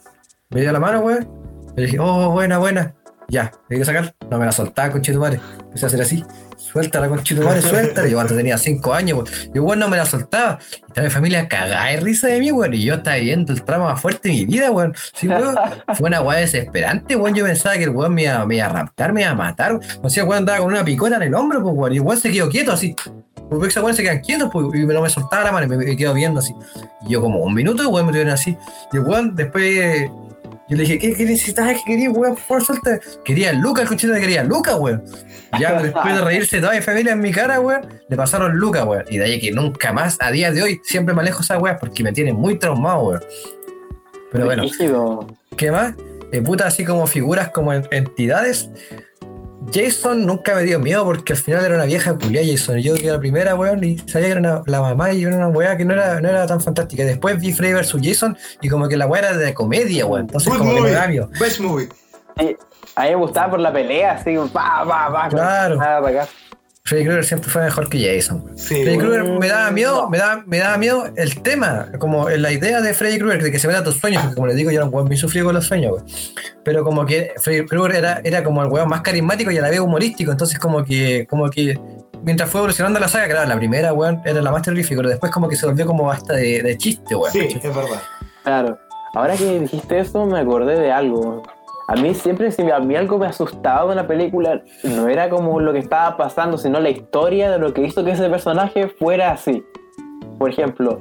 Me dio la mano, weón. Le dije, oh, buena, buena. Ya, le quiero sacar. No me la soltaba, conchetumare. Empecé a hacer así. Suéltala, conchetumare, suéltala. Yo cuando tenía 5 años, weón. Y weón no me la soltaba. Y estaba mi familia cagada de risa de mí, weón. Y yo estaba viviendo el tramo más fuerte de mi vida, weón. Sí, weón. Fue una weá desesperante, weón. Yo pensaba que el weón me iba, me iba a raptar, me iba a matar. O sea, weón andaba con una picota en el hombro, pues, weón. Y weón se quedó quieto así. Porque esos weones se quedan quietos, pues, y no me soltaba la mano y me, me quedo viendo así. Y yo como un minuto, weón me tuvieron así. Y el weón después yo le dije, ¿qué, qué necesitas? ¿Qué querías, weón? Por favor, suelta. Quería Lucas, el cochino quería Lucas, weón. Ya después de reírse toda mi familia en mi cara, weón, le pasaron Lucas, weón. Y de ahí que nunca más, a día de hoy, siempre me alejo esa weón porque me tiene muy traumado, weón. Pero bueno. ¿qué más? Eh, puta, así como figuras como en- entidades. Jason nunca me dio miedo porque al final era una vieja culia Jason. Yo que era la primera, weón, y sabía que era una- la mamá y era una weá que no era, no era tan fantástica. Después vi Freddy vs. Jason y como que la weá era de comedia, weón. Entonces Good como que me movie. da miedo. Best movie. Sí, a mí me gustaba por la pelea, así, pa, pa, pa. Claro. Nada para acá. Freddy Krueger siempre fue mejor que Jason. Sí, Freddy. Krueger me daba miedo, me daba, me daba miedo el tema, como la idea de Freddy Krueger, de que se meta a tus sueños, porque como les digo, yo era un weón muy sufrido con los sueños, weón. Pero como que Freddy Krueger era, era como el weón más carismático y a la vez humorístico, entonces como que, como que mientras fue evolucionando la saga, claro, la primera, weón, era la más terrorífica, pero después como que se volvió como hasta de, de chiste, weón. Sí, es verdad. Claro. Ahora que dijiste eso, me acordé de algo. A mí siempre, si a mí algo me asustaba de una película, no era como lo que estaba pasando, sino la historia de lo que hizo que ese personaje fuera así. Por ejemplo,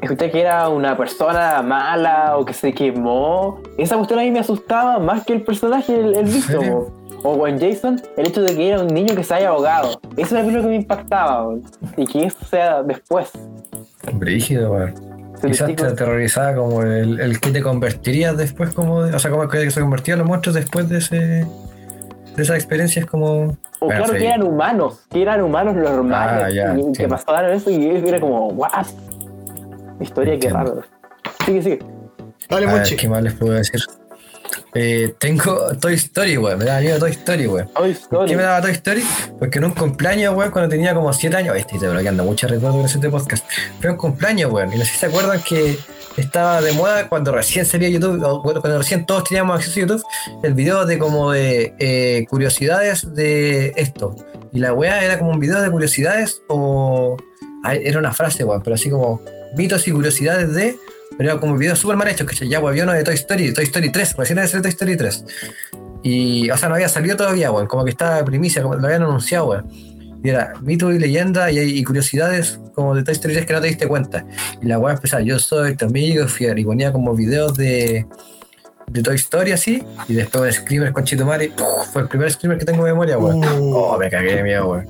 escuché que era una persona mala o que se quemó. Esa cuestión a mí me asustaba más que el personaje, el, el visto. O en Jason, el hecho de que era un niño que se haya ahogado. Eso era lo que me impactaba. Y que eso sea después. Brígido, weón. Quizás te- te aterrorizaba como el, el que te convertirías después, como de- o sea, como que se convertían los monstruos después de ese de esas experiencias como. O Bueno, claro sí. que eran humanos, que eran humanos normales. Ah, ya, y que pasaron eso y era como, what? Historia que raro. Sigue, sigue. Dale, A ver. ¿qué más les puedo decir? Eh, tengo Toy Story, weón. Me daba miedo Toy Story, weón. Toy ¿Por Story. qué me daba Toy Story? Porque en un cumpleaños, weón, cuando tenía como 7 años, este estoy bloqueando muchos recuerdos en este podcast. Fue un cumpleaños, weón. Y no sé si se acuerdan que estaba de moda cuando recién salía YouTube, o cuando recién todos teníamos acceso a YouTube, el video de como de eh, curiosidades de esto. Y la weá era como un video de curiosidades o. ah, Era una frase, weón, pero así como mitos y curiosidades de. Pero era como videos súper mal hechos, que ya, weón, había uno de Toy Story, Toy Story 3, recién había salido Toy Story 3. Y, o sea, no había salido todavía, weón, como que estaba de primicia, como lo habían anunciado, weón. Y era mito y leyenda y, y curiosidades como de Toy Story 3 que no te diste cuenta. Y la weá empezaba, yo soy tu amigo, fiel, y ponía como videos de, de Toy Story así, y después un screamer con Chitomari, fue el primer screamer que tengo en memoria, weón. Uh. Oh, me cagué de miedo, weón.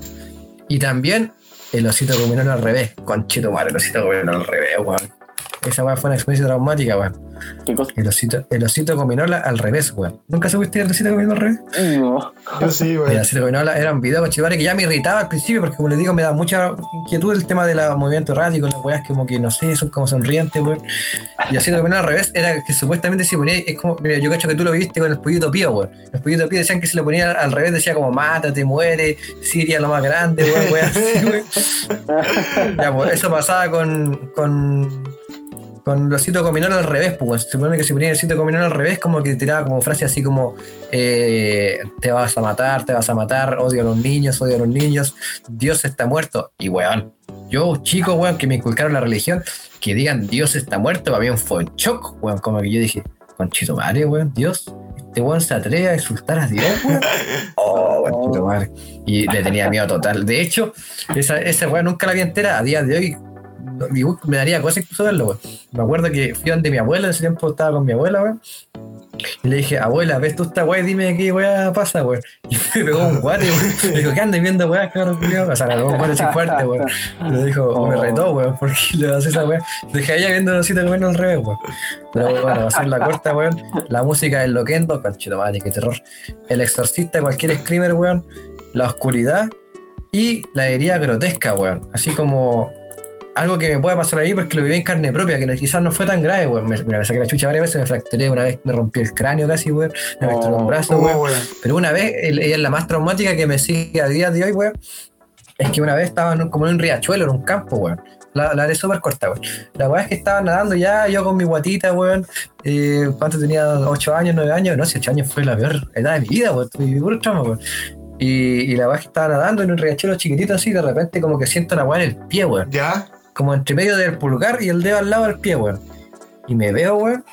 Y también el osito combinó al revés, con Chitomari, el osito combinó al revés, weón. Esa weá fue una experiencia traumática, weón. ¿Qué cosa? El osito, el osito gominola al revés, weón. ¿Nunca supiste el osito gominola al revés? No. Yo sí, El weón. osito gominola era un video con Chitomari que ya me irritaba al principio porque, como les digo, me da mucha inquietud el tema de los movimientos erráticos, las weas como que, no sé, son como sonrientes, weón. Y el osito gominola al revés era que supuestamente si ponía, es como, mira, yo cacho que tú lo viste con el pollito pío, weón. El pollito pío decían que si lo ponía al revés decía como, mátate, muere, Siria lo más grande, weón, weón, así, weón. Ya, pues eso pasaba con, con, con osito cominol al revés, pues. Se supone que si ponía el osito cominol al revés, como que tiraba como frase así como eh, te vas a matar, te vas a matar, odio a los niños, odio a los niños, Dios está muerto. Y weón, yo, chico, weón, que me inculcaron la religión, que digan Dios está muerto, para mí fue un shock, weón, como que yo dije, conchito madre, weón, Dios. Este weón se atreve a insultar a Dios, weón. Oh, weón, conchito madre. Y le tenía miedo total. De hecho, esa, esa weá nunca la vi entera. A día de hoy no- me daría cosa incluso verlo, weón. Me acuerdo que fui donde mi abuela, en ese tiempo estaba con mi abuela, weón. Y le dije, abuela, ¿ves tú esta weá? Dime qué weá pasa, weón. Y me pegó un guate, weón. Me dijo, ¿qué andas viendo weá, cabrón, culiao?" O sea, me pegó un guate así fuerte, weón. Y le dijo, o me retó, weón, porque le hace esa weá. Dejé a ella viendo los sitios comiendo al revés, weón. Pero bueno, va a ser la corta, weón. La música del loquendo, conchito madre, qué terror. El exorcista, cualquier screamer, weón. La oscuridad y la herida grotesca, weón. Así como algo que me puede pasar ahí porque lo viví en carne propia, que quizás no fue tan grave, weón. Me, me saqué la chucha varias veces, me fracturé una vez, me rompí el cráneo casi, weón. Me fracturé un brazo, Oh, weón. Pero una vez, el- ella es la más traumática que me sigue a día de hoy, weón. Es que una vez estaba en un- como en un riachuelo, en un campo, weón. La, la haré súper corta, weón. La weá es que estaba nadando ya, yo con mi guatita, weón. Eh, ¿Cuánto tenía? ¿8 años, 9 años? No, si 8 años fue la peor edad de mi vida, weón. Puro trauma, weón. Y, y la weá es que estaba nadando en un riachuelo chiquitito así, de repente como que siento la weá en el pie, weón. ¿Ya? Como entre medio del pulgar y el dedo al lado del pie, weón. Y me veo, weón.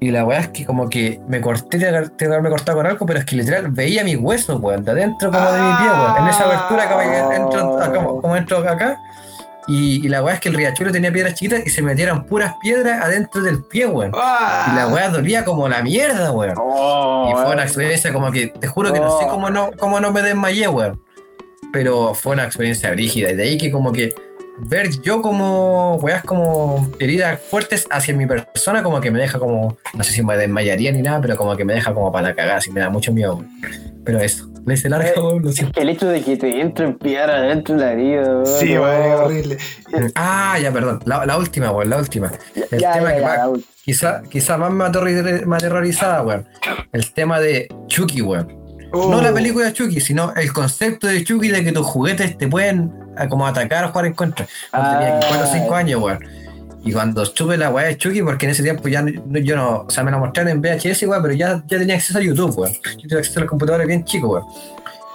Y la weá es que como que me corté, tengo que tengo que haberme cortado con algo, pero es que literal veía mi hueso, weón, de adentro como de mi pie, weón. En esa abertura como que entro, acá, como entro acá. Y, y la weá es que el riachuelo tenía piedras chiquitas y se metieran puras piedras adentro del pie, weón. Y la weá dolía como la mierda, weón. y fue una experiencia como que, te juro que no sé cómo no, cómo no me desmayé, weón. Pero fue una experiencia brígida. Y de ahí que como que ver yo como weas como heridas fuertes hacia mi persona como que me deja como, no sé si me desmayaría ni nada, pero como que me deja como para la cagada, así me da mucho miedo. weón. Pero eso, le hice largo, weón, lo siento. El hecho de que te entren piedra dentro de la herida, weón. Sí, no. weón, es horrible. Ah, ya, perdón. La, la última, weón, la última. El ya, tema ya, que última. quizá, quizá más me, aterrori- me aterrorizaba, weón. El tema de Chucky, weón. Oh. No la película Chucky, sino el concepto de Chucky de que tus juguetes te pueden a, como atacar o jugar en contra. Cuando tenía 4 o 5 años, weón. Y cuando estuve la weá de Chucky, porque en ese tiempo ya no- yo no, o sea, me la mostraron en VHS, weón, pero ya, ya tenía acceso a YouTube, weón. Yo tenía acceso a los computadores bien chico, weón.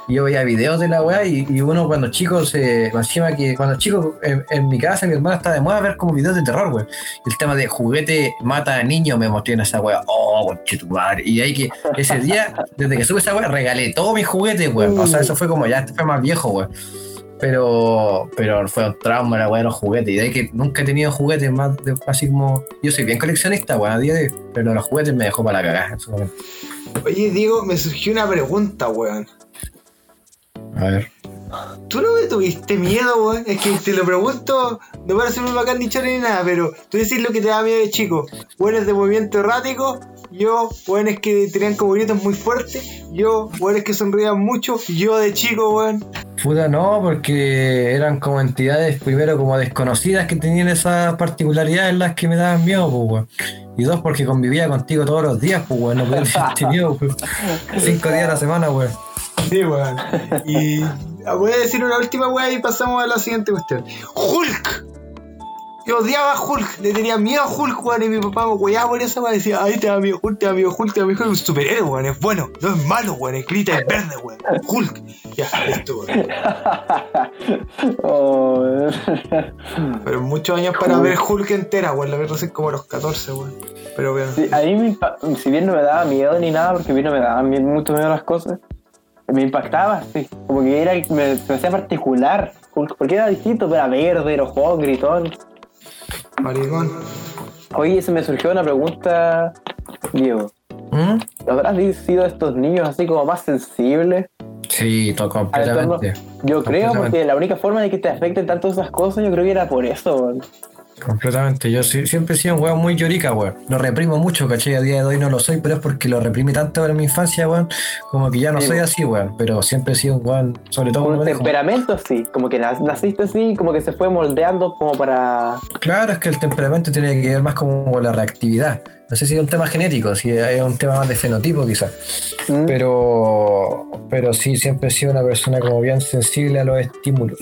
Yo veía videos de la weá y, y uno cuando chico se. Encima que cuando chico en, mi casa mi hermana estaba de moda ver como videos de terror, weón. El tema de juguete mata a niños me mostré en esa weá. Oh, conchetumare. Y ahí que ese día, desde que supe esa weá, regalé todos mis juguetes, weón. O sea, eso fue como ya este fue más viejo, weón. Pero, pero fue un trauma la weá de los juguetes. Y de ahí que nunca he tenido juguetes más de- así como. Yo soy bien coleccionista, weón, a día de hoy, Pero los juguetes me dejó para la cagada. Oye, Diego, me surgió una pregunta, weón. A ver. ¿Tú no me tuviste miedo, weón? Es que te lo pregunto, no para hacerme bacán ni ni nada, pero tú decís lo que te da miedo de chico. Buenos de movimiento errático, yo, buenos que tenían como gritos muy fuertes, yo, buenos que sonreían mucho, yo de chico, weón. Puta, no, porque eran como entidades, primero como desconocidas que tenían esas particularidades en las que me daban miedo, pues, weón. Y dos, porque convivía contigo todos los días, pues, weón. No podía sentir miedo, pues. Cinco días a la semana, weón. Sí, weón. Y voy a decir una última weá y pasamos a la siguiente cuestión. ¡Hulk! Yo odiaba a Hulk, le tenía miedo a Hulk, weón, y mi papá me weaba por esa weón. Decía, ay, te da miedo Hulk, te da miedo Hulk, te da miedo Hulk. Es un superhéroe, weón, es bueno, no es malo, weón, es grita es verde, weón. Hulk. Ya, esto, weón. Oh, Pero muchos años para ver Hulk entera, weón, la vi recién como a los 14, weón. Pero weón. Sí, a mí, me si bien no me daba miedo ni nada, porque a mí no me daban mucho miedo las cosas, me impactaba, sí. Como que era, me, me hacía particular, Hulk, porque era distinto, pero era verde, era gritón. Maricón. Oye, se me surgió una pregunta, Diego. ¿Mm? ¿Habrás sido estos niños así como más sensibles? Sí, todo completamente. Yo creo, porque la única forma de que te afecten tanto esas cosas, yo creo que era por eso. Completamente. Yo sí- siempre he sido un weón muy llorica, weón. Lo reprimo mucho, ¿cachai? A día de hoy no lo soy, pero es porque lo reprimí tanto en mi infancia, weón. Como que ya no Sí, soy así, weón. Pero siempre he sido un weón, sobre todo un temperamento así, como que nac- naciste así, como que se fue moldeando como para... Claro, es que el temperamento tiene que ver más como con la reactividad. No sé si es un tema genético, si es un tema más de fenotipo quizás. Mm. Pero, pero sí, siempre he sido una persona como bien sensible a los estímulos.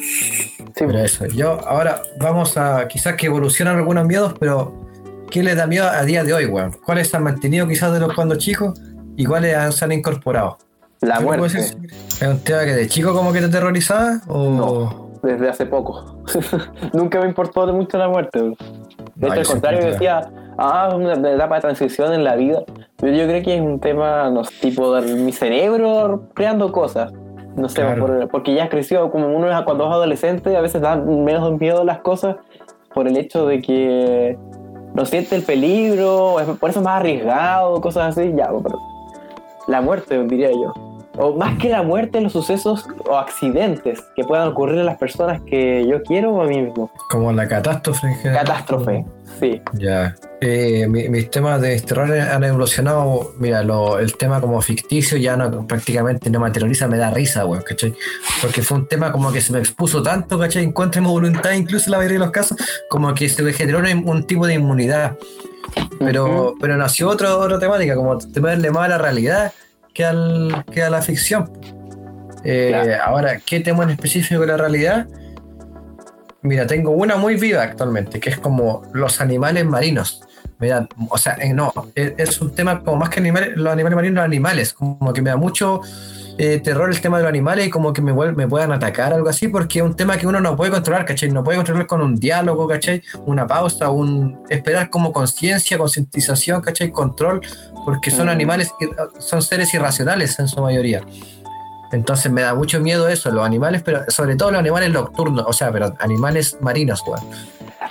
Pero eso, yo ahora vamos a quizás que evolucionan algunos miedos, pero ¿qué les da miedo a día de hoy, weón? ¿Cuáles se han mantenido quizás de los cuando chicos y cuáles se han incorporado? La ¿Sí muerte. ¿Es un tema que de chico como que te aterrorizaba? O... Desde hace poco. Nunca me importó mucho la muerte. weón. De No, hecho, al contrario, decía, ah, una etapa de transición en la vida. Pero yo creo que es un tema, no sé, tipo de mi cerebro creando cosas. No sé, Claro. por- porque ya creció, como uno es cuando es adolescente, a veces da menos miedo a las cosas por el hecho de que no siente el peligro, por eso es más arriesgado, cosas así, ya, pero la muerte, diría yo. o más que la muerte, los sucesos o accidentes que puedan ocurrir a las personas que yo quiero o a mí mismo. Como la catástrofe. Catástrofe, sí. Ya. Eh, mi- mis temas de terror han evolucionado. Mira, lo- el tema como ficticio ya no prácticamente no materializa, me da risa, weón, ¿cachai? Porque fue un tema como que se me expuso tanto, ¿cachai? En contra de mi voluntad, incluso en la mayoría de los casos, como que se me generó un tipo de inmunidad. Pero, pero nació otro, otra temática, como temerle más a la realidad que, al, que a la ficción. Eh, Ahora, ¿qué tema en específico de la realidad? Mira, tengo una muy viva actualmente, que es como los animales marinos. Mira, o sea, eh, no, es, es un tema como más que animales, los animales marinos, los animales, como que me da mucho eh, terror el tema de los animales y como que me, me puedan atacar, algo así, porque es un tema que uno no puede controlar, ¿cachai? No puede controlar con un diálogo, ¿cachai? Una pausa, un esperar como conciencia, concientización, ¿cachai? Control, porque son animales, ir- son seres irracionales en su mayoría. Entonces me da mucho miedo eso, los animales, pero sobre todo los animales nocturnos, o sea, pero animales marinos, weón.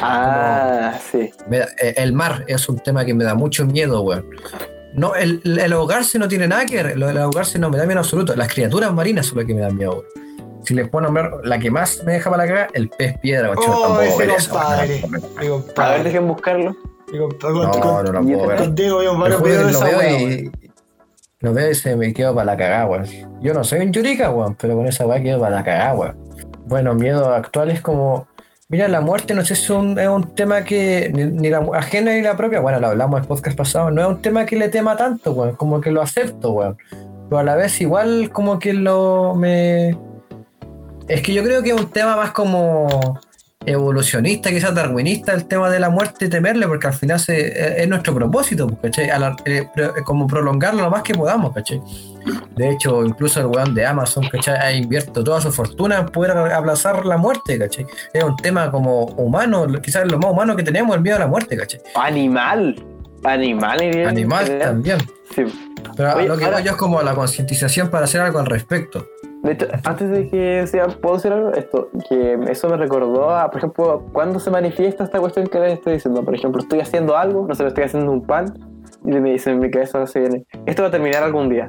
Ah, sí. Me da- eh, el mar es un tema que me da mucho miedo, weón. No, el, el ahogarse no tiene nada que ver, lo del ahogarse no me da miedo en absoluto. Las criaturas marinas son las que me dan miedo, weón. Si les puedo nombrar la que más me deja para la caga, el pez piedra, weón. Yo Oh, ese ver eso, weón. compadre. Mi A ver, compadre. dejen buscarlo. Mi compadre. No, Con- no lo puedo ver. Contigo varios videos de lo esa y-. Lo veo y me quedo para la cagada, weón. Yo no soy un yurica, weón, pero con esa weá quedo para la cagada, weón. Bueno, miedo actual es como. Mira, la muerte no sé si es un, es un tema que ni, ni la ajena ni la propia, bueno, lo hablamos en podcast pasado, no es un tema que le tema tanto, weón, como que lo acepto, weón. Pero a la vez igual como que lo me... Es que yo creo que es un tema más como evolucionista, quizás darwinista, el tema de la muerte y temerle, porque al final se- es, es nuestro propósito, pues, ¿cachai? Eh, pro- como prolongarlo lo más que podamos, ¿cachai? De hecho, incluso el weón de Amazon, ¿cachai? Ha invierto toda su fortuna en poder aplazar la muerte, ¿cachai? Es un tema como humano, quizás lo más humano que tenemos, el miedo a la muerte, ¿cachai? Animal. Animal. Animal también. Sí. Pero Oye, lo que ahora- voy yo es como la concientización para hacer algo al respecto. De hecho, antes de que sea, ¿puedo decir algo? Esto, que eso me recordó a, por ejemplo, cuando se manifiesta esta cuestión que les estoy diciendo. Por ejemplo, estoy haciendo algo, no sé, estoy haciendo un pan, y me dice en mi cabeza se viene, esto va a terminar algún día.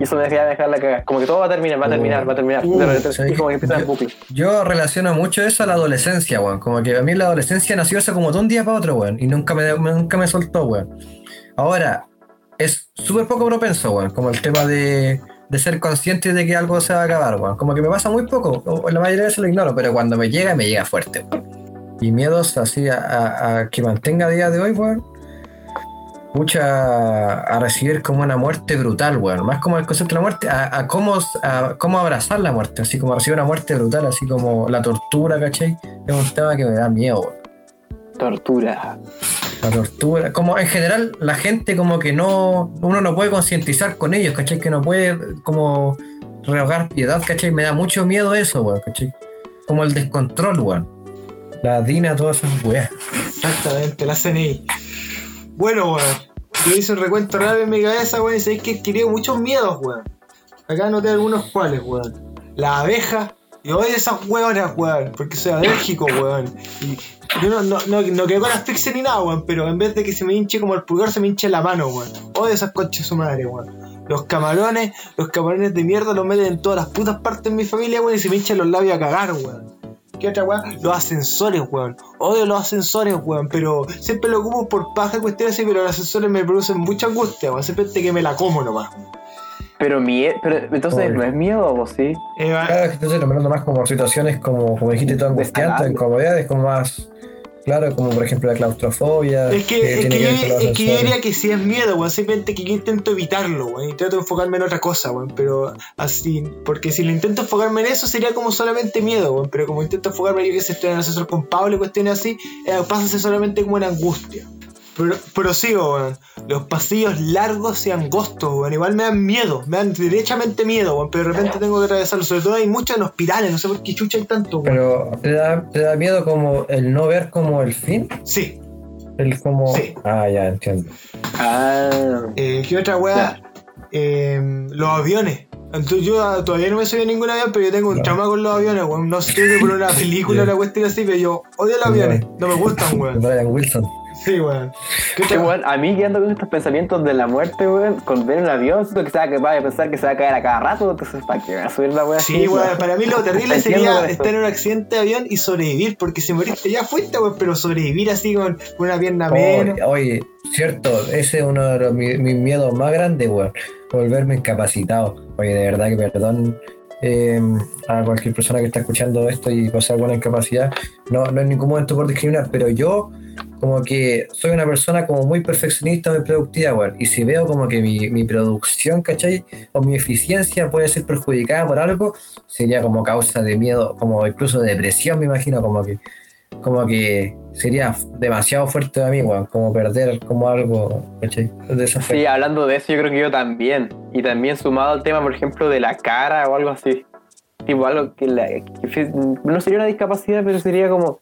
Y eso me deja dejar la cagada. Como que todo va a terminar, va a terminar, va a terminar. Uh, De repente, ¿sabes y como que qué? empieza el Yo- bucle. Yo relaciono mucho eso a la adolescencia, weón. Como que a mí la adolescencia nació hace como de un día para otro, weón. Y nunca me, nunca me soltó, weón. Ahora, es súper poco propenso, weón. Como el tema de, de ser consciente de que algo se va a acabar, weón. Como que me pasa muy poco. La mayoría de veces lo ignoro, pero cuando me llega, me llega fuerte, weón. Y miedos así a, a- a que mantenga a día de hoy, weón. Mucha a recibir como una muerte brutal, weón. Más como el concepto de la muerte, a, a cómo, a cómo abrazar la muerte, así como recibir una muerte brutal, así como la tortura, ¿cachai? Es un tema que me da miedo, weón. Tortura. La tortura, como en general la gente como que no, uno no puede concientizar con ellos, ¿cachai? Que no puede como rehogar piedad, ¿cachai? Me da mucho miedo eso, weón, ¿cachai? Como el descontrol, weón. La DINA, todas esas weas. Exactamente, la CNI. Bueno, weón. Yo hice un recuento rápido en mi cabeza, weón, y sabéis que he adquirido muchos miedos, weón. Acá noté algunos cuales, weón. La abeja. Yo odio esas hueonas, weón, porque soy alérgico, weón. Y yo no, no, no, no quedo con asfixia ni nada, weón, pero en vez de que se me hinche como el pulgar, se me hinche la mano, weón. Odio esas conchas de su madre, weón. Los camarones, los camarones de mierda los meten en todas las putas partes de mi familia, weón, y se me hinchan los labios a cagar, weón. ¿Qué otra weá? Los ascensores, weón. Odio los ascensores, weón, pero siempre lo ocupo por paja y cuestiones así, pero los ascensores me producen mucha angustia, weón. Siempre te que me la como nomás. Pero, mie pero entonces, Pobre. ¿no es miedo o sí? Claro, es que entonces nombrando más como situaciones como, como dijiste tú, angustiantes, incomodidades, como más, claro, como por ejemplo la claustrofobia. Es que, es que, yo, es que yo diría que sí es miedo, weón. Simplemente que yo intento evitarlo, weón. Y trato de enfocarme en otra cosa, weón. Pero así, porque si lo intento enfocarme en eso sería como solamente miedo, weón. Pero como intento enfocarme, yo que sé, estoy en el ascensor con Pablo y cuestiones así, eh, pasa solamente como una angustia. Pero, prosigo, weón. Los pasillos largos y angostos, weón. Igual me dan miedo, me dan derechamente miedo, weón. Pero de repente tengo que atravesarlo. Sobre todo hay muchos en hospitales, no sé por qué chucha hay tanto, weón. Pero ¿te da, te da miedo como el no ver como el fin. Sí. El como. Sí. Ah, ya entiendo. Ah. Eh, ¿Qué otra weá? Eh, los aviones. Entonces yo ah, todavía no me subí a ningún avión, pero yo tengo un trauma con los aviones, weón. No sé que por una película o una cuestión así, pero yo odio los aviones. No me gustan, weón. Brian Wilson. Sí, weón. Que, weón, a mí quedando con estos pensamientos de la muerte, weón, con ver un avión, siento que se va a, que vaya a pensar que se va a caer a cada rato, entonces para que va a subir la weá. Sí, weón, para mí lo terrible sería estar en un accidente de avión y sobrevivir, porque si moriste ya fuiste, weón, pero sobrevivir así con una pierna menos. Oye, cierto, ese es uno de los, mis, mis miedos más grandes, weón, volverme incapacitado. Oye, de verdad que perdón eh, a cualquier persona que está escuchando esto y pasa alguna incapacidad, no, no en ningún momento por discriminar, pero yo como que soy una persona como muy perfeccionista, muy productiva, weón, y si veo como que mi, mi producción, ¿cachai? O mi eficiencia puede ser perjudicada por algo, sería como causa de miedo, como incluso de depresión, me imagino, como que como que sería demasiado fuerte para mí, weón, como perder como algo, ¿cachai? De esa Sí, hablando de eso, yo creo que yo también. Y también sumado al tema, por ejemplo, de la cara o algo así. Tipo, algo que, la, que no sería una discapacidad, pero sería como.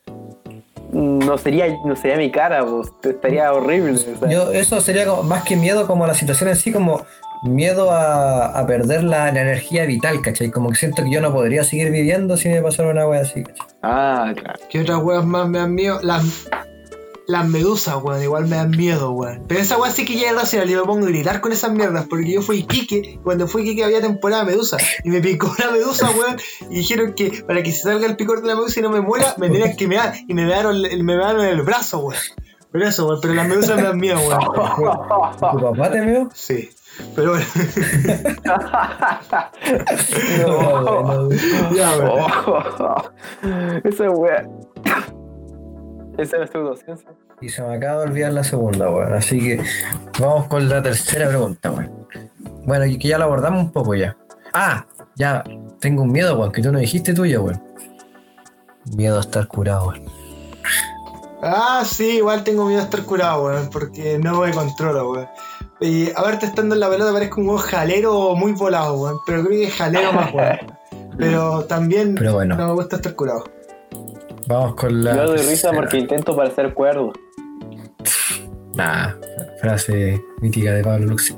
No sería, no sería mi cara, pues, estaría horrible. Yo, eso sería como, más que miedo como a la situación en sí, como miedo a, a perder la, la energía vital, ¿cachai? Como que siento que yo no podría seguir viviendo si me pasara una wea así, ¿cachai? Ah, claro. ¿Qué otras weas más me dan miedo? Las, las medusas, weón, igual me dan miedo, weón. Pero esa wea sí que ya es racional y me pongo a gritar con esas mierdas, porque yo fui Quique, cuando fui Quique había temporada de medusa, y me picó una medusa, weón, y dijeron que para que se salga el picor de la medusa y no me muera, me tenían que mear, y me mearon, me mearon en el brazo, weón. Por eso, weón, pero las medusas me dan miedo, weón. ¿Tu papá te meó? Sí. Pero bueno. no, ya, weón. Esa wea. Esa es la pseudociencia. Y se me acaba de olvidar la segunda, weón. Así que vamos con la tercera pregunta, weón. Bueno, y que ya la abordamos un poco ya. Ah, ya tengo un miedo, weón, que tú no dijiste tuyo, weón. Miedo a estar curado, weón. Ah, sí, igual tengo miedo a estar curado, weón, porque no me controlo, weón. Y ahorita estando en la pelota parezco un jalero muy volado, weón. Pero creo que es jalero más, weón. Pero también Pero bueno. no me gusta estar curado. Vamos con la. Yo doy risa porque intento parecer cuerdo. Nah, frase mítica de Pablo Luxi.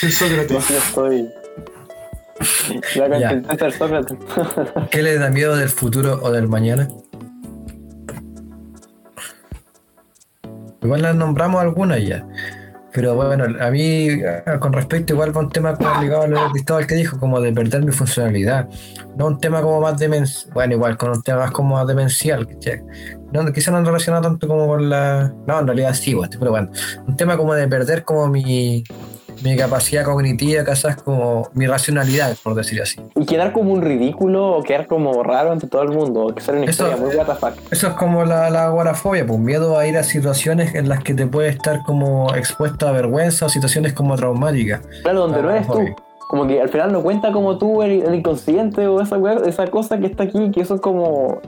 Soy Sócrates. Yo estoy. Ya intenté ser Sócrates. ¿Qué les da miedo del futuro o del mañana? Igual las nombramos algunas ya. Pero bueno, a mí, ah, con respecto, igual va un tema ligado a lo Cristóbal que dijo, como de perder mi funcionalidad. No un tema como más demencial. Bueno, igual con un tema más como demencial. ¿cachai? No, quizá no relacionado tanto como con la. No, en realidad sí, pero bueno. Un tema como de perder como mi, mi capacidad cognitiva, quizás como mi racionalidad, por decir así. Y quedar como un ridículo o quedar como raro ante todo el mundo. Que ser una Eso- historia muy WTF. Eso es como la, la agorafobia, pues miedo a ir a situaciones en las que te puedes estar como expuesto a vergüenza o situaciones como traumáticas. Claro, donde no eres tú. Como que al final no cuenta como tú el, el inconsciente o esa, esa cosa que está aquí, que eso es como.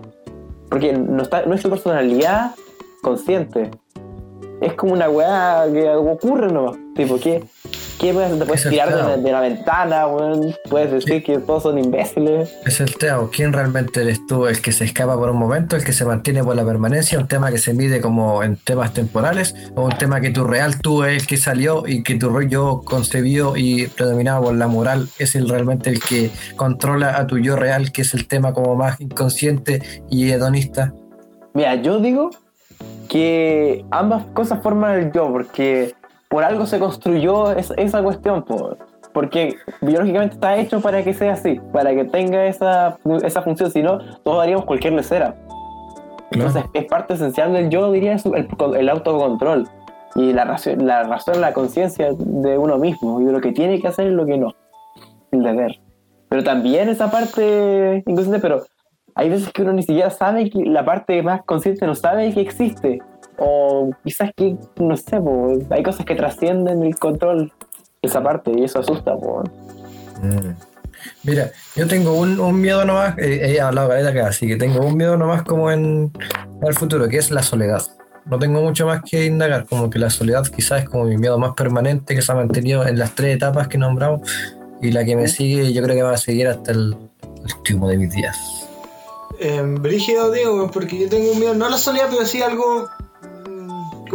Porque no, está, no es tu personalidad consciente. Es como una weá que ocurre nomás. Tipo, ¿qué, qué puedes, te puedes tirar de la, de la ventana, weón? Puedes decir que todos son imbéciles. Es el tema, ¿quién realmente eres tú? ¿El que se escapa por un momento, el que se mantiene por la permanencia? ¿Un tema que se mide como en temas temporales? ¿O un tema que tu real tú es el que salió y que tu yo concebió y predominado por la moral es el realmente el que controla a tu yo real, que es el tema como más inconsciente y hedonista? Mira, yo digo que ambas cosas forman el yo, porque por algo se construyó es- esa cuestión, po. porque biológicamente está hecho para que sea así, para que tenga esa, esa función, si no, todos haríamos cualquier lecera. Entonces, es parte esencial del yo, diría, el, el autocontrol y la razón, la razón, la conciencia de uno mismo y de lo que tiene que hacer y lo que no, el deber. Pero también esa parte inconsciente, pero hay veces que uno ni siquiera sabe que la parte más consciente no sabe que existe. O quizás que, no sé, po, hay cosas que trascienden el control de esa parte y eso asusta. Po. Mm. Mira, yo tengo un, un miedo nomás, eh, he hablado de acá, así que tengo un miedo nomás como en el futuro, que es la soledad. No tengo mucho más que indagar, como que la soledad quizás es como mi miedo más permanente que se ha mantenido en las tres etapas que nombramos y la que me sigue yo creo que va a seguir hasta el último de mis días. Eh, brígido, digo, porque yo tengo un miedo, no a la soledad, pero sí algo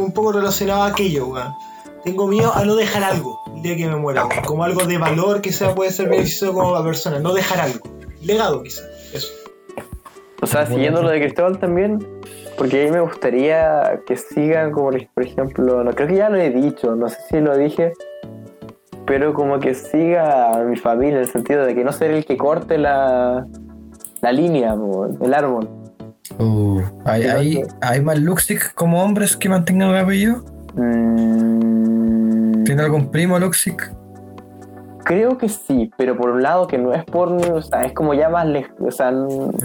un poco relacionado a aquello, weón. Tengo miedo a no dejar algo el día que me muera. Como algo de valor que sea puede ser beneficioso como la persona. No dejar algo. Legado, quizás. Eso. O sea, siguiendo lo de Cristóbal también, Porque a mí me gustaría que sigan como, por ejemplo, no creo que ya lo he dicho, no sé si lo dije, pero como que siga mi familia en el sentido de que no ser el que corte la, la línea, el árbol. Uh, ¿hay, hay, hay más Luxic como hombres que mantengan el apellido? Mm, ¿Tiene algún primo Luxic? creo que sí, pero por un lado que no es por, o sea, es como ya más lejos, o sea,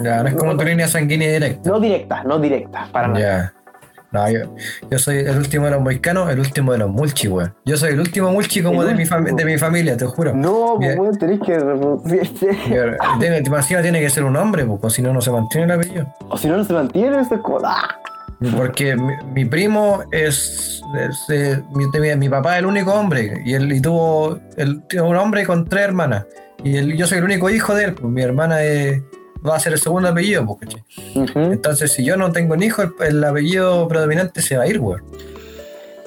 Ya, no es como tu línea sanguínea directa. no directa, no directa, para nada. Ya. No, yo, yo soy el último de los moicanos, el último de los mulchi, weón. Yo soy el último mulchi como El de mi, de mi familia, te juro. No, pues weón, tenés que. Pero, Tiene, que ser un hombre, pues, si no, no se mantiene el apellido. O si no, no se mantiene, eso es como, ¡ah! Porque mi, mi primo es. es, eh, mi, mi- papá es el único hombre. Y él y tuvo. Tiene un hombre con tres hermanas. Y él- yo soy el único hijo de él. Pues mi hermana es- va a ser el segundo apellido, pues, ¿cachai? Entonces, si yo no tengo un hijo, el, el apellido predominante se va a ir, weón.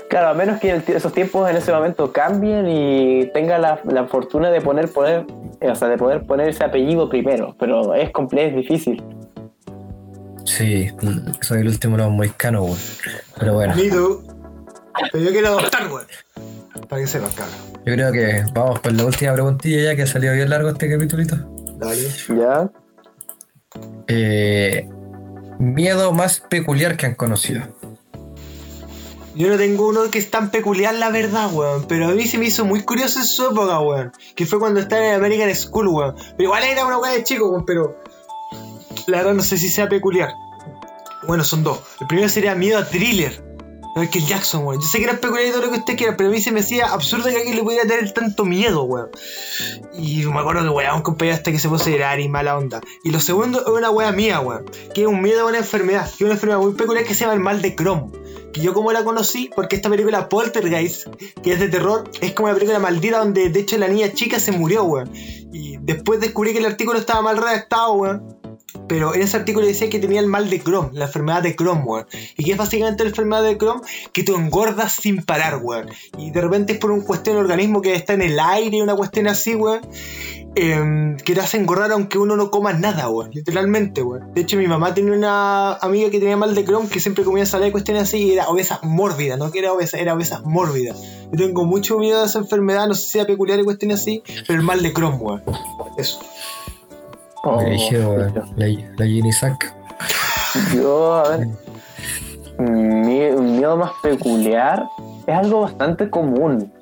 Claro, a menos que el esos tiempos en ese momento cambien y tenga la, la fortuna de poner, poner, eh, o sea, de poder poner ese apellido primero, pero es complejo, es difícil. Sí, soy el último de los moicanos, weón. Pero bueno, tú. Pero yo quiero adoptar, weón. Para que sepas, cabrón. yo creo que vamos con la última preguntilla ya que salió bien largo este capítulito. Dale. ¿Ya? Eh, miedo más peculiar que han conocido. Yo no tengo uno que es tan peculiar, la verdad, weón. Pero a mí se me hizo muy curioso en su época, weón. Que fue cuando estaba en American School, weón. Pero igual era una weá de chico, weón. Pero la verdad no sé si sea peculiar. Bueno, son dos. El primero sería miedo a thriller. Michael Jackson, weón. Yo sé que era peculiar y todo lo que usted quiera, pero a mí se me hacía absurdo que alguien le pudiera tener tanto miedo, weón. Y me acuerdo que, weón, un compañero hasta que se puso a llorar y mala onda. Y lo segundo es una weá mía, weón. Que es un miedo a una enfermedad. Que es una enfermedad muy peculiar que se llama el mal de Crohn. Que yo como la conocí, porque esta película Poltergeist, que es de terror, es como una película maldita donde de hecho la niña chica se murió, weón. Y después descubrí que el artículo estaba mal redactado, weón. Pero en ese artículo decía que tenía el mal de Crohn, la enfermedad de Crohn, weón. Y que es básicamente la enfermedad de Crohn que tú engordas sin parar, weón. Y de repente es por una cuestión del organismo que está en el aire, una cuestión así, weón. em, que te hace engordar aunque uno no coma nada, weón. Literalmente, weón. De hecho, mi mamá tenía una amiga que tenía mal de Crohn que siempre comía ensalada y cuestiones así y era obesa mórbida, no que era obesa, era obesa mórbida. Yo tengo mucho miedo a esa enfermedad, no sé si sea peculiar y cuestiones así, pero el mal de Crohn, weón. Eso. Oh, Me dije, weón, la, la Sack. Yo, a ver. Mi, un miedo más peculiar es algo bastante común.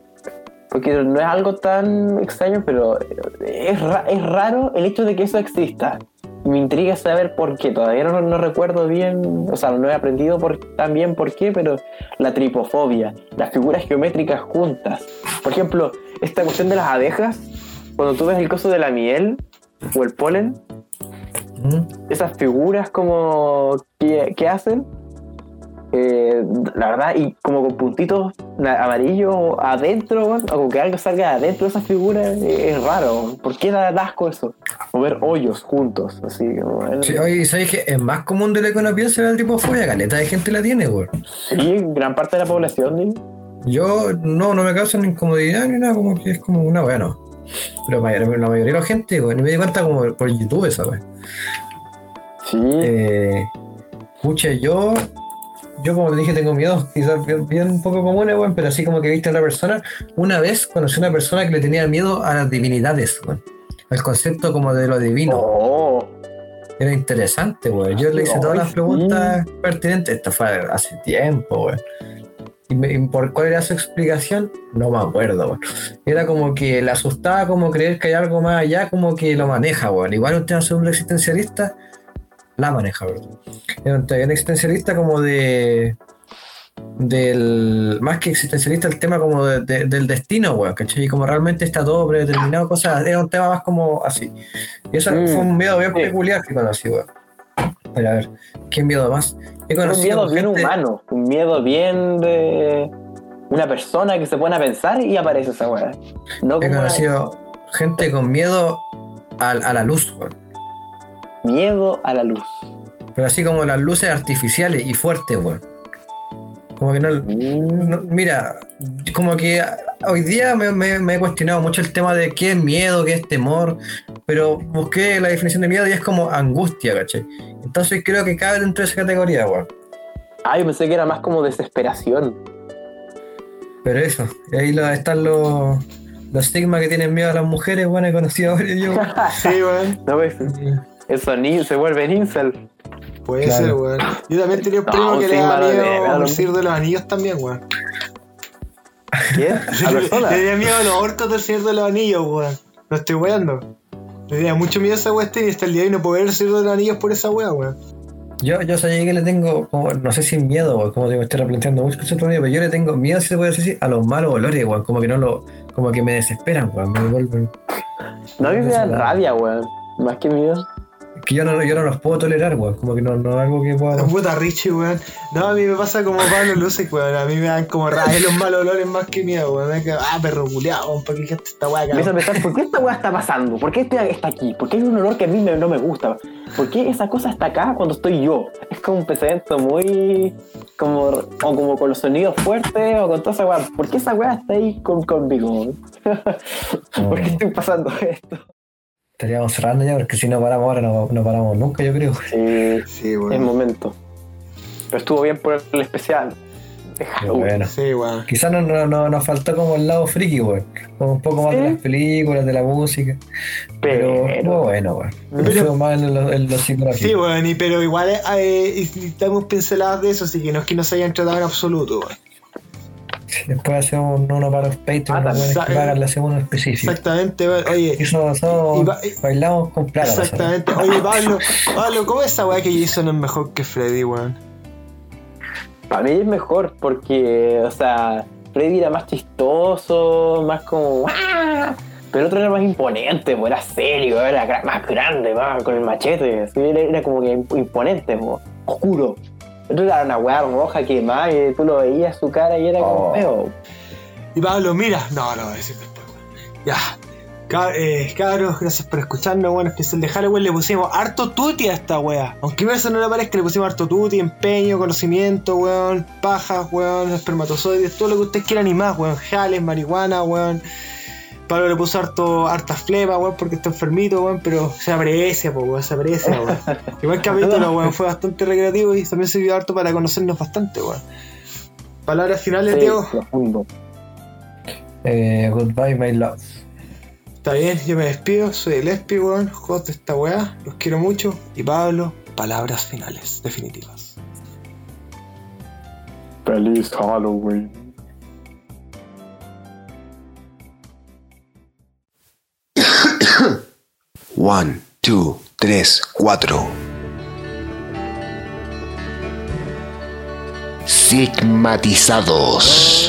Porque no es algo tan extraño, pero es, ra- es raro el hecho de que eso exista. Me intriga saber por qué. Todavía no, no recuerdo bien, o sea, no he aprendido por, tan bien por qué, pero la tripofobia, las figuras geométricas juntas. Por ejemplo, esta cuestión de las abejas, cuando tú ves el coso de la miel o el polen, esas figuras como que, que hacen, eh, la verdad, y como con puntitos amarillos adentro, weón, o que algo salga de adentro de esas figuras, eh, es raro. ¿Por qué da asco eso? O ver hoyos juntos, así como. Sí, oye, ¿sabes que es más común de lo que uno piensa el tipo fobia? Caleta de gente la tiene, weón. Sí, gran parte de la población. Yo no, no me causa ni incomodidad ni nada, como que es como una weá, no. Pero la mayoría, la mayoría de la gente, weón, y me di cuenta como por YouTube esa weá. Sí. Eh, pucha, yo, yo como te dije, tengo miedo, quizás bien, bien poco comunes, weón, pero así como que viste a otra persona. Una vez conocí a una persona que le tenía miedo a las divinidades, weón. Al concepto como de lo divino. Oh. Era interesante, weón. Yo le hice todas las preguntas pertinentes. Esto fue hace tiempo, weón. Y, por cuál era su explicación, no me acuerdo, weón. Era como que le asustaba como creer que hay algo más allá, como que lo maneja, weón. Igual un tema sobre un existencialista, la maneja, weón. Era un tema existencialista como de. Del. Más que existencialista, el tema como de- de- del destino, weón, ¿cachai? Y como realmente está todo predeterminado, cosas. Era un tema más como así. Y eso Mm, fue un miedo bien sí. peculiar que conocí, weón. Pero a ver, ¿qué miedo más? He un miedo bien gente- humano, un miedo bien de una persona que se pone a pensar y aparece esa weá. No He conocido gente con miedo a, a la luz, weón. miedo a la luz. Pero así como las luces artificiales y fuertes, weón. Como que no, no- Mira, como que hoy día me, me- me he cuestionado mucho el tema de qué es miedo, qué es temor. Pero busqué la definición de miedo y es como angustia, ¿cachai? Entonces creo que cabe dentro de esa categoría, weón. Ah, yo pensé que era más como desesperación. Pero eso, ahí lo- están los, los estigmas que tienen miedo a las mujeres, bueno, he conocido a varios yo. Sí, weón. No ves, eso ni se vuelve en incel. Puede Claro. ser, weón. Yo también tenía un No, primo que le daba miedo mano. al Señor de los Anillos también, weón. ¿Qué? ¿A Le tenía miedo a los orcos del Señor de los Anillos, weón. No estoy weando. Le tenía mucho miedo a esa weá y hasta el día de hoy no puedo ver el Señor de los Anillos por esa weá, weón. Yo, yo sabía que le tengo, como, no sé si miedo, weón, como te digo, estoy replanteando mucho mío, pero yo le tengo miedo, si se puede decir así, a los malos olores, weón, como que no lo, como que me desesperan, weón, me vuelven. No, a mí me da rabia, weón. Más que miedo. Que yo no, yo no los puedo tolerar, weón, como que no, no es algo que pueda. Puta Richie, weón. No, a mí me pasa como Pablo Luces, weón. A mí me dan como rabia los malos olores más que miedo, weón. Ah, perro culiao, weón, ¿por qué gente esta weá acá? Empiezo a pensar, ¿por qué esta weá está pasando? ¿Por qué este está aquí? ¿Por qué hay un olor que a mí me- no me gusta? ¿Por qué esa cosa está acá cuando estoy yo? Es como un pensamiento muy... como o como con los sonidos fuertes o con toda esa weá. ¿Por qué esa weá está ahí con, conmigo? ¿Por qué estoy pasando esto? Estaríamos cerrando ya, porque si no paramos ahora, no, no paramos nunca, yo creo. Sí, sí, es momento. Pero estuvo bien por el especial. bueno. Sí, weón. Quizás no, no, no- nos faltó como el lado friki, weón. Como un poco más de las películas, de la música. Pero, Pero- bueno, weón. Pero- Estuvo más en lo, en lo psicológico. Sí, weón, y, pero igual eh, y- y estamos pinceladas de eso, así que no es que nos hayan tratado en absoluto, weón. Después hacemos uno para los Patreon, Ah, los que también. pagan, le hacemos uno específico. Exactamente. Oye, Eso, va- bailamos con plata. exactamente. Oye, Pablo, Pablo, ¿cómo es esa weá que Jason es mejor que Freddy, weón? Para mí es mejor porque, o sea, Freddy era más chistoso, más como... ¡ah! Pero el otro era más imponente, pues, era serio, era más grande, más con el machete. así, Era, era como que imponente, pues, oscuro. Era una weá roja que más, y tú lo veías su cara y era como Oh. feo. Y Pablo, mira. No, no, decir después, weón. Ya. Cab- eh, cabros, gracias por escucharnos, bueno, especial de Halloween. Le pusimos harto tuti a esta wea. Aunque a veces no le parezca, le pusimos harto tuti, empeño, conocimiento, weón, pajas, weón, espermatozoides, todo lo que ustedes quieran y más, weón. Jales, marihuana, weón. Pablo le puso harto, harta flema, weón, porque está enfermito, weón, pero se aprecia, po, weón, se aprecia, weón. Igual capítulo, weón, fue bastante recreativo y también sirvió harto para conocernos bastante, weón. Palabras finales, Sí, Diego. profundo. Eh, goodbye, my love. Está bien, yo me despido, soy el Espi, weón, host de esta weá, los quiero mucho. Y Pablo, palabras finales, definitivas. Feliz Halloween. One, two, tres, cuatro. Sigmatizados.